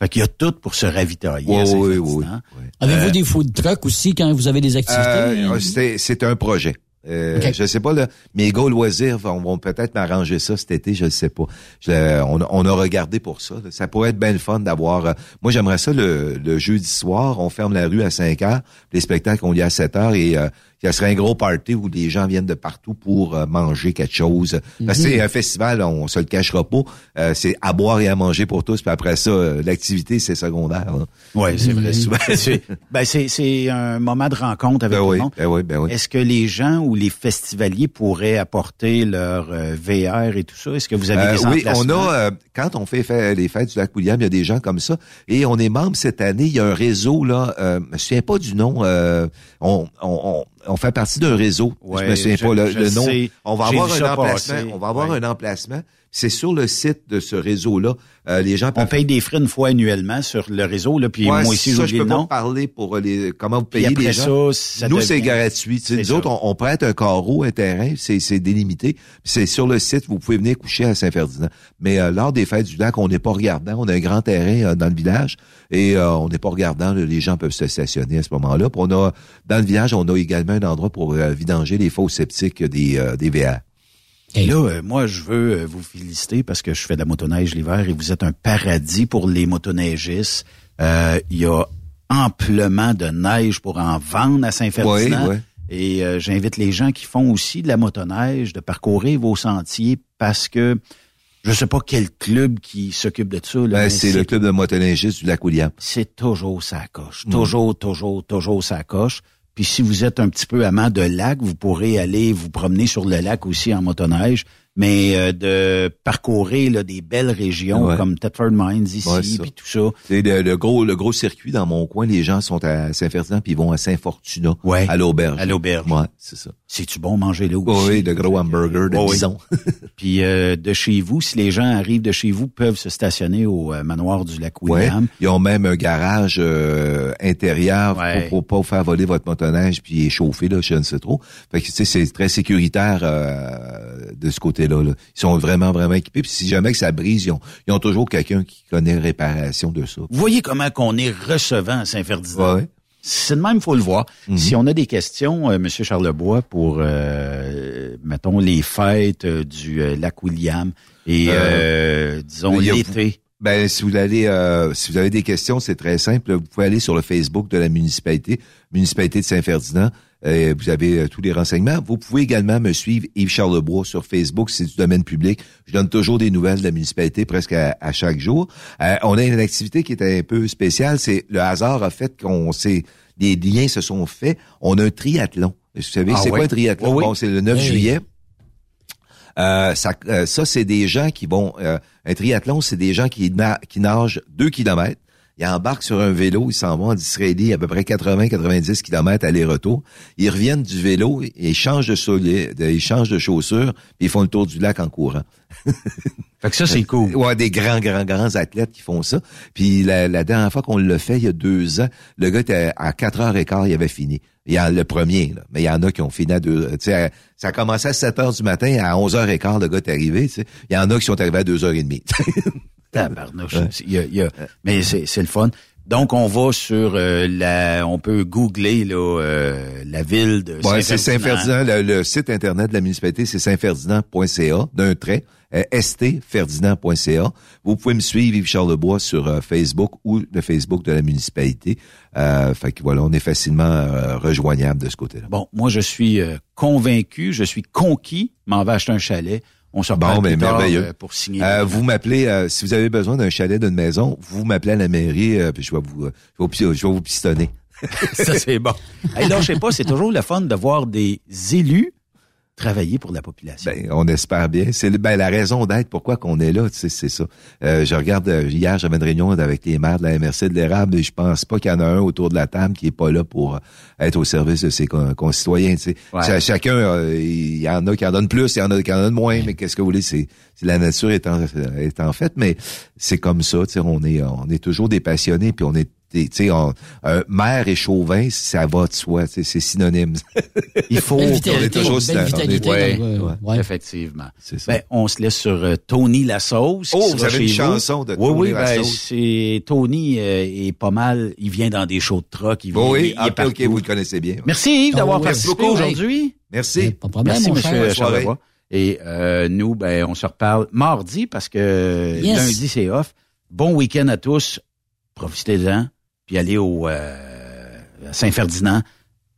Fait qu'il y a tout pour se ravitailler Ouais, à oui, Saint-Ferdinand. oui, Avez-vous Euh, des food trucks aussi quand vous avez des activités? Euh, c'est, c'est un projet. Euh. Je sais pas, là, mes gars loisirs vont, vont peut-être m'arranger ça cet été, je ne sais pas. Je- on, a- on a regardé pour ça. là. Ça pourrait être bien le fun d'avoir... euh, moi, j'aimerais ça le, le jeudi soir, on ferme la rue à 5 heures, les spectacles ont lieu à 7 heures et euh, ça serait un gros party où les gens viennent de partout pour euh, manger quelque chose. Parce que Mhm. c'est un festival, on se le cachera pas, euh, c'est à boire et à manger pour tous, puis après ça, euh, l'activité, c'est secondaire. là. Oui, c'est vrai. Souvent. C'est ben, c'est- c'est un moment de rencontre avec Ben tout oui, le monde. ben oui, ben oui. Est-ce que les gens ou les festivaliers pourraient apporter leur euh, VR et tout ça? Est-ce que vous avez Euh, des oui, on a euh, quand on fait, fait les fêtes du lac William, il y a des gens comme ça et on est membre cette année. Il y a un réseau là, euh, je me souviens pas du nom. euh, on, on, on, on fait partie d'un réseau. Ouais, je me souviens je- pas le, nom. sais. On va avoir un emplacement. On va avoir Ouais. un emplacement. C'est sur le site de ce réseau-là. Euh, les gens On peuvent paye des frais une fois annuellement sur le réseau, là, puis Ouais, moi ici, ça, je peux pas parler pour les comment vous payez les gens. ça, ça Nous, devient- c'est gratuit. Tu sais, nous autres, on, on prête un carreau, un terrain, c'est c'est délimité. C'est sur le site, vous pouvez venir coucher à Saint-Ferdinand. Mais euh, lors des fêtes du lac, on n'est pas regardant. On a un grand terrain euh, dans le village et euh, on n'est pas regardant. là. les gens peuvent se stationner à ce moment-là. On a dans le village, on a également un endroit pour euh, vidanger les faux septiques des euh, des VR. Et là, euh, moi, je veux euh, vous féliciter parce que je fais de la motoneige l'hiver et vous êtes un paradis pour les motoneigistes. Euh, Il y a amplement de neige pour en vendre à Saint-Ferdinand. Ouais, ouais. Et euh, j'invite les gens qui font aussi de la motoneige de parcourir vos sentiers parce que je sais pas quel club qui s'occupe de ça. Ben, c'est le club de motoneigistes du lac William. c'est toujours sa coche. Mm. Toujours, toujours, toujours sa coche. Puis si vous êtes un petit peu amant de lac, vous pourrez aller vous promener sur le lac aussi en motoneige, mais euh, de parcourir là, des belles régions Ouais. comme Thetford Mines ici, Ouais, puis tout ça. C'est le, le gros le gros circuit dans mon coin. Les gens sont à Saint-Ferdinand puis ils vont à Saint-Fortuna, Ouais. à l'auberge. À l'auberge. Ouais, c'est ça. C'est-tu bon manger là aussi? oui, le gros hamburger de Ouais, bison. Puis euh, de chez vous, si les gens arrivent de chez vous, peuvent se stationner au euh, manoir du lac Ouais. William. Ils ont même un garage euh, intérieur Ouais. pour, pour pas faire voler votre motoneige puis échauffer là, je ne sais trop. Fait que tu sais, c'est très sécuritaire euh, de ce côté-là. Là. Ils sont vraiment, vraiment équipés. Puis si jamais que ça brise, ils ont, ils ont toujours quelqu'un qui connaît réparation de ça. Vous voyez comment qu'on est recevant à Saint-Ferdinand? Ouais. C'est de même, faut le voir. Mhm. Si on a des questions, euh, Monsieur Charlebois, pour euh, mettons les fêtes euh, du euh, lac William et disons l'été. Ben, si vous allez, euh, si vous avez des questions, c'est très simple. Vous pouvez aller sur le Facebook de la municipalité, municipalité de Saint-Ferdinand. Euh, vous avez euh, tous les renseignements. Vous pouvez également me suivre Yves Charlebois sur Facebook, c'est du domaine public. Je donne toujours des nouvelles de la municipalité presque à, à chaque jour. Euh, on a une activité qui est un peu spéciale. C'est le hasard a fait qu'on s'est des liens se sont faits. On a un triathlon. Vous savez, Ah c'est quoi un triathlon? Oui, oui. Bon, c'est le 9 Hey. juillet. Euh, ça, euh, ça c'est des gens qui vont... euh, un triathlon, c'est des gens qui, na- qui nagent 2 kilomètres. Ils embarquent sur un vélo, ils s'en vont en Israélie à peu près 80-90 kilomètres aller-retour. Ils reviennent du vélo, ils changent de, souliers, de- ils changent de chaussures, puis ils font le tour du lac en courant. Fait que ça, c'est cool. Ouais, des grands, grands, grands athlètes qui font ça. Puis la, la dernière fois qu'on l'a fait, il y a deux ans, le gars était à 4h15, il avait fini. Il y en a le premier, là. mais il y en a qui ont fini à deux. À- ça a commencé à 7 heures du matin, à 11h15, le gars est arrivé. Il y en a qui sont arrivés à 2h30. Tabarnouche. Il y a- il y a- mais c'est le fun. Donc, on va sur euh, la... On peut googler là, euh, la ville de Ouais, c'est Saint-Ferdinand. Le, le site internet de la municipalité, c'est saintferdinand.ca, d'un trait, euh, stferdinand.ca. Vous pouvez me suivre, Yves Charlebois, sur euh, Facebook ou le Facebook de la municipalité. Fait que voilà, on est facilement rejoignable de ce côté-là. Bon, moi, je suis convaincu, je suis conquis, m'en vais acheter un chalet. On se reparle Bon, ben, plus tard, merveilleux. euh, pour signer. Euh, vous m'appelez, euh, si vous avez besoin d'un chalet, d'une maison, vous m'appelez à la mairie, euh, puis je vais vous, euh, je vais je vais vous pistonner. Ça, c'est bon. Hey, là, je sais pas, c'est toujours le fun de voir des élus travailler pour la population. Ben, on espère bien. C'est ben, la raison d'être, pourquoi qu'on est là, tu sais, c'est ça. Euh, je regarde, euh, hier, j'avais une réunion avec les maires de la MRC de l'érable et je pense pas qu'il y en a un autour de la table qui est pas là pour euh, être au service de ses con- concitoyens, tu sais. Ouais. Cha- Chacun, euh, il y en a qui en donnent plus, il y en a qui en donnent moins, mais qu'est-ce que vous voulez, c'est, la nature est en, est en fait, mais c'est comme ça, tu sais, on est, on est toujours des passionnés puis on est sais, on- un maire et chauvin, ça va de soi, c'est synonyme. Il faut Belle on est vitalité, toujours belle on est- vitalité Ouais. Effectivement. C'est ça. Ben, on se laisse sur euh, Tony la sauce. Oh, vous avez une chanson de oui, Tony oui, la ben, c'est Tony euh, est pas mal. Il vient dans des shows de truck. Il vient, il- oui, il est ah, ok, vous le connaissez bien. Merci Yves d'avoir Oh, oui, participé aujourd'hui. Merci. Pas de problème, Merci mon Monsieur cher. Et euh, nous, ben, on se reparle mardi parce que Yes. lundi c'est off. Bon week-end à tous. Profitez-en. Puis allez au euh, Saint-Ferdinand.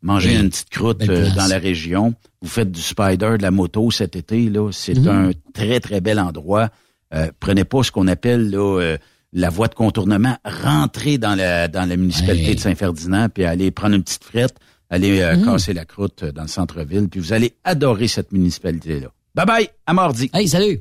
Mangez Oui. une petite croûte euh, dans la région. Vous faites du spider, de la moto cet été. là. C'est Mhm. un très, très bel endroit. Euh, prenez pas ce qu'on appelle là, euh, la voie de contournement. Rentrez dans la, dans la municipalité de Saint-Ferdinand, puis allez prendre une petite frette, allez Mhm. casser la croûte dans le centre-ville, puis vous allez adorer cette municipalité-là. Bye bye, à mardi. Hey, salut!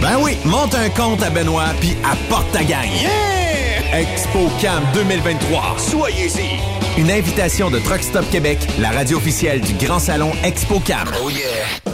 Ben oui, monte un compte à Benoît puis apporte ta gang. Yeah! Expo Cam 2023. Soyez-y. Une invitation de Truck Stop Québec, la radio officielle du Grand Salon Expo Cam. Oh yeah.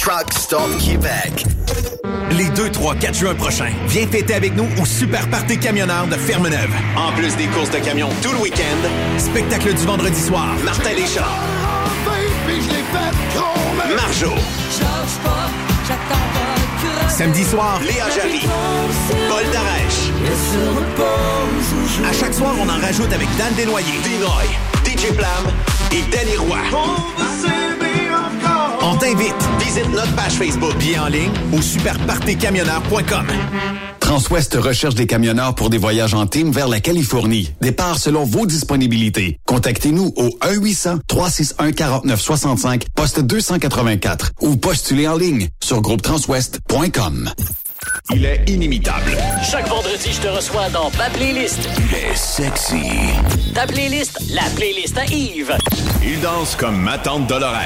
Truck Stop Québec. Les 2, 3, 4 juin prochains, viens fêter avec nous au Super Party Camionneur de Fermeneuve. En plus des courses de camions tout le week-end, spectacle du vendredi soir, Martin Deschamps. Marjo. Samedi soir, Léa Jarry. Paul Darèche. À chaque soir, on en rajoute avec Dan Desnoyers, Dinoy, DJ Plam et Danny Roy. On t'invite. Visite notre page Facebook bien en ligne au superpartycamionneur.com. Transwest recherche des camionneurs pour des voyages en team vers la Californie. Départ selon vos disponibilités. Contactez-nous au 1-800-361-4965, poste 284 ou postulez en ligne sur groupetranswest.com. Il est inimitable. Chaque vendredi, je te reçois dans ma playlist. Il est sexy. Ta playlist, la playlist à Yves. Il danse comme ma tante Dolores.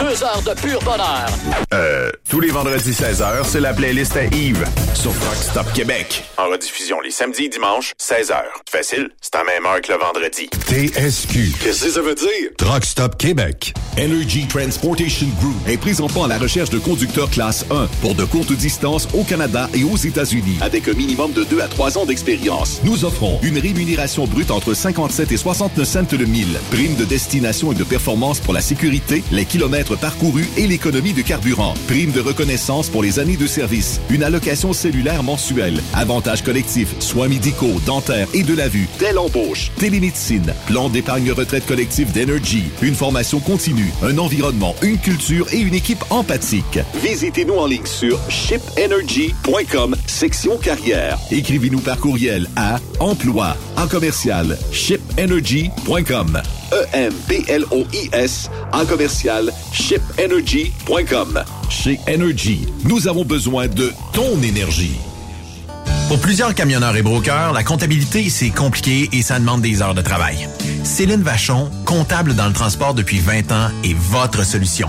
Deux heures de pur bonheur. Euh, tous les vendredis 16h, c'est la playlist à Yves sur Rock Stop Québec. En rediffusion les samedis et dimanches, 16h. Facile, c'est à même heure que le vendredi. TSQ. Qu'est-ce que ça veut dire? Truck Stop Québec. Energy Transportation Group est présentement à la recherche de conducteurs classe 1 pour de courtes distances au Canada et aux États-Unis avec un minimum de 2 à 3 ans d'expérience. Nous offrons une rémunération brute entre 57 et 69 cents le mille, prime de destination et de performance pour la sécurité, les kilomètres parcourus et l'économie de carburant, prime de reconnaissance pour les années de service, une allocation cellulaire mensuelle, avantages collectifs, soins médicaux, dentaires et de la vue, telle embauche, télémédecine, plan d'épargne retraite collective d'Energy, une formation continue, un environnement, une culture et une équipe empathique. Visitez-nous en ligne sur shipenergy.com, section carrière. Écrivez-nous par courriel à emploi en commercial shipenergy.com. E-M-P-L-O-I-S en commercial shipenergy.com. Chez Energy, nous avons besoin de ton énergie. Pour plusieurs camionneurs et brokers, la comptabilité, c'est compliqué et ça demande des heures de travail. Céline Vachon, comptable dans le transport depuis 20 ans, est votre solution.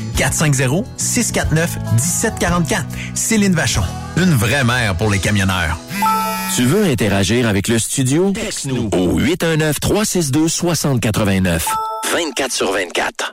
450-649-1744. Céline Vachon. Une vraie mère pour les camionneurs. Tu veux interagir avec le studio? Texte-nous au 819-362-6089. 24 sur 24.